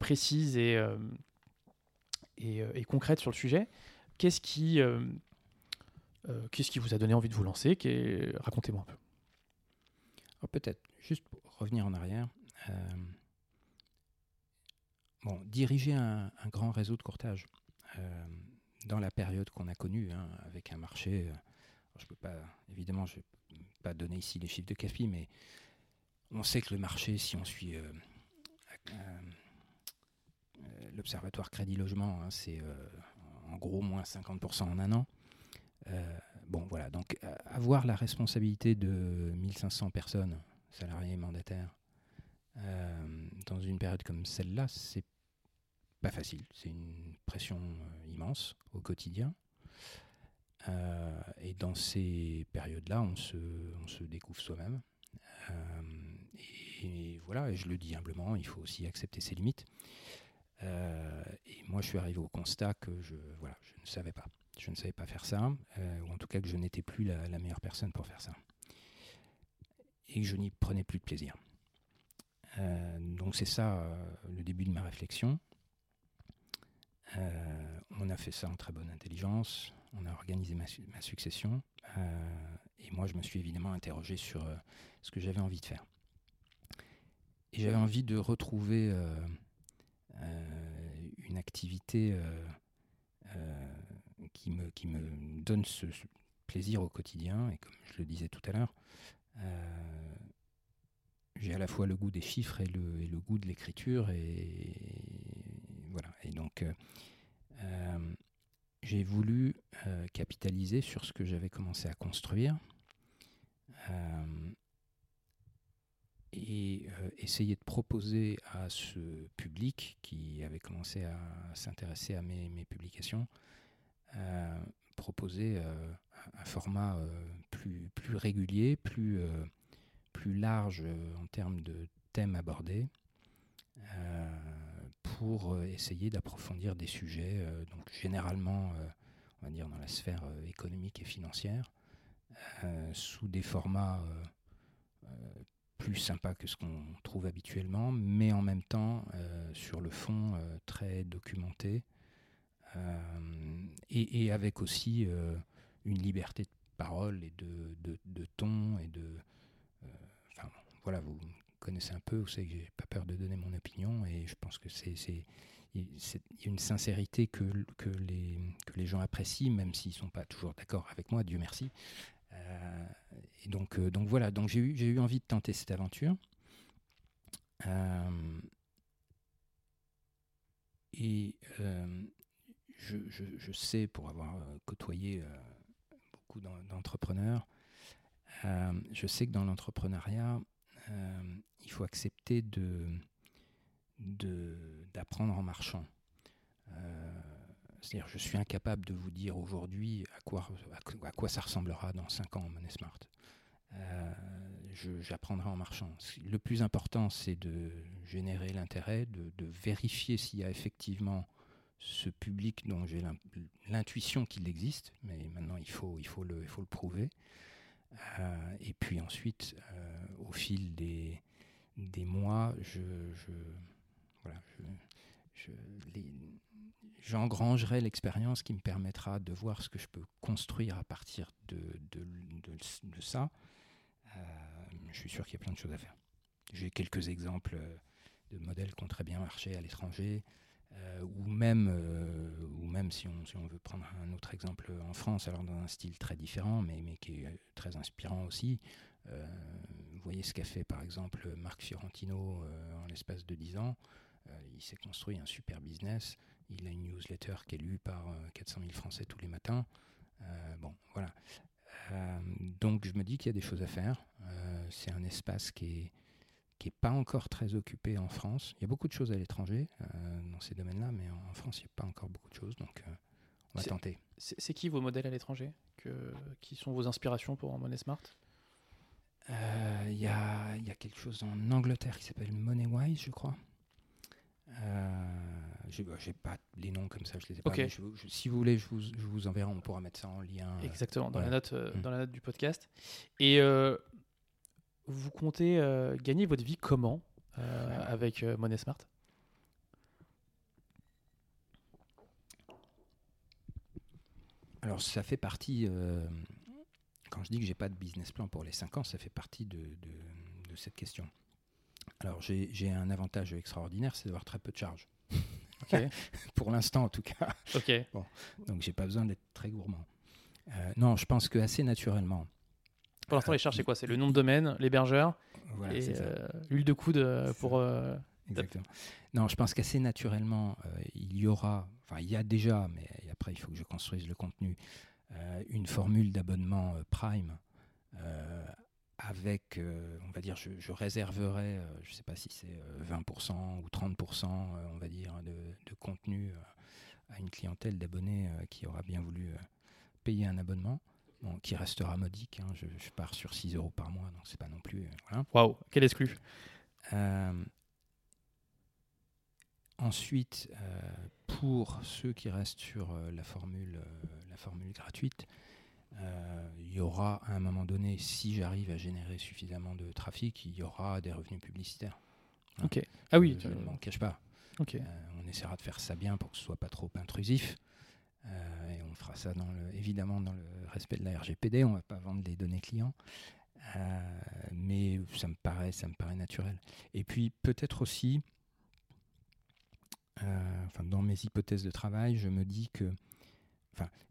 précises et, et, et, concrètes sur le sujet. Qu'est-ce qui, qu'est-ce qui vous a donné envie de vous lancer Racontez-moi un peu. Peut-être, juste pour revenir en arrière, bon, diriger un, grand réseau de courtage euh, dans la période qu'on a connue, hein, avec un marché, euh, je peux pas, évidemment, je ne peux pas donner ici les chiffres de CAFI, mais on sait que le marché, si on suit euh, l'Observatoire Crédit Logement, hein, c'est en gros moins 50% en un an. bon, voilà, donc avoir la responsabilité de 1500 personnes, salariés mandataires, dans une période comme celle-là, c'est pas facile. C'est une pression euh, immense au quotidien. Euh, et dans ces périodes-là, on se, découvre soi-même. Euh, et, voilà, et je le dis humblement, il faut aussi accepter ses limites. Et moi, je suis arrivé au constat que je, voilà, je ne savais pas. Je ne savais pas faire ça, ou en tout cas que je n'étais plus la, meilleure personne pour faire ça. Et que je n'y prenais plus de plaisir. donc c'est ça le début de ma réflexion. Euh, on a fait ça en très bonne intelligence, on a organisé ma, succession, euh, et moi je me suis évidemment interrogé sur euh, ce que j'avais envie de faire. Et j'avais envie de retrouver une activité qui, me, qui me donne ce, plaisir au quotidien, et comme je le disais tout à l'heure, j'ai à la fois le goût des chiffres et le, goût de l'écriture, et, voilà. Et donc, euh, euh, j'ai voulu euh, capitaliser sur ce que j'avais commencé à construire et essayer de proposer à ce public qui avait commencé à s'intéresser à mes, publications, proposer un format plus, plus régulier, plus, plus large en termes de thèmes abordés, pour euh, essayer d'approfondir des sujets, euh, donc généralement, euh, on va dire, dans la sphère économique et financière, sous des formats plus sympas que ce qu'on trouve habituellement, mais en même temps, sur le fond, très documenté, et, avec aussi une liberté de parole et de, de ton et de... Enfin, voilà, vous connaissez un peu, vous savez que j'ai pas peur de donner mon opinion et je pense que c'est une sincérité que, que, les, que les gens apprécient, même s'ils sont pas toujours d'accord avec moi, Dieu merci. Euh, et donc, euh, donc voilà, donc j'ai eu, envie de tenter cette aventure. Euh, et je, sais, pour avoir côtoyé beaucoup d'entrepreneurs, je sais que dans l'entrepreneuriat, il faut accepter d'apprendre en marchant. C'est-à-dire, je suis incapable de vous dire aujourd'hui à quoi, ça ressemblera dans 5 ans, Money Smart. Euh, j'apprendrai en marchant. Le plus important, c'est de générer l'intérêt, de, vérifier s'il y a effectivement ce public dont j'ai l'intuition qu'il existe, mais maintenant il faut, le, prouver. Euh, et puis ensuite, euh, au fil des, mois, je, je voilà, j'engrangerai l'expérience qui me permettra de voir ce que je peux construire à partir de, ça. Euh, je suis sûr qu'il y a plein de choses à faire. J'ai quelques exemples de modèles qui ont très bien marché à l'étranger. Euh, ou, même, euh, ou même si on, veut prendre un autre exemple en France, alors dans un style très différent, mais, mais qui est très inspirant aussi. Euh, vous voyez ce qu'a fait par exemple Marc Fiorentino en l'espace de 10 ans. il s'est construit un super business. Il a une newsletter qui est lue par 400 000 Français tous les matins. bon, voilà. donc je me dis qu'il y a des choses à faire. c'est un espace qui est, qui n'est pas encore très occupé en France. Il y a beaucoup de choses à l'étranger euh, dans ces domaines-là, mais en France, il n'y a pas encore beaucoup de choses, donc euh, on va tenter. C'est qui vos modèles à l'étranger Qui sont vos inspirations pour Money Smart? Euh, Il y, a, y, a, quelque chose en Angleterre qui s'appelle MoneyWise, je crois. J'ai bah, j'ai pas les noms comme ça, je les ai pas. Je- je- si vous voulez, je vous, je vous enverrai, on pourra mettre ça en lien. euh, Exactement, dans, voilà. la note, euh, Mm. dans la note du podcast. Et euh, vous comptez gagner votre vie comment avec Money Smart? Alors ça fait partie, euh, quand je dis que j'ai pas de business plan pour les 5 ans, ça fait partie de, de- de cette question. Alors j'ai j'ai un avantage extraordinaire, c'est d'avoir très peu de charges. Ok, <laughs> Pour l'instant en tout cas. ok, Donc j'ai pas besoin d'être très gourmand. Euh, non, je pense que assez naturellement. Pour l'instant, les charges, c'est quoi? C'est le nom de domaine, l'hébergeur Voilà, et euh, l'huile de coude euh, pour. euh, Exactement. Non, je pense qu'assez naturellement, euh, il y aura, enfin il y a déjà, mais après il faut que je construise le contenu, euh, une formule d'abonnement euh, Prime euh, avec, euh, on va dire, je, je réserverai, euh, je ne sais pas si c'est euh, 20% ou 30%, euh, on va dire, de, de contenu euh, à une clientèle d'abonnés euh, qui aura bien voulu euh, payer un abonnement. Bon, qui restera modique, hein, je, je pars sur 6 euros par mois, donc c'est pas non plus. euh, voilà. Waouh, quel exclu Euh, ensuite, euh, pour ceux qui restent sur euh, la, formule, euh, la formule gratuite, euh, il y aura à un moment donné, si j'arrive à générer suffisamment de trafic, il y aura des revenus publicitaires. Ok. Ah oui, je ne euh, m'en cache pas. ok. Euh, on essaiera de faire ça bien pour que ce soit pas trop intrusif. Euh, et on fera ça dans le, évidemment dans le respect de la RGPD. On va pas vendre les données clients. Euh, mais ça me paraît, ça me paraît naturel. Et puis peut-être aussi, euh, enfin, dans mes hypothèses de travail, je me dis que,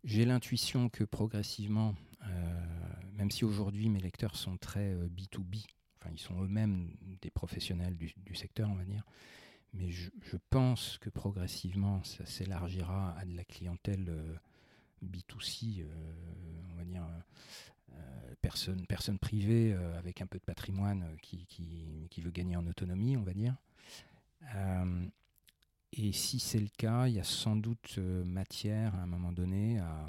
j'ai l'intuition que progressivement, euh, même si aujourd'hui mes lecteurs sont très euh, B2B, enfin ils sont eux-mêmes des professionnels du, secteur, on va dire, mais je, pense que progressivement ça s'élargira à de la clientèle euh, B2C, euh, on va dire euh, personne, personne privée euh, avec un peu de patrimoine euh, qui, qui veut gagner en autonomie, on va dire. Et si c'est le cas, il y a sans doute euh, matière à un moment donné à,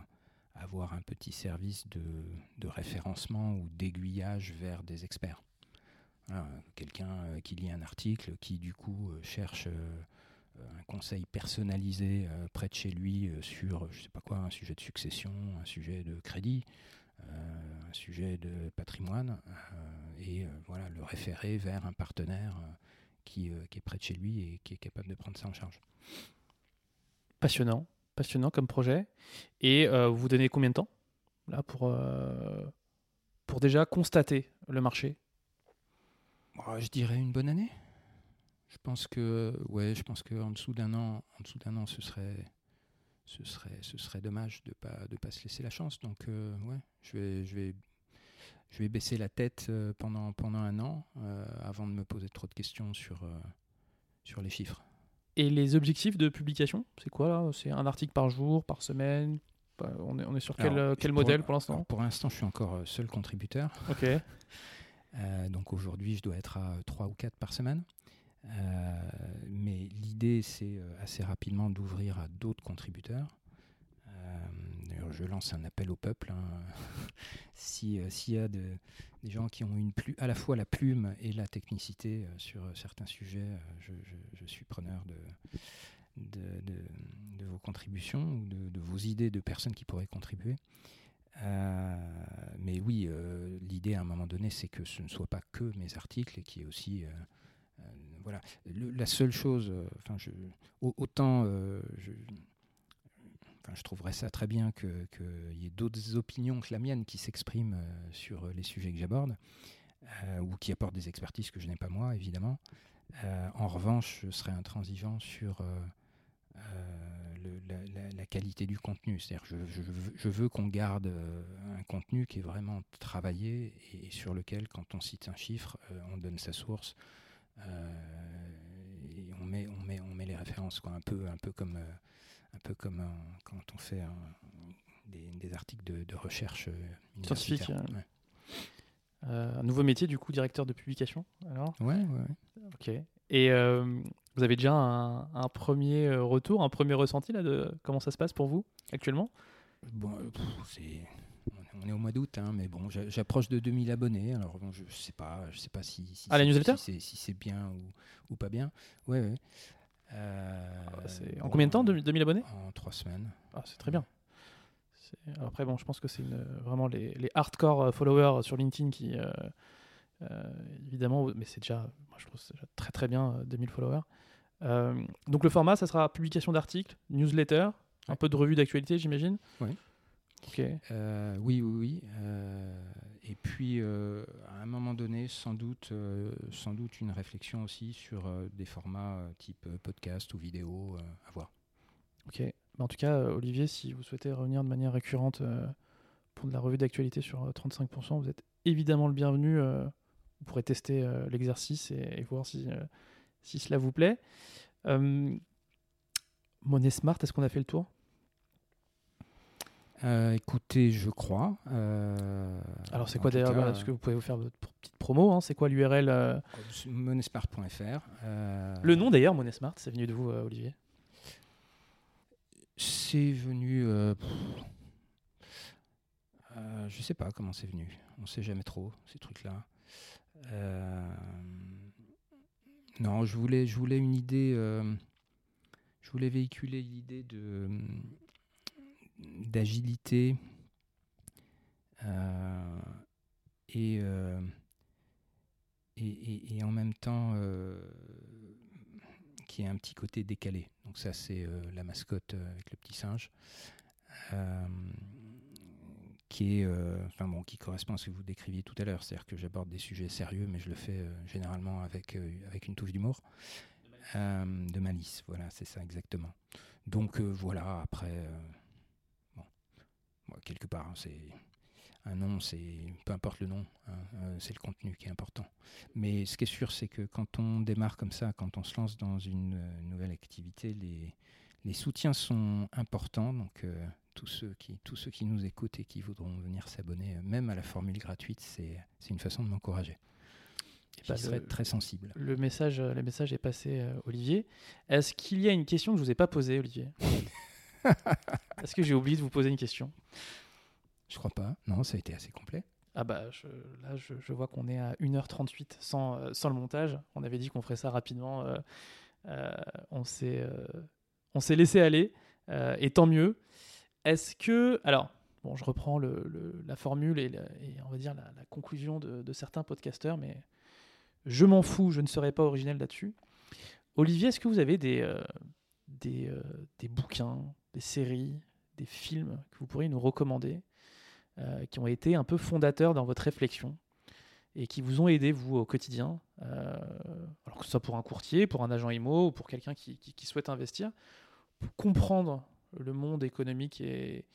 avoir un petit service de, référencement ou d'aiguillage vers des experts. Quelqu'un euh, qui lit un article, qui du coup euh, cherche un conseil personnalisé près de chez lui sur, je sais pas quoi, un sujet de succession, un sujet de crédit, un sujet de patrimoine, et voilà, le référer vers un partenaire qui, euh, qui est près de chez lui et qui est capable de prendre ça en charge. Passionnant, passionnant comme projet. Et euh, vous donnez combien de temps là pour, euh, pour déjà constater le marché? Bon, je dirais une bonne année. Je pense que ouais, je pense que en dessous d'un an, en dessous d'un an, ce serait ce serait ce serait dommage de pas de pas se laisser la chance. Donc ouais, je vais je vais je vais baisser la tête euh, pendant pendant un an euh, avant de me poser trop de questions sur euh, sur les chiffres. Et les objectifs de publication, c'est quoi là? C'est un article par jour, par semaine? Bah, on, est, on est sur quel, Alors, quel modèle pour l'instant? Pour l'instant, je suis encore seul contributeur. Ok. <laughs> Euh, donc aujourd'hui, je dois être à 3 ou 4 par semaine. Mais l'idée, c'est assez rapidement d'ouvrir à d'autres contributeurs. Je lance un appel au peuple. hein. <laughs> euh, S'il y a de- des gens qui ont à la fois la plume et la technicité euh, sur euh, certains sujets, je, suis preneur de, vos contributions ou de, vos idées de personnes qui pourraient contribuer. Mais oui, l'idée à un moment donné, c'est que ce ne soit pas que mes articles et qu'il y ait aussi. voilà. La seule chose, enfin, autant je trouverais ça très bien qu'il y ait d'autres opinions que la mienne qui s'expriment euh, sur les sujets que j'aborde euh, ou qui apportent des expertises que je n'ai pas moi, évidemment. Euh, en revanche, je serais intransigeant sur euh, euh, la, qualité du contenu. C'est-à-dire je, je veux- qu'on garde euh, un contenu qui est vraiment travaillé et, sur lequel, quand on cite un chiffre, euh, on donne sa source euh, et on met, les références, un, peu, comme, euh, un peu comme un- quand on fait un- des, des articles de, de recherche euh, Scientifique, universitaire. euh. Un nouveau métier du coup, directeur de publication. Alors, Ouais, ouais, ouais. ok. Et euh, vous avez déjà un, un premier retour, un premier ressenti là de comment ça se passe pour vous actuellement? Bon, pff, c'est- on est- on est au mois d'août, hein, mais bon, j'a- j'approche de 2000 abonnés. Alors bon, je sais pas, je sais pas si, si Ah, la c'est- newsletter? si si c'est bien ou, ou pas bien. Ouais, ouais. Euh, Ah, en combien de temps 2000 2000 abonnés? En trois semaines. Ah, c'est très bien. Alors Après, bon, je pense que c'est une- vraiment les, les hardcore euh, followers sur LinkedIn qui, euh, euh, évidemment, mais c'est déjà, moi je trouve déjà très très bien, euh, 2000 followers. Euh, donc le format, ça sera publication d'articles, newsletter, un peu de revue d'actualité, j'imagine? Oui. Ok. Euh, oui, oui, oui. Et puis, euh, à un moment donné, sans doute, euh, sans doute une réflexion aussi sur euh, des formats type podcast ou vidéo à voir. Ok. En tout cas, Olivier, si vous souhaitez revenir de manière récurrente pour de la revue d'actualité sur euh, 35%, vous êtes évidemment le bienvenu. vous pourrez tester l'exercice et, voir si, si cela vous plaît. Money Smart, est-ce qu'on a fait le tour? Euh, écoutez, je crois. euh, Alors, c'est quoi d'ailleurs cas, Est-ce que vous pouvez vous faire votre petite promo hein, C'est quoi l'URL euh, Monesmart.fr. Le nom d'ailleurs, Money Smart, c'est venu de vous, Olivier? C'est venu. pff, je sais pas comment c'est venu. On sait jamais trop ces trucs-là. Non, je voulais, je voulais une idée. je voulais véhiculer l'idée de d'agilité euh, et, euh, et, et- et en même temps euh, qui a un petit côté décalé. Donc ça c'est la mascotte avec le petit singe. Qui est, enfin bon, qui correspond à ce que vous décriviez tout à l'heure, c'est-à-dire que j'aborde des sujets sérieux, mais je le fais généralement avec avec une touche d'humour, Euh, de malice. Voilà, c'est ça exactement. Donc euh, voilà. Après, euh, quelque part, hein, c'est un nom, c'est peu importe le nom, hein, euh, c'est le contenu qui est important. Mais ce qui est sûr, c'est que quand on démarre comme ça, quand on se lance dans une euh, nouvelle activité, les, les soutiens sont importants. Donc euh, tous ceux qui tous ceux qui nous écoutent et qui voudront venir s'abonner, même à la formule gratuite, c'est c'est une façon de m'encourager. Et bah, J'y serai le- très sensible. Le message, le message est passé, euh, Olivier. Est-ce qu'il y a une question que je vous ai pas posée, Olivier? <laughs> <laughs> Est-ce que j'ai oublié de vous poser une question? Je crois pas. Non, ça a été assez complet. Ah bah je- là je, je vois qu'on est à 1h38 sans, euh, sans le montage. On avait dit qu'on ferait ça rapidement. euh, euh, on s'est euh, on s'est laissé aller et tant mieux. Est-ce que alors bon je reprends le, le- la formule et, la- et on va dire la, la conclusion de, de certains podcasteurs, mais je m'en fous, je ne serai pas originel là-dessus. Olivier, est-ce que vous avez des des, euh, des bouquins, des séries, des films que vous pourriez nous recommander euh, qui ont été un peu fondateurs dans votre réflexion et qui vous ont aidé, vous, au quotidien, euh, alors que ce soit pour un courtier, pour un agent IMO ou pour quelqu'un qui, souhaite investir, pour comprendre le monde économique et,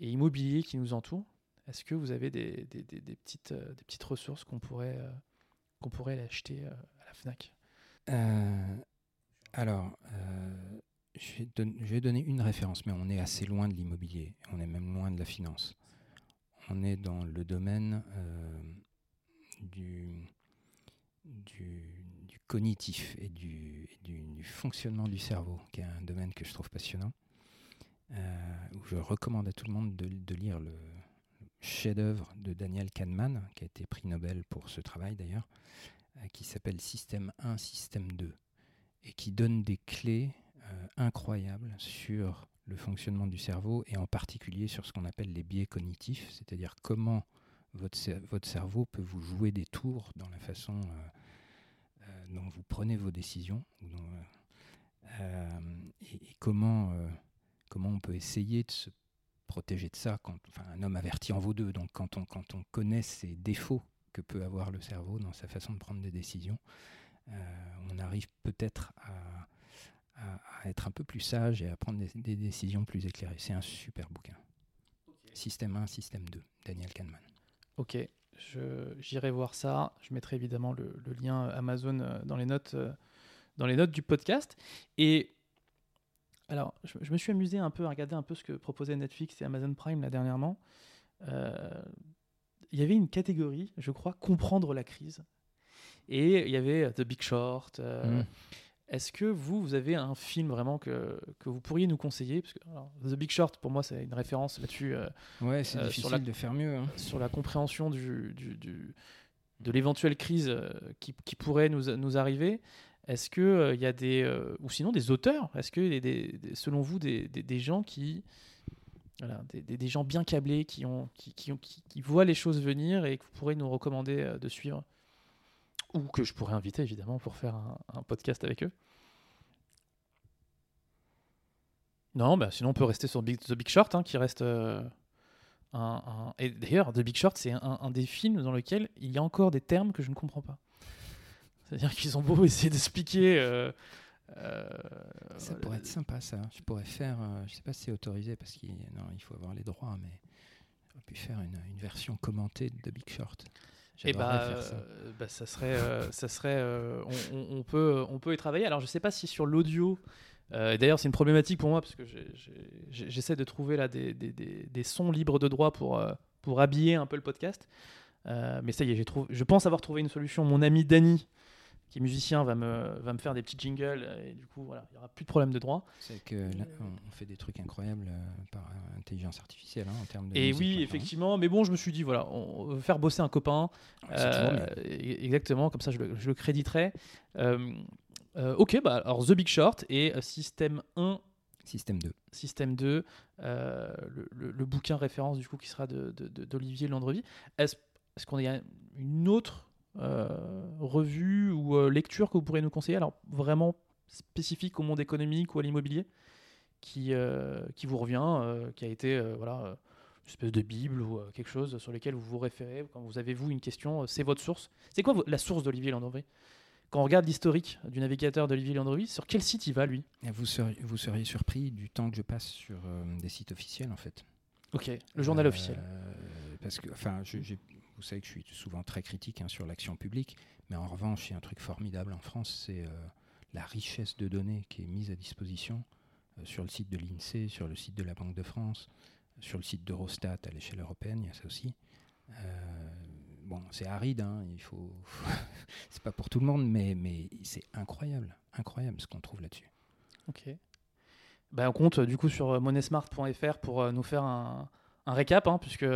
immobilier qui nous entoure. Est-ce que vous avez des, petites, ressources qu'on pourrait, acheter à la FNAC? Alors, je, vais donner une référence, mais on est assez loin de l'immobilier. On est même loin de la finance. On est dans le domaine euh, du, cognitif et, du, fonctionnement du cerveau, qui est un domaine que je trouve passionnant. euh, où je recommande à tout le monde de, de lire le chef-d'œuvre de Daniel Kahneman, qui a été prix Nobel pour ce travail d'ailleurs, euh, qui s'appelle Système 1, Système 2, et qui donne des clés euh, incroyables sur le fonctionnement du cerveau, et en particulier sur ce qu'on appelle les biais cognitifs, c'est-à-dire comment votre, votre cerveau peut vous jouer des tours dans la façon euh, euh, dont vous prenez vos décisions, et, comment, comment on peut essayer de se protéger de ça. Quand, un homme averti en vaut deux, donc quand on, quand on connaît ces défauts que peut avoir le cerveau dans sa façon de prendre des décisions, on arrive peut-être à, à- à être un peu plus sage et à prendre des, des décisions plus éclairées. C'est un super bouquin. Système 1, Système 2, Daniel Kahneman. Ok, j'irai voir ça. Je mettrai évidemment le, le lien Amazon euh, dans les notes, euh, dans les notes du podcast. Et alors, je, je me suis amusé un peu à regarder un peu ce que proposait Netflix et Amazon Prime là dernièrement. Euh, Il y avait une catégorie, je crois, comprendre la crise. Et il y avait The Big Short. euh, Mm. Est-ce que vous, vous avez un film vraiment que, que vous pourriez nous conseiller? Parce que alors, The Big Short, pour moi, c'est une référence là-dessus. euh, Ouais, c'est Euh, sur difficile la- de faire mieux. hein. sur la compréhension du, du- du- de l'éventuelle crise euh, qui, qui pourrait nous, nous arriver. Est-ce que il y a des ou sinon des auteurs? Est-ce que a des, selon vous des, des, gens qui voilà, des, gens bien câblés qui ont qui, qui, qui, voient les choses venir et que vous pourrez nous recommander de suivre? Ou que je pourrais inviter évidemment pour faire un, podcast avec eux. Non, bah sinon on peut rester sur The Big Short, hein, qui reste un, un, Et d'ailleurs, The Big Short, c'est un, des films dans lequel il y a encore des termes que je ne comprends pas. C'est-à-dire qu'ils ont beau essayer d'expliquer. Euh, euh, ça pourrait être sympa, ça. Je pourrais faire. Je euh, sais pas si c'est autorisé parce qu'il il faut avoir les droits, mais j'aurais pu faire une version commentée de The Big Short. Et bah, ça. bah, ça serait, ça serait, on, on, peut, on peut y travailler. Alors je sais pas si sur l'audio. D'ailleurs, c'est une problématique pour moi parce que j'essaie de trouver là des, des, des, des, sons libres de droit pour, pour habiller un peu le podcast. mais ça y est, trouvé, je pense avoir trouvé une solution. Mon ami Dany, qui est musicien, va me, va me faire des petits jingles et du coup, voilà, il n'y aura plus de problème de droit. C'est que là, on fait des trucs incroyables euh, par intelligence artificielle hein, en termes de. Et oui, effectivement, mais bon, je me suis dit, voilà, on va faire bosser un copain. Euh, exactement, comme ça, je le, je le créditerai. Euh, ok, bah, alors The Big Short et Système 1. Système 2. Système 2, le, le, bouquin référence du coup qui sera d'Olivier de, de, Landrevi. Est-ce est qu'on a une autre euh, revue ou euh, lecture que vous pourriez nous conseiller Alors vraiment spécifique au monde économique ou à l'immobilier qui, euh, qui vous revient, qui a été voilà, une espèce de Bible ou quelque chose sur lequel vous vous référez quand vous avez vous une question, c'est votre source. C'est quoi la source d'Olivier Landry quand on regarde l'historique du navigateur d'Olivier Landry, sur quel site il va lui? Vous seriez, vous seriez surpris du temps que je passe sur des sites officiels en fait. Ok, le journal officiel. Parce que, enfin, j'ai vous savez que je suis souvent très critique hein, sur l'action publique, mais en revanche, il y a un truc formidable en France, c'est euh, la richesse de données qui est mise à disposition euh, sur le site de l'INSEE, sur le site de la Banque de France, sur le site d'Eurostat à l'échelle européenne, il y a ça aussi. Euh, bon, c'est aride, hein, il faut, <laughs> c'est pas pour tout le monde, mais, c'est incroyable, incroyable ce qu'on trouve là-dessus. Ok. Ben, on compte du coup sur monesmart.fr pour nous faire un, un récap, hein, puisque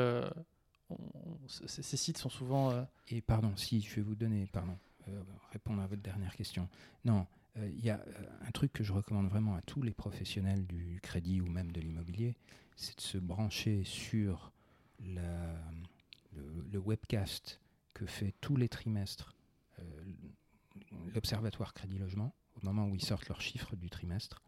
ces sites sont souvent. Euh, Et pardon, si je vais vous donner, pardon, euh, répondre à votre dernière question. Non, euh, il y a un truc que je recommande vraiment à tous les professionnels du crédit ou même de l'immobilier, c'est de se brancher sur le, webcast que fait tous les trimestres l'Observatoire Crédit Logement au moment où ils sortent leurs chiffres du trimestre.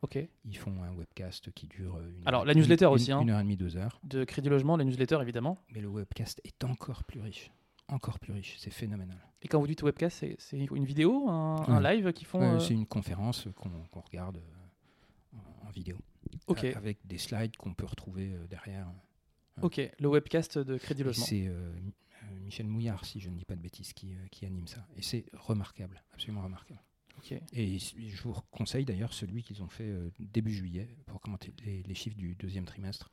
Ils font un webcast qui dure une Alors, la newsletter aussi. Hein, une heure et demie, deux heures. De Crédit Logement, la newsletter évidemment. Mais le webcast est encore plus riche. Encore plus riche. C'est phénoménal. Et quand vous dites webcast, c'est une vidéo, un, live qui font. Euh, c'est une conférence qu'on regarde euh, en vidéo. Ok. avec des slides qu'on peut retrouver euh, derrière. Ok, le webcast de Crédit Logement. C'est Michel Mouillard, si je ne dis pas de bêtises, qui, qui anime ça. Et c'est remarquable, absolument remarquable. Et je vous conseille d'ailleurs celui qu'ils ont fait euh, début juillet pour commenter les, chiffres du deuxième trimestre.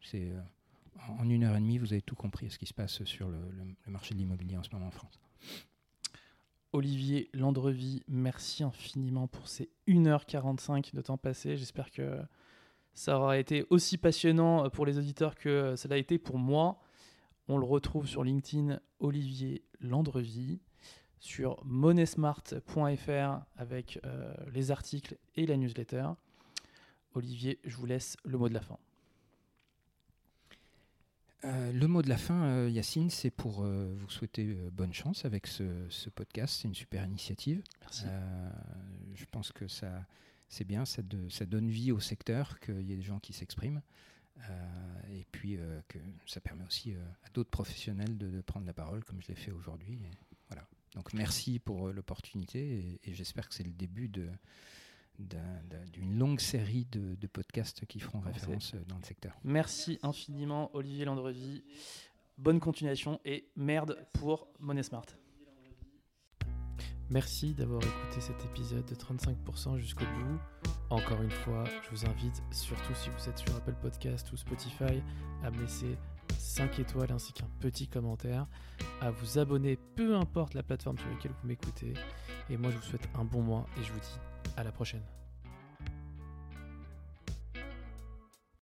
C'est euh, en une heure et demie, vous avez tout compris à ce qui se passe sur le, marché de l'immobilier en ce moment en France. Olivier Landrevi, merci infiniment pour ces 1h45 de temps passé. J'espère que ça aura été aussi passionnant pour les auditeurs que cela a été pour moi. On le retrouve sur LinkedIn, Olivier Landrevi sur monesmart.fr avec euh, les articles et la newsletter. Olivier, je vous laisse le mot de la fin. Euh, le mot de la fin, euh, Yacine, c'est pour vous souhaiter bonne chance avec ce, podcast. C'est une super initiative. Merci. je pense que ça, c'est bien, ça, ça, donne vie au secteur, qu'il y ait des gens qui s'expriment. et puis que ça permet aussi à d'autres professionnels de, de, prendre la parole, comme je l'ai fait aujourd'hui. Donc merci pour euh, l'opportunité et, j'espère que c'est le début de, d'une longue série de, podcasts qui feront référence euh, dans le secteur. Merci infiniment Olivier Landrevi. Bonne continuation et merde pour Money Smart. Merci d'avoir écouté cet épisode de 35% jusqu'au bout. Encore une fois, je vous invite, surtout si vous êtes sur Apple Podcast ou Spotify, à me laisser 5 étoiles ainsi qu'un petit commentaire, à vous abonner, peu importe la plateforme sur laquelle vous m'écoutez. Et moi, je vous souhaite un bon mois et je vous dis à la prochaine.